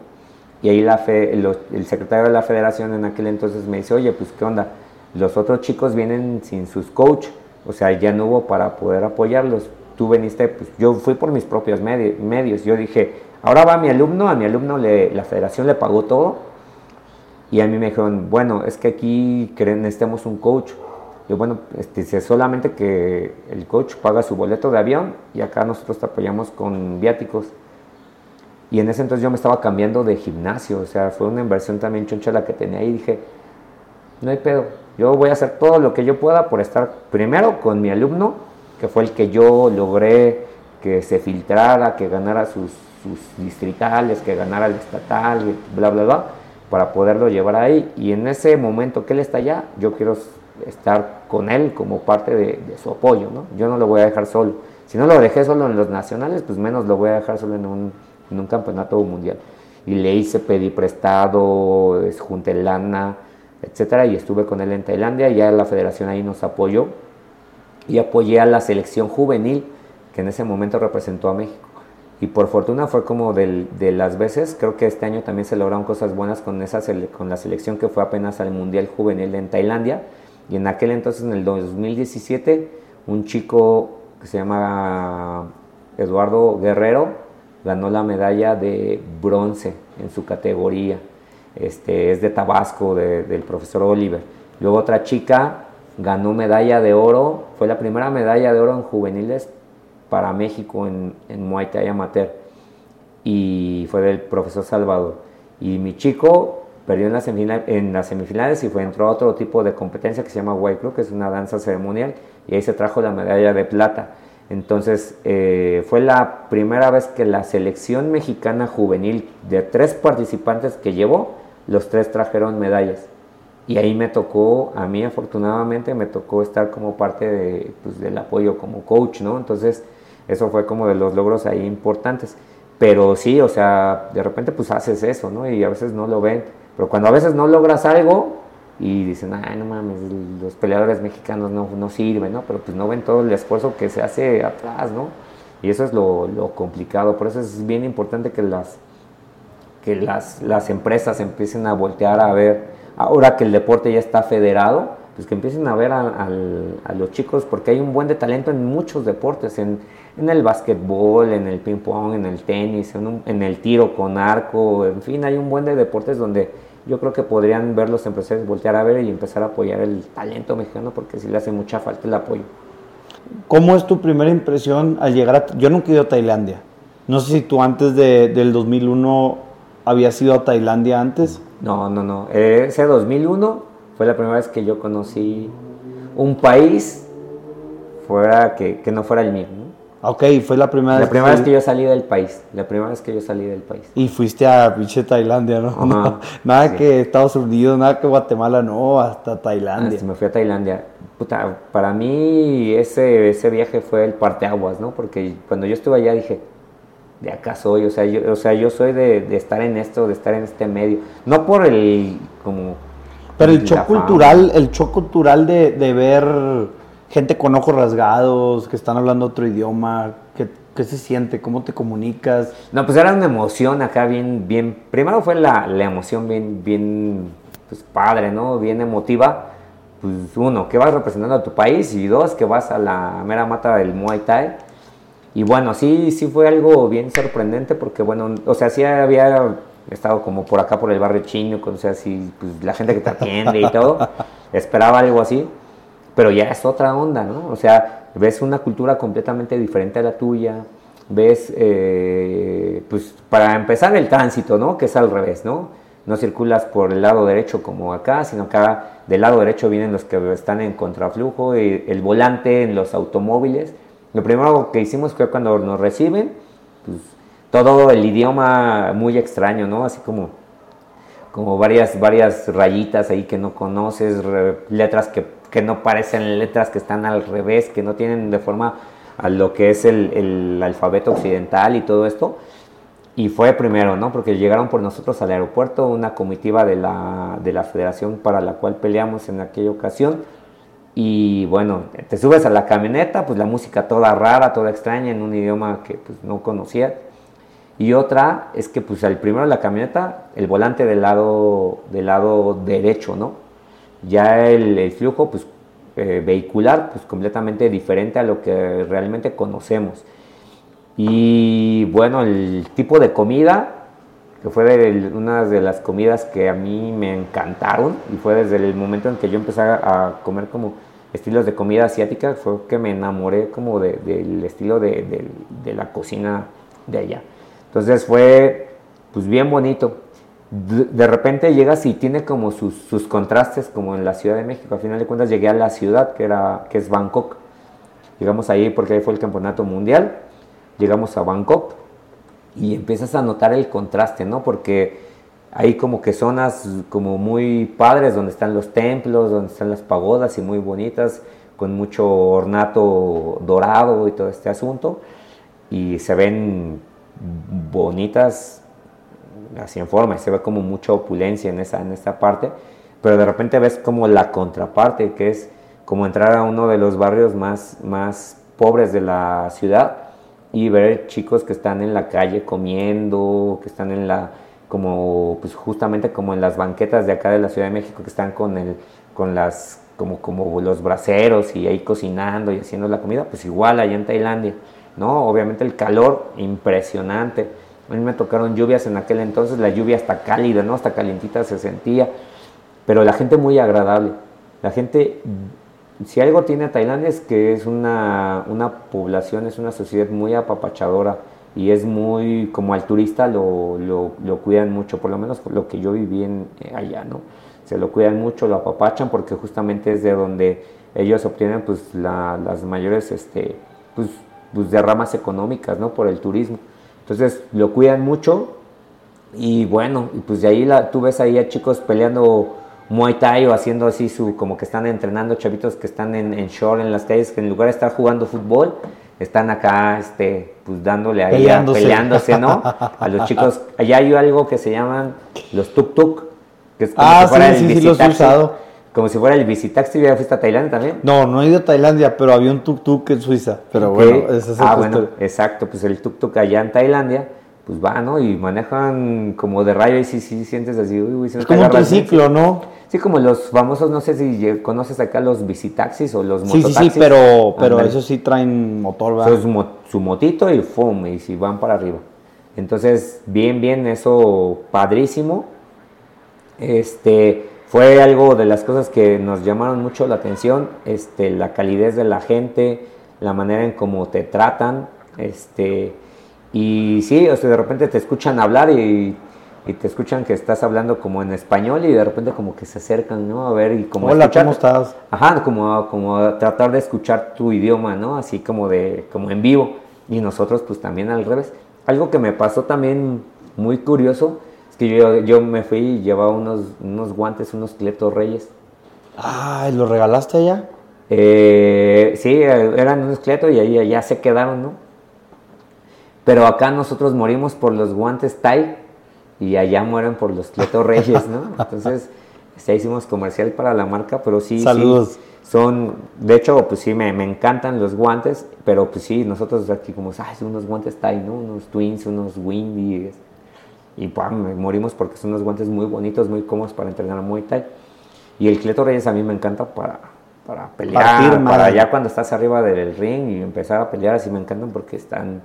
y ahí la fe- el secretario de la federación en aquel entonces me dice, oye, pues qué onda, los otros chicos vienen sin sus coach, o sea, ya no hubo para poder apoyarlos. Tú veniste, pues yo fui por mis propios medi- medios. Yo dije, ahora va mi alumno, a mi alumno le, la federación le pagó todo y a mí me dijeron, bueno, es que aquí necesitamos un coach. Yo, bueno, este, solamente que el coach paga su boleto de avión y acá nosotros te apoyamos con viáticos. Y en ese entonces yo me estaba cambiando de gimnasio, o sea, fue una inversión también choncha la que tenía. Y dije, no hay pedo, yo voy a hacer todo lo que yo pueda por estar primero con mi alumno, que fue el que yo logré que se filtrara, que ganara sus, sus distritales, que ganara el estatal, bla, bla, bla, para poderlo llevar ahí. Y en ese momento que él está allá, yo quiero estar con él como parte de, su apoyo, ¿no? Yo no lo voy a dejar solo. Si no lo dejé solo en los nacionales, pues menos lo voy a dejar solo en un, campeonato mundial. Y le hice, pedí prestado, es- junté lana, etcétera, y estuve con él en Tailandia, ya la federación ahí nos apoyó y apoyé a la selección juvenil que en ese momento representó a México. Y por fortuna fue como de las veces, creo que este año también se lograron cosas buenas con, esa con la selección que fue apenas al Mundial Juvenil en Tailandia. Y en aquel entonces, en el 2017, un chico que se llama Eduardo Guerrero ganó la medalla de bronce en su categoría. Este, es de Tabasco, de- del profesor Oliver. Luego otra chica ganó medalla de oro, fue la primera medalla de oro en juveniles para México en, en Muay Thai Amateur y fue del profesor Salvador. Y mi chico perdió en, la semifinal- en las semifinales y fue, entró a otro tipo de competencia que se llama White Club, que es una danza ceremonial, y ahí se trajo la medalla de plata. Entonces, eh, fue la primera vez que la selección mexicana juvenil de tres participantes que llevó, los tres trajeron medallas. Y ahí me tocó, a mí afortunadamente me tocó estar como parte de, pues, del apoyo como coach, ¿no? Entonces, eso fue como de los logros ahí importantes. Pero sí, o sea, de repente pues haces eso, ¿no? Y a veces no lo ven. Pero cuando a veces no logras algo y dicen, ay, no mames, los peleadores mexicanos no, no sirven, ¿no? Pero pues no ven todo el esfuerzo que se hace atrás, ¿no? Y eso es lo, lo complicado. Por eso es bien importante que las, que las, las empresas empiecen a voltear a ver, ahora que el deporte ya está federado, pues que empiecen a ver a, a los chicos, porque hay un buen de talento en muchos deportes, en, en el básquetbol, en el ping pong, en el tenis, en, un- en el tiro con arco, en fin, hay un buen de deportes donde yo creo que podrían ver los empresarios voltear a ver y empezar a apoyar el talento mexicano, porque sí le hace mucha falta el apoyo. ¿Cómo es tu primera impresión al llegar a... Yo nunca he ido a Tailandia. No sé si tú antes de- del 2001 habías ido a Tailandia antes. No, no, no. Ese 2001 fue la primera vez que yo conocí un país fuera que, que no fuera el mío. Ok, fue la primera La vez primera vez que yo salí del país. La primera vez que yo salí del país. Y fuiste a pinche Tailandia, ¿no? Ajá, No, nada sí. que Estados Unidos, nada que Guatemala, no, hasta Tailandia. me fui a Tailandia. Puta, para mí ese, ese viaje fue el parteaguas, ¿no? Porque cuando yo estuve allá dije, de acá soy, o sea, yo, o sea, yo soy de, de estar en esto, de estar en este medio, no por el, como... Pero el la shock cultural, el shock cultural de, de ver gente con ojos rasgados, que están hablando otro idioma, ¿qué, qué se siente? ¿Cómo te comunicas? No, pues era una emoción acá bien, bien, primero fue la, la emoción bien, bien, pues padre, ¿no? Bien emotiva. Pues uno, que vas representando a tu país y dos, que vas a la mera mata del Muay Thai. Y bueno, sí, sí fue algo bien sorprendente porque bueno, o sea, sí había estado como por acá por el barrio chino, o sea, sí, pues la gente que te atiende y todo, esperaba algo así, pero ya es otra onda, ¿no? O sea, ves una cultura completamente diferente a la tuya, ves, eh, pues para empezar el tránsito, ¿no? Que es al revés, ¿no? No circulas por el lado derecho como acá, sino acá del lado derecho vienen los que están en contraflujo, el volante en los automóviles. Lo primero que hicimos fue cuando nos reciben, pues todo el idioma muy extraño, ¿no? Así como, como varias, varias rayitas ahí que no conoces, letras que, que no parecen letras que están al revés, que no tienen de forma a lo que es el, el alfabeto occidental y todo esto. Y fue primero, ¿no? Porque llegaron por nosotros al aeropuerto una comitiva de la, de la federación para la cual peleamos en aquella ocasión. Y bueno, te subes a la camioneta, pues la música toda rara, toda extraña, en un idioma que pues no conocía. Y otra es que pues al primero la camioneta, el volante del lado, del lado derecho, ¿no? Ya el, flujo pues eh, vehicular pues completamente diferente a lo que realmente conocemos. Y bueno, el tipo de comida, que fue una de las comidas que a mí me encantaron, y fue desde el momento en que yo empecé a comer como estilos de comida asiática, fue que me enamoré como de- del estilo de, de- de la cocina de allá. Entonces fue pues bien bonito. De, repente llegas y tiene como sus, sus contrastes como en la Ciudad de México. Al final de cuentas llegué a la ciudad que, era, que es Bangkok. Llegamos ahí porque ahí fue el campeonato mundial. Llegamos a Bangkok y empiezas a notar el contraste, ¿no? Porque hay como que zonas como muy padres donde están los templos, donde están las pagodas y muy bonitas, con mucho ornato dorado y todo este asunto. Y se ven bonitas así en forma, y se ve como mucha opulencia en esa, en esta parte, pero de repente ves como la contraparte, que es como entrar a uno de los barrios más, más pobres de la ciudad y ver chicos que están en la calle comiendo, que están en la, como, pues justamente como en las banquetas de acá de la Ciudad de México, que están con el, con las, como, como los braseros y ahí cocinando y haciendo la comida, pues igual allá en Tailandia, ¿no? Obviamente el calor impresionante. A mí me tocaron lluvias en aquel entonces, la lluvia hasta cálida, ¿no? Hasta calientita se sentía, pero la gente muy agradable. La gente, si algo tiene Tailandia es que es una, una población, es una sociedad muy apapachadora y es muy, como al turista lo, lo, lo cuidan mucho, por lo menos lo que yo viví en, eh, allá, ¿no? Se lo cuidan mucho, lo apapachan porque justamente es de donde ellos obtienen pues la- las mayores este, pues, pues, derramas económicas, ¿no? Por el turismo. Entonces lo cuidan mucho y bueno, y pues de ahí la, tú ves ahí a chicos peleando Muay Thai o haciendo así su, como que están entrenando chavitos que están en, en short en las calles, que en lugar de estar jugando fútbol, están acá, este, pues dándole ahí, a- Peleándose. peleándose, ¿no? A los chicos, allá hay algo que se llaman los tuk-tuk, que es como Ah, si fuera sí, el sí, sí, los he usado. Como si fuera el visitaxi, ¿ya fuiste a Tailandia también? No, no he ido a Tailandia, pero había un tuk-tuk en Suiza. Pero bueno, esa es ah, bueno, historia. exacto, pues el tuk-tuk allá en Tailandia, pues va, ¿no? Y manejan como de rayo y sí, sí sientes así, uy, uy, se me Es como un triciclo, ¿no? Sí, como los famosos, no sé si conoces acá los visitaxis o los Sí, sí, mototaxis. sí, pero, pero esos sí traen motor, Eso ¿verdad? es su motito y fum, y si van para arriba. Entonces, bien, bien, eso padrísimo. Este, fue algo de las cosas que nos llamaron mucho la atención, este, la calidez de la gente, la manera en cómo te tratan, este, y sí, o sea, de repente te escuchan hablar y, y te escuchan que estás hablando como en español y de repente como que se acercan, ¿no? A ver y como Hola, escuchar- ¿cómo estás? Ajá, como, como tratar de escuchar tu idioma, ¿no? Así como de, como en vivo. Y nosotros pues también al revés. Algo que me pasó también muy curioso que yo, yo me fui y llevaba unos, unos guantes, unos cletos reyes. Ay, ¿lo regalaste allá? Eh, sí, eran unos cletos y ahí ya se quedaron, ¿no? Pero acá nosotros morimos por los guantes Thai y allá mueren por los Cleto Reyes, ¿no? Entonces, ya hicimos comercial para la marca, pero sí, Saludos. son, de hecho, pues sí, me, me, encantan los guantes, pero pues sí, nosotros aquí como, ay, son unos guantes Thai, ¿no? Unos Twins, unos Windy, y pues, morimos porque son unos guantes muy bonitos, muy cómodos para entrenar Muay Thai. Y el Cleto Reyes a mí me encanta para, para pelear, para ya cuando estás arriba del ring y empezar a pelear, así me encantan porque están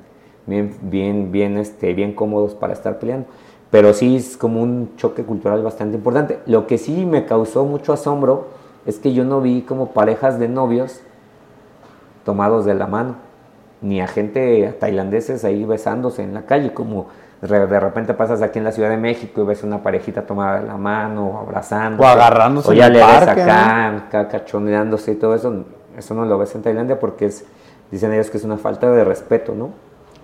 bien, bien, bien, este, bien cómodos para estar peleando. Pero sí es como un choque cultural bastante importante. Lo que sí me causó mucho asombro es que yo no vi como parejas de novios tomados de la mano, ni a gente tailandeses ahí besándose en la calle, como de repente pasas aquí en la Ciudad de México y ves una parejita tomada de la mano, o abrazando, o agarrándose, o ya le ves acá, cachoneándose y todo eso. Eso no lo ves en Tailandia porque es, dicen ellos que es una falta de respeto, ¿no?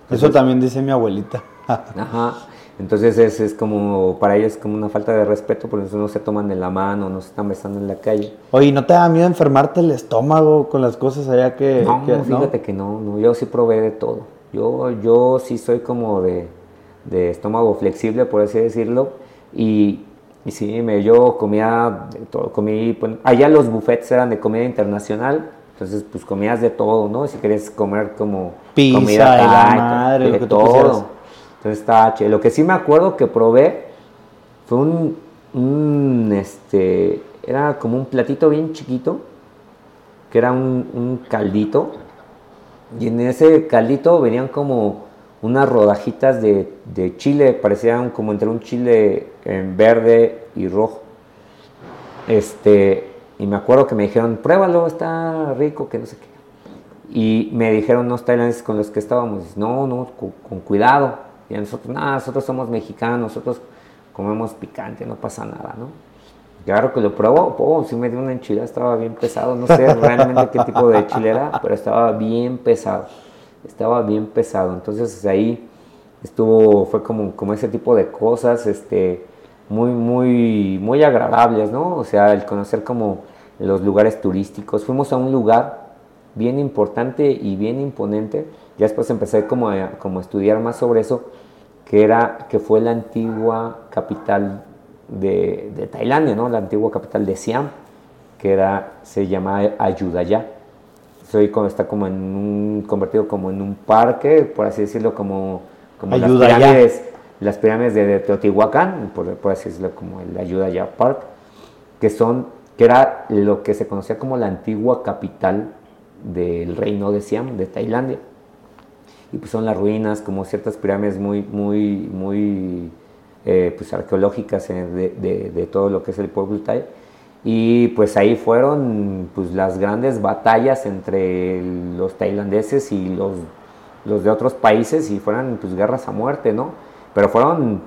eso también dice mi abuelita. Ajá. Entonces es, es, como, para ellos es como una falta de respeto, por eso no se toman de la mano, no se están besando en la calle. Oye, ¿no te da miedo enfermarte el estómago con las cosas allá que... No, fíjate que no, no, yo sí probé de todo. Yo, yo sí soy como de, de estómago flexible, por así decirlo, y, y sí, me, yo comía de todo, comí, pues, allá los buffets eran de comida internacional, entonces pues comías de todo, ¿no? Si querías comer como Pizza, comida la madre, de todo. Entonces estaba Lo que sí me acuerdo que probé fue un, un, este, era como un platito bien chiquito, que era un, un caldito, y en ese caldito venían como unas rodajitas de, de, chile, parecían como entre un chile en verde y rojo. Este, y me acuerdo que me dijeron, pruébalo, está rico, que no sé qué. Y me dijeron los tailandeses con los que estábamos, no, no, con, cuidado. Y nosotros, nada, nosotros somos mexicanos, nosotros comemos picante, no pasa nada, ¿no? Claro que lo probó, oh, sí me dio una enchilada, estaba bien pesado, no sé realmente qué tipo de chile era, pero estaba bien pesado estaba bien pesado. Entonces ahí estuvo, fue como, como ese tipo de cosas, este, muy, muy, muy agradables, ¿no? O sea, el conocer como los lugares turísticos. Fuimos a un lugar bien importante y bien imponente. Ya después empecé como a, como estudiar más sobre eso, que era, que fue la antigua capital de, de Tailandia, ¿no? La antigua capital de Siam, que era, se llamaba Ayudhaya soy como, está como en un, convertido como en un parque, por así decirlo, como, como las pirámides, las pirámides de, Teotihuacán, por, así decirlo, como el Ayuda Ya Park, que son, que era lo que se conocía como la antigua capital del reino de Siam, de Tailandia. Y pues son las ruinas, como ciertas pirámides muy, muy, muy eh, pues arqueológicas de, de, todo lo que es el pueblo Thai y pues ahí fueron pues, las grandes batallas entre los tailandeses y los, los de otros países y fueron pues guerras a muerte, ¿no? Pero fueron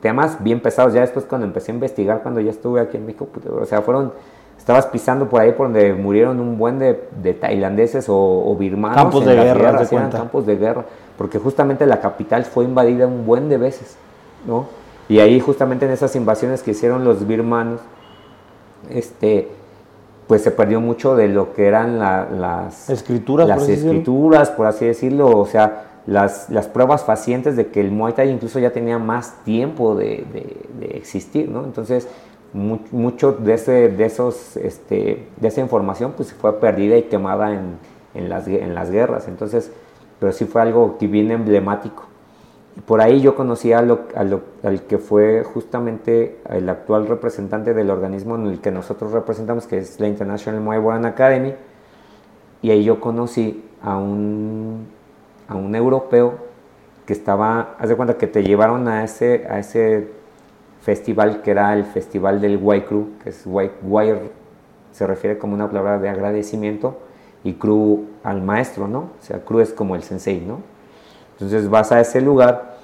temas bien pesados. Ya después cuando empecé a investigar, cuando ya estuve aquí en México, pues, o sea, fueron, estabas pisando por ahí por donde murieron un buen de, de tailandeses o, birmanos. Campos de guerra, campos de guerra, porque justamente la capital fue invadida un buen de veces, ¿no? Y ahí justamente en esas invasiones que hicieron los birmanos, este, pues se perdió mucho de lo que eran las escrituras, las por escrituras, por así decirlo, o sea, las, las, pruebas facientes de que el Muay Thai incluso ya tenía más tiempo de, existir, ¿no? Entonces, mucho de, ese, de, esos, este, de esa información pues fue perdida y quemada en, en, las, en las guerras, entonces, pero sí fue algo que bien emblemático por ahí yo conocí a lo, al que fue justamente el actual representante del organismo en el que nosotros representamos, que es la International Muay Boran Academy, y ahí yo conocí a un, a un europeo que estaba, haz de cuenta que te llevaron a ese, a ese festival que era el festival del Crew, que es Wai, se refiere como una palabra de agradecimiento, y Crew al maestro, ¿no? O sea, Crew es como el sensei, ¿no? Entonces vas a ese lugar,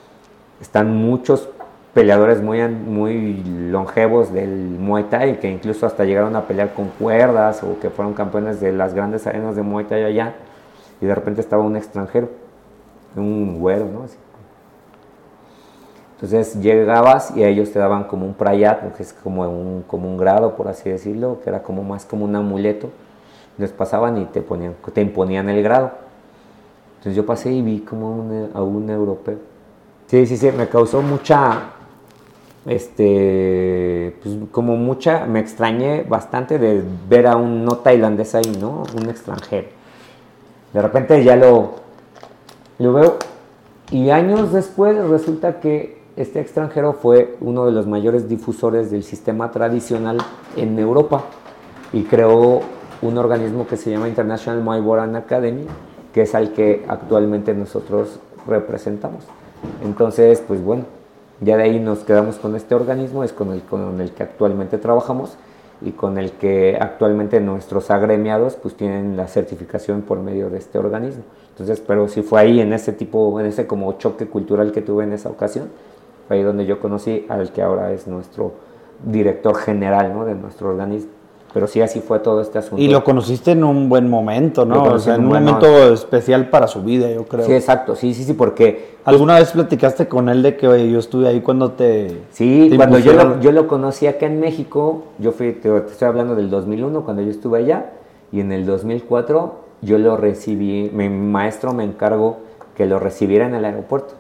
están muchos peleadores muy, muy longevos del Muay Thai, que incluso hasta llegaron a pelear con cuerdas o que fueron campeones de las grandes arenas de Muay Thai allá, y de repente estaba un extranjero, un güero, ¿no? Entonces llegabas y ellos te daban como un prayat, que es como un, como un grado, por así decirlo, que era como más como un amuleto. Les pasaban y te, ponían, te imponían el grado. Entonces yo pasé y vi como a un europeo. Sí, sí, sí, me causó mucha, este, pues como mucha, me extrañé bastante de ver a un no tailandés ahí, ¿no? Un extranjero. De repente ya lo, lo veo y años después resulta que este extranjero fue uno de los mayores difusores del sistema tradicional en Europa y creó un organismo que se llama International Muay Boran Academy, que es al que actualmente nosotros representamos. Entonces, pues bueno, ya de ahí nos quedamos con este organismo, es con el, con el que actualmente trabajamos y con el que actualmente nuestros agremiados pues tienen la certificación por medio de este organismo. Entonces, pero sí fue ahí en ese tipo, en ese como choque cultural que tuve en esa ocasión, fue ahí donde yo conocí al que ahora es nuestro director general de nuestro organismo. Pero sí, así fue todo este asunto. Y lo conociste en un buen momento, ¿no? O sea, en un buen momento especial para su vida, yo creo. Sí, exacto, sí, sí, sí, porque ¿Alguna vez platicaste con él de que oye, yo estuve ahí cuando te... Sí, te cuando yo lo, impusieron? yo lo conocí acá en México, yo fui, te, te estoy hablando del 2001, cuando yo estuve allá, y en el 2004 yo lo recibí, mi maestro me encargó que lo recibiera en el aeropuerto.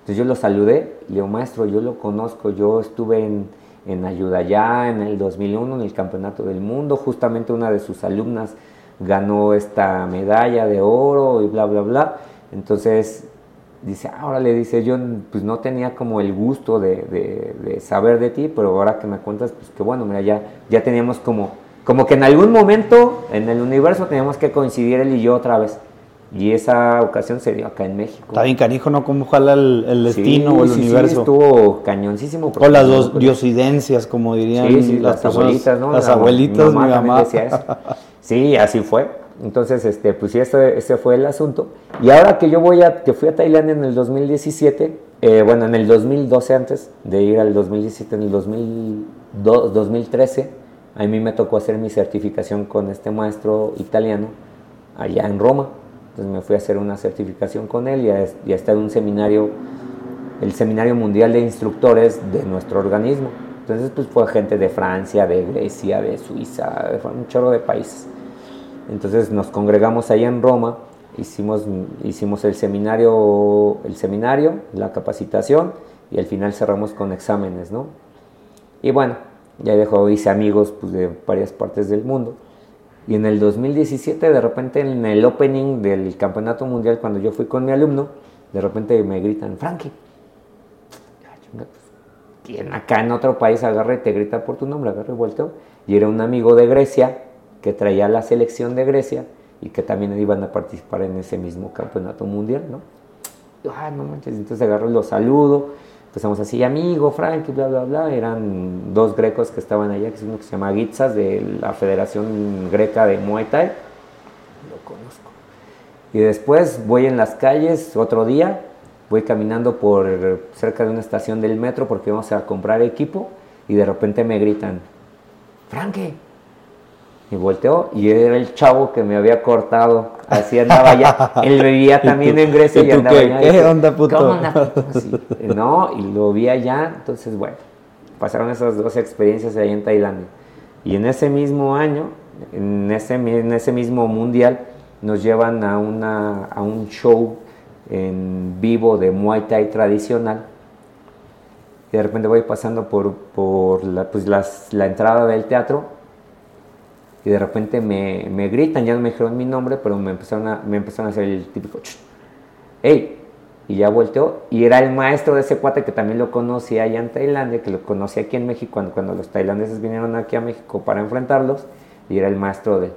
Entonces yo lo saludé, le digo, maestro, yo lo conozco, yo estuve en, en Ayudayá en el 2001, en el Campeonato del Mundo, justamente una de sus alumnas ganó esta medalla de oro y bla, bla, bla. Entonces dice, ahora le dice, yo pues no tenía como el gusto de, de- de saber de ti, pero ahora que me cuentas, pues que bueno, mira, ya, ya teníamos como, como que en algún momento en el universo teníamos que coincidir él y yo otra vez. Y esa ocasión se dio acá en México. Está bien canijo, ¿no? ¿Cómo jala el, el Sí, destino o el sí, sí, universo? estuvo cañoncísimo. o las dos diosidencias, como dirían las, las, abuelitas, ¿no? Las La- abuelitas, mi mamá. decía eso. Sí, así fue. Entonces, este, pues sí, este, ese fue el asunto. Y ahora que yo voy a, que fui a Tailandia en el 2017, eh, bueno, en el 2012 antes de ir al 2017, en el 2002, 2013, a mí me tocó hacer mi certificación con este maestro italiano allá en Roma. Entonces me fui a hacer una certificación con él y a, estar en un seminario el Seminario Mundial de Instructores de nuestro organismo. Entonces, pues fue gente de Francia, de Grecia, de Suiza, de un chorro de países. Entonces nos congregamos ahí en Roma, hicimos, hicimos el seminario, el seminario, la capacitación y al final cerramos con exámenes, ¿no? Y bueno, ya dejó, hice amigos pues, de varias partes del mundo. Y en el 2017, de repente en el opening del campeonato mundial, cuando yo fui con mi alumno, de repente me gritan, Frankie, Ah, pues, ¿quién acá en otro país agarra y te grita por tu nombre? Agarra y volteo. Y era un amigo de Grecia que traía la selección de Grecia y que también iban a participar en ese mismo campeonato mundial, ¿no? Ah, no manches, entonces agarro y lo saludo, empezamos así, amigo, Frankie, bla, bla, bla, eran dos grecos que estaban allá, que es uno que se llama Gitsas, de la Federación Greca de Muay lo conozco. Y después voy en las calles, otro día, voy caminando por cerca de una estación del metro porque vamos a comprar equipo y de repente me gritan, Frankie. Y volteó y era el chavo que me había cortado. Así andaba ya. Él vivía ¿Y también en Grecia y andaba qué? allá. ¿Qué onda, puto? ¿Cómo anda, puto? Sí. No, y lo vi allá. Entonces, bueno, pasaron esas dos experiencias ahí en Tailandia. Y en ese mismo año, en ese, en ese mismo mundial, nos llevan a, una, a un show en vivo de Muay Thai tradicional. Y de repente voy pasando por, por la, pues las- la entrada del teatro y de repente me, gritan, ya no me dijeron mi nombre, pero me empezaron a, me empezaron a hacer el típico "Ch, ¡Ey! Y ya volteó y era el maestro de ese cuate que también lo conocí allá en Tailandia, que lo conocí aquí en México cuando, cuando los tailandeses vinieron aquí a México para enfrentarlos y era el maestro de él.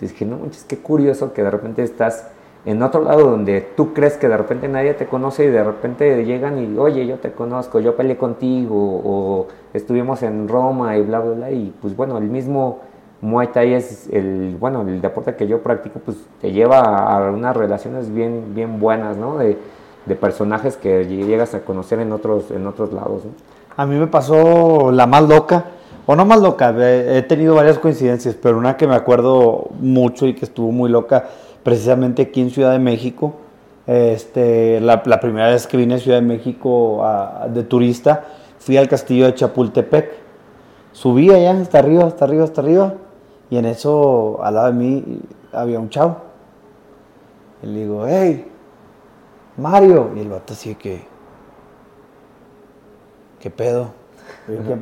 Dije, no manches, qué curioso que de repente estás en otro lado donde tú crees que de repente nadie te conoce y de repente llegan y, oye, yo te conozco, yo peleé contigo, o estuvimos en Roma y bla, bla, bla, y pues bueno, el mismo Muay Thai es el, bueno, el deporte que yo practico, pues te lleva a unas relaciones bien, bien buenas, ¿no? De, de personajes que llegas a conocer en otros, en otros lados, ¿no? A mí me pasó la más loca, o no más loca, he tenido varias coincidencias, pero una que me acuerdo mucho y que estuvo muy loca, precisamente aquí en Ciudad de México. Este, la, la primera vez que vine a Ciudad de México a- de turista, fui al castillo de Chapultepec. Subí allá hasta arriba, hasta arriba, hasta arriba, y en eso al lado de mí había un chavo. Y le digo, hey, Mario. Y el vato así que, ¿qué pedo?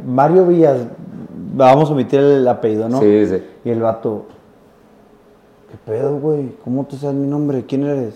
Mario Villas, vamos a omitir el apellido, ¿no? Sí, sí. Y el vato, ¿qué pedo, güey? ¿Cómo tú sabes mi nombre? ¿Quién eres?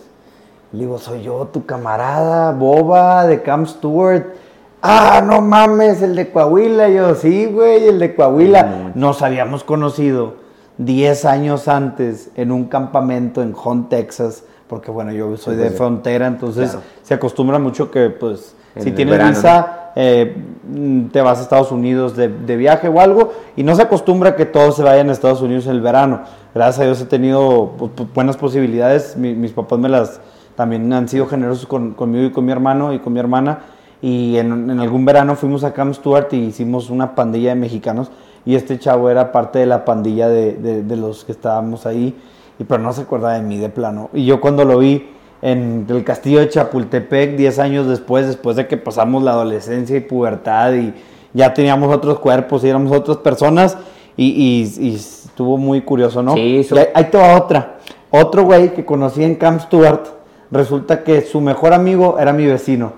Le digo, soy yo, tu camarada, Boba, de Camp Stewart. Ah, no mames, el de Coahuila. yo, sí, güey, el de Coahuila. Nos habíamos conocido 10 años antes en un campamento en Hunt, Texas. Porque, bueno, yo soy de pues, frontera, entonces claro. se acostumbra mucho que, pues, En si tienes verano, visa, eh, mm, te vas a Estados Unidos de, de viaje o algo. Y no se acostumbra que todos se vayan a Estados Unidos en el verano. Gracias a Dios he tenido buenas posibilidades. Mi- mis papás me las también han sido generosos con- conmigo y con mi hermano y con mi hermana. Y en, en algún verano fuimos a Camp Stewart y hicimos una pandilla de mexicanos. Y este chavo era parte de la pandilla de, de- de los que estábamos ahí. Y pero no se acuerda de mí de plano. Y yo cuando lo vi en el castillo de Chapultepec, 10 años después, después de que pasamos la adolescencia y pubertad y ya teníamos otros cuerpos y éramos otras personas. Y, y- y estuvo muy curioso, ¿no? Sí, eso- ahí, ahí te va otra. Otro güey que conocí en Camp Stewart, resulta que su mejor amigo era mi vecino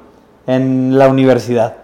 en la universidad.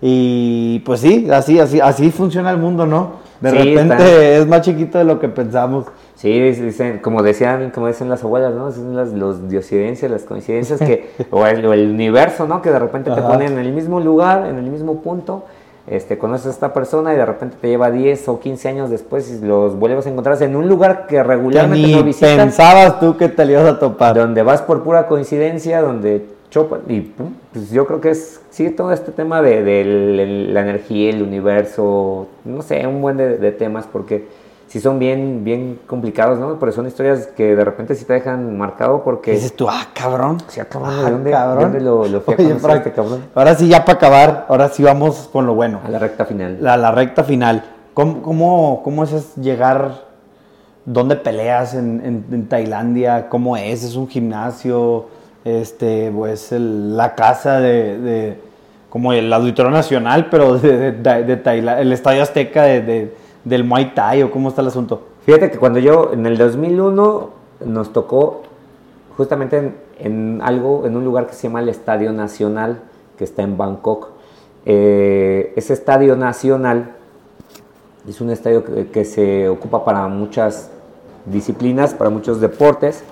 Y pues sí, así, así, así funciona el mundo, ¿no? De Sí, repente está- es más chiquito de lo que pensamos. Sí, dicen, como decían, como dicen las abuelas, ¿no? Son las los diosidencias, las coincidencias que, o el, o el universo, ¿no? Que de repente te ponen en el mismo lugar, en el mismo punto, este, conoces a esta persona y de repente te lleva 10 o 15 años después y los vuelves a encontrar en un lugar que Que regularmente ni no visitas, pensabas tú que te le ibas a topar. donde vas por pura coincidencia, donde chopan y pum, pues yo creo que es, sí, todo este tema de, de la energía, el universo, no sé, un buen de, de temas porque sí son bien, bien complicados, ¿no? Pero son historias que de repente sí te dejan marcado ¿Qué porque... dices tú? Ah, cabrón. Sí, ah, cabrón, Ah, ¿de dónde, cabrón. de dónde lo, lo fui a Oye, Frank, este cabrón? Ahora sí, ya para acabar, ahora sí vamos con lo bueno. A la recta final. La, la recta final. ¿Cómo, cómo, cómo es es llegar? ¿Dónde peleas en, en- en Tailandia? ¿Cómo es? ¿Es un gimnasio? Este, pues la casa de, de- como el Auditorio Nacional, pero de, de, Tailandia, el Estadio Azteca de, de- del Muay Thai o cómo está el asunto. Fíjate que cuando yo, en el 2001, nos tocó justamente en, algo, en un lugar que se llama el Estadio Nacional, que está en Bangkok. Eh, ese Estadio Nacional es un estadio que se ocupa para muchas disciplinas, para muchos deportes.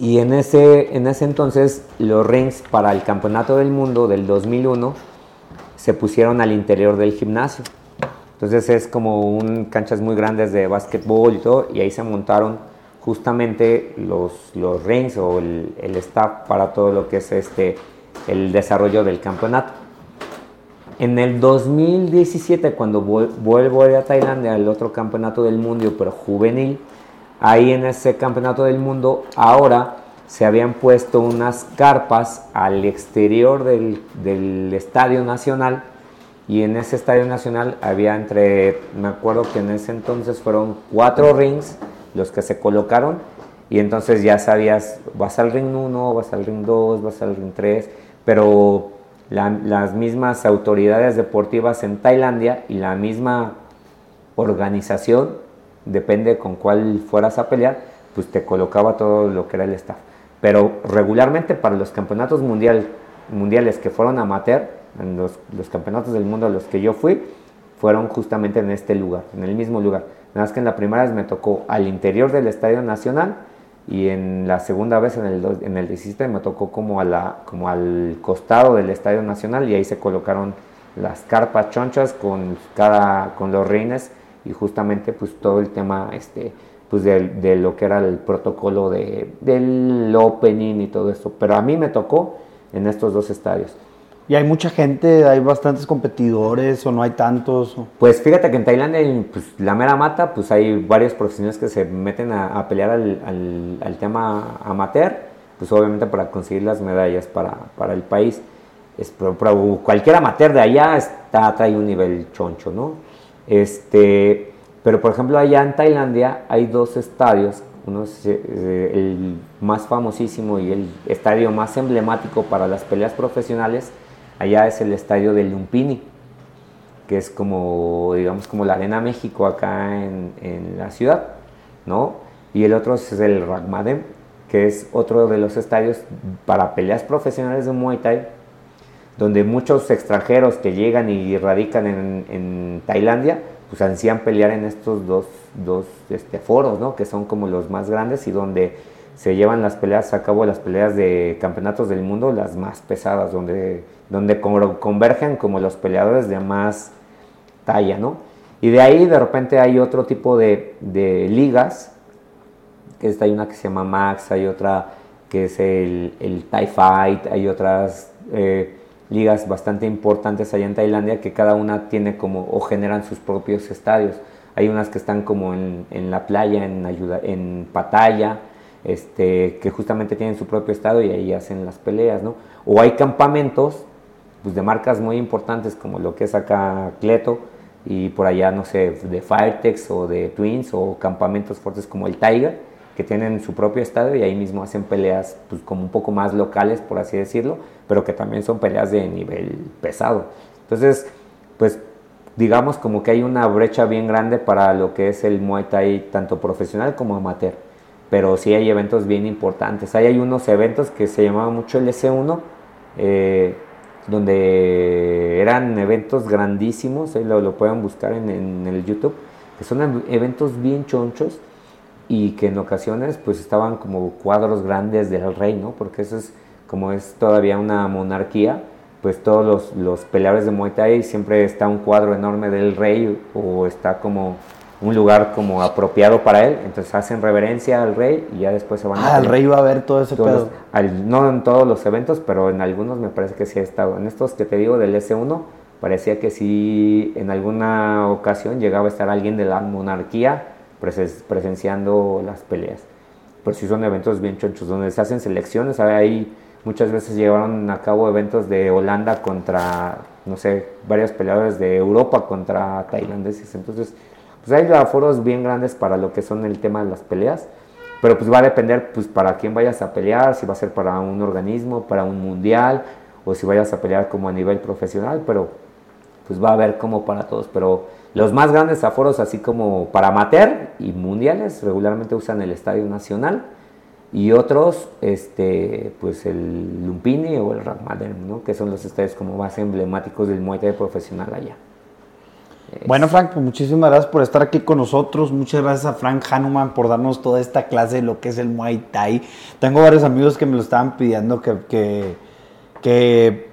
Y en ese, en ese entonces los rings para el Campeonato del Mundo del 2001 se pusieron al interior del gimnasio. Entonces es como un canchas muy grandes de básquetbol y todo, y ahí se montaron justamente los, los rings o el, el staff para todo lo que es este, el desarrollo del campeonato. En el 2017, cuando vuel- vuelvo a Tailandia, al otro campeonato del mundo, pero juvenil, ahí en ese campeonato del mundo, ahora se habían puesto unas carpas al exterior del, del Estadio Nacional. Y en ese Estadio Nacional había entre, me acuerdo que en ese entonces fueron cuatro rings los que se colocaron. Y entonces ya sabías, vas al ring 1, vas al ring 2, vas al ring 3, pero la- las mismas autoridades deportivas en Tailandia y la misma organización, depende con cuál fueras a pelear, pues te colocaba todo lo que era el staff. Pero regularmente para los campeonatos mundial, mundiales que fueron amateur, en los, los campeonatos del mundo a los que yo fui, fueron justamente en este lugar, en el mismo lugar. Nada más que en la primera vez me tocó al interior del Estadio Nacional y en la segunda vez, en el, en el 17, me tocó como, a la, como al costado del Estadio Nacional y ahí se colocaron las carpas chonchas con, cada, con los reines y justamente pues todo el tema este, pues de, de lo que era el protocolo de, del opening y todo eso. Pero a mí me tocó en estos dos estadios. Y hay mucha gente, hay bastantes competidores o no hay tantos. o- Pues fíjate que en Tailandia, pues, la mera mata, pues hay varios profesionales que se meten a, a pelear al, al- al tema amateur, pues obviamente para conseguir las medallas para, para el país. Es, pero- pero cualquier amateur de allá está, trae un nivel choncho, ¿no? Este, pero por ejemplo allá en Tailandia hay dos estadios, uno es eh, el más famosísimo y el estadio más emblemático para las peleas profesionales, allá es el estadio de Lumpini que es como, digamos, como la Arena México acá en, la ciudad, ¿no? Y el otro es el Ragmadem, que es otro de los estadios para peleas profesionales de Muay Thai, donde muchos extranjeros que llegan y radican en, Tailandia, pues ansían pelear en estos dos, dos este, foros, ¿no? que son como los más grandes y donde se llevan las peleas a cabo, las peleas de campeonatos del mundo, las más pesadas, donde, donde convergen como los peleadores de más talla, ¿no? Y de ahí de repente hay otro tipo de, de ligas, que hay una que se llama Max, hay otra que es el, el Thai Fight, hay otras eh, ligas bastante importantes allá en Tailandia que cada una tiene como o generan sus propios estadios. Hay unas que están como en, en la playa, en, ayuda, en Pattaya, este, que justamente tienen su propio estado y ahí hacen las peleas, ¿no? O hay campamentos pues, de marcas muy importantes como lo que es acá Cleto, y por allá, no sé, de Firetex o de Twins o campamentos fuertes como el Tiger, que tienen su propio estadio y ahí mismo hacen peleas pues como un poco más locales, por así decirlo, pero que también son peleas de nivel pesado. Entonces, pues digamos como que hay una brecha bien grande para lo que es el Muay Thai tanto profesional como amateur, pero sí hay eventos bien importantes. Ahí hay unos eventos que se llamaban mucho el S1, eh, donde eran eventos grandísimos, ahí lo, pueden buscar en, el YouTube, que son eventos bien chonchos y que en ocasiones pues estaban como cuadros grandes del rey, ¿no? Porque eso es, como es todavía una monarquía, pues todos los, los peleadores de Muay Thai siempre está un cuadro enorme del rey o está como un lugar como apropiado para él, entonces hacen reverencia al rey y ya después se van ah, a... el rey va a ver todo ese pedo. no en todos los eventos, pero en algunos me parece que sí ha estado. En estos que te digo del S1, parecía que sí en alguna ocasión llegaba a estar alguien de la monarquía presenciando las peleas. Pero sí son eventos bien chonchos, donde se hacen selecciones, ahí muchas veces llevaron a cabo eventos de Holanda contra, no sé, varios peleadores de Europa contra tailandeses, entonces pues hay aforos bien grandes para lo que son el tema de las peleas, pero pues va a depender pues para quién vayas a pelear, si va a ser para un organismo, para un mundial, o si vayas a pelear como a nivel profesional, pero pues va a haber como para todos, pero los más grandes aforos así como para amateur y mundiales regularmente usan el Estadio Nacional y otros este pues el Lumpini o el Ragmadern, ¿no? que son los estadios como más emblemáticos del Muay Thai profesional allá. Bueno, Frank, pues muchísimas gracias por estar aquí con nosotros. Muchas gracias a Frank Hanuman por darnos toda esta clase de lo que es el Muay Thai. Tengo varios amigos que me lo estaban pidiendo que,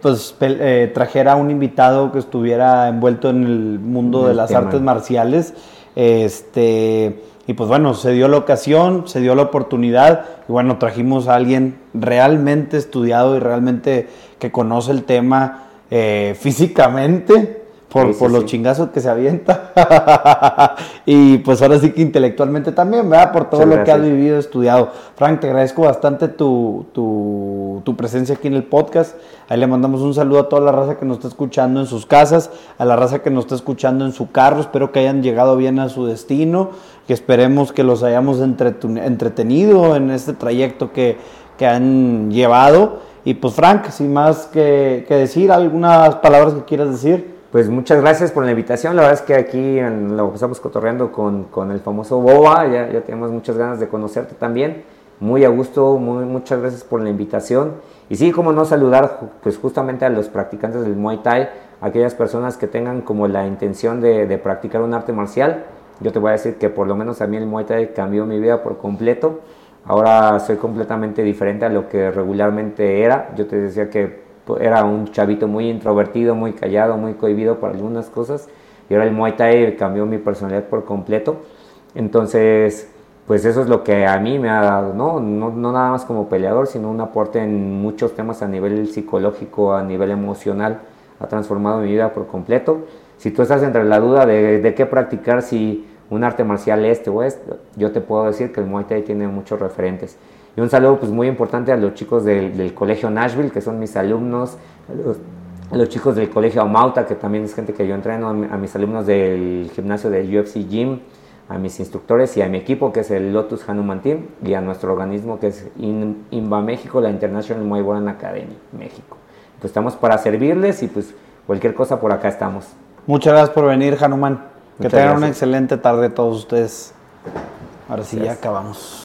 pues, eh, trajera un invitado que estuviera envuelto en el mundo de las artes marciales. Este, y pues bueno, se dio la ocasión, se dio la oportunidad y bueno, trajimos a alguien realmente estudiado y realmente que conoce el tema eh, físicamente por, los chingazos que se avienta. y pues ahora sí que intelectualmente también, ¿verdad? Por todo lo que has vivido, estudiado. Frank, te agradezco bastante tu, tu, presencia aquí en el podcast. Ahí le mandamos un saludo a toda la raza que nos está escuchando en sus casas, a la raza que nos está escuchando en su carro. Espero que hayan llegado bien a su destino, que esperemos que los hayamos entretenido en este trayecto que, que han llevado. Y pues Frank, sin más que, que decir, algunas palabras que quieras decir. Pues muchas gracias por la invitación. La verdad es que aquí en, lo estamos cotorreando con, con, el famoso Boba. Ya, ya tenemos muchas ganas de conocerte también. Muy a gusto, muy, muchas gracias por la invitación. Y sí, como no saludar pues justamente a los practicantes del Muay Thai, aquellas personas que tengan como la intención de, de practicar un arte marcial. Yo te voy a decir que por lo menos a mí el Muay Thai cambió mi vida por completo. Ahora soy completamente diferente a lo que regularmente era. Yo te decía que era un chavito muy introvertido, muy callado, muy cohibido para algunas cosas. Y ahora el Muay Thai cambió mi personalidad por completo. Entonces, pues eso es lo que a mí me ha dado, ¿no? No, no nada más como peleador, sino un aporte en muchos temas a nivel psicológico, a nivel emocional. Ha transformado mi vida por completo. Si tú estás entre la duda de, de qué practicar, si un arte marcial este o este, yo te puedo decir que el Muay Thai tiene muchos referentes. Y un saludo pues muy importante a los chicos del, Colegio Nashville, que son mis alumnos, a los, chicos del Colegio Amauta, que también es gente que yo entreno, a, mis alumnos del gimnasio de UFC Gym, a mis instructores y a mi equipo, que es el Lotus Hanuman Team, y a nuestro organismo, que es INBA México, la International Muay Boran Academy México. Pues estamos para servirles y pues cualquier cosa por acá estamos. Muchas gracias por venir, Hanuman. Que tengan una excelente tarde todos ustedes. Ahora sí, ya acabamos.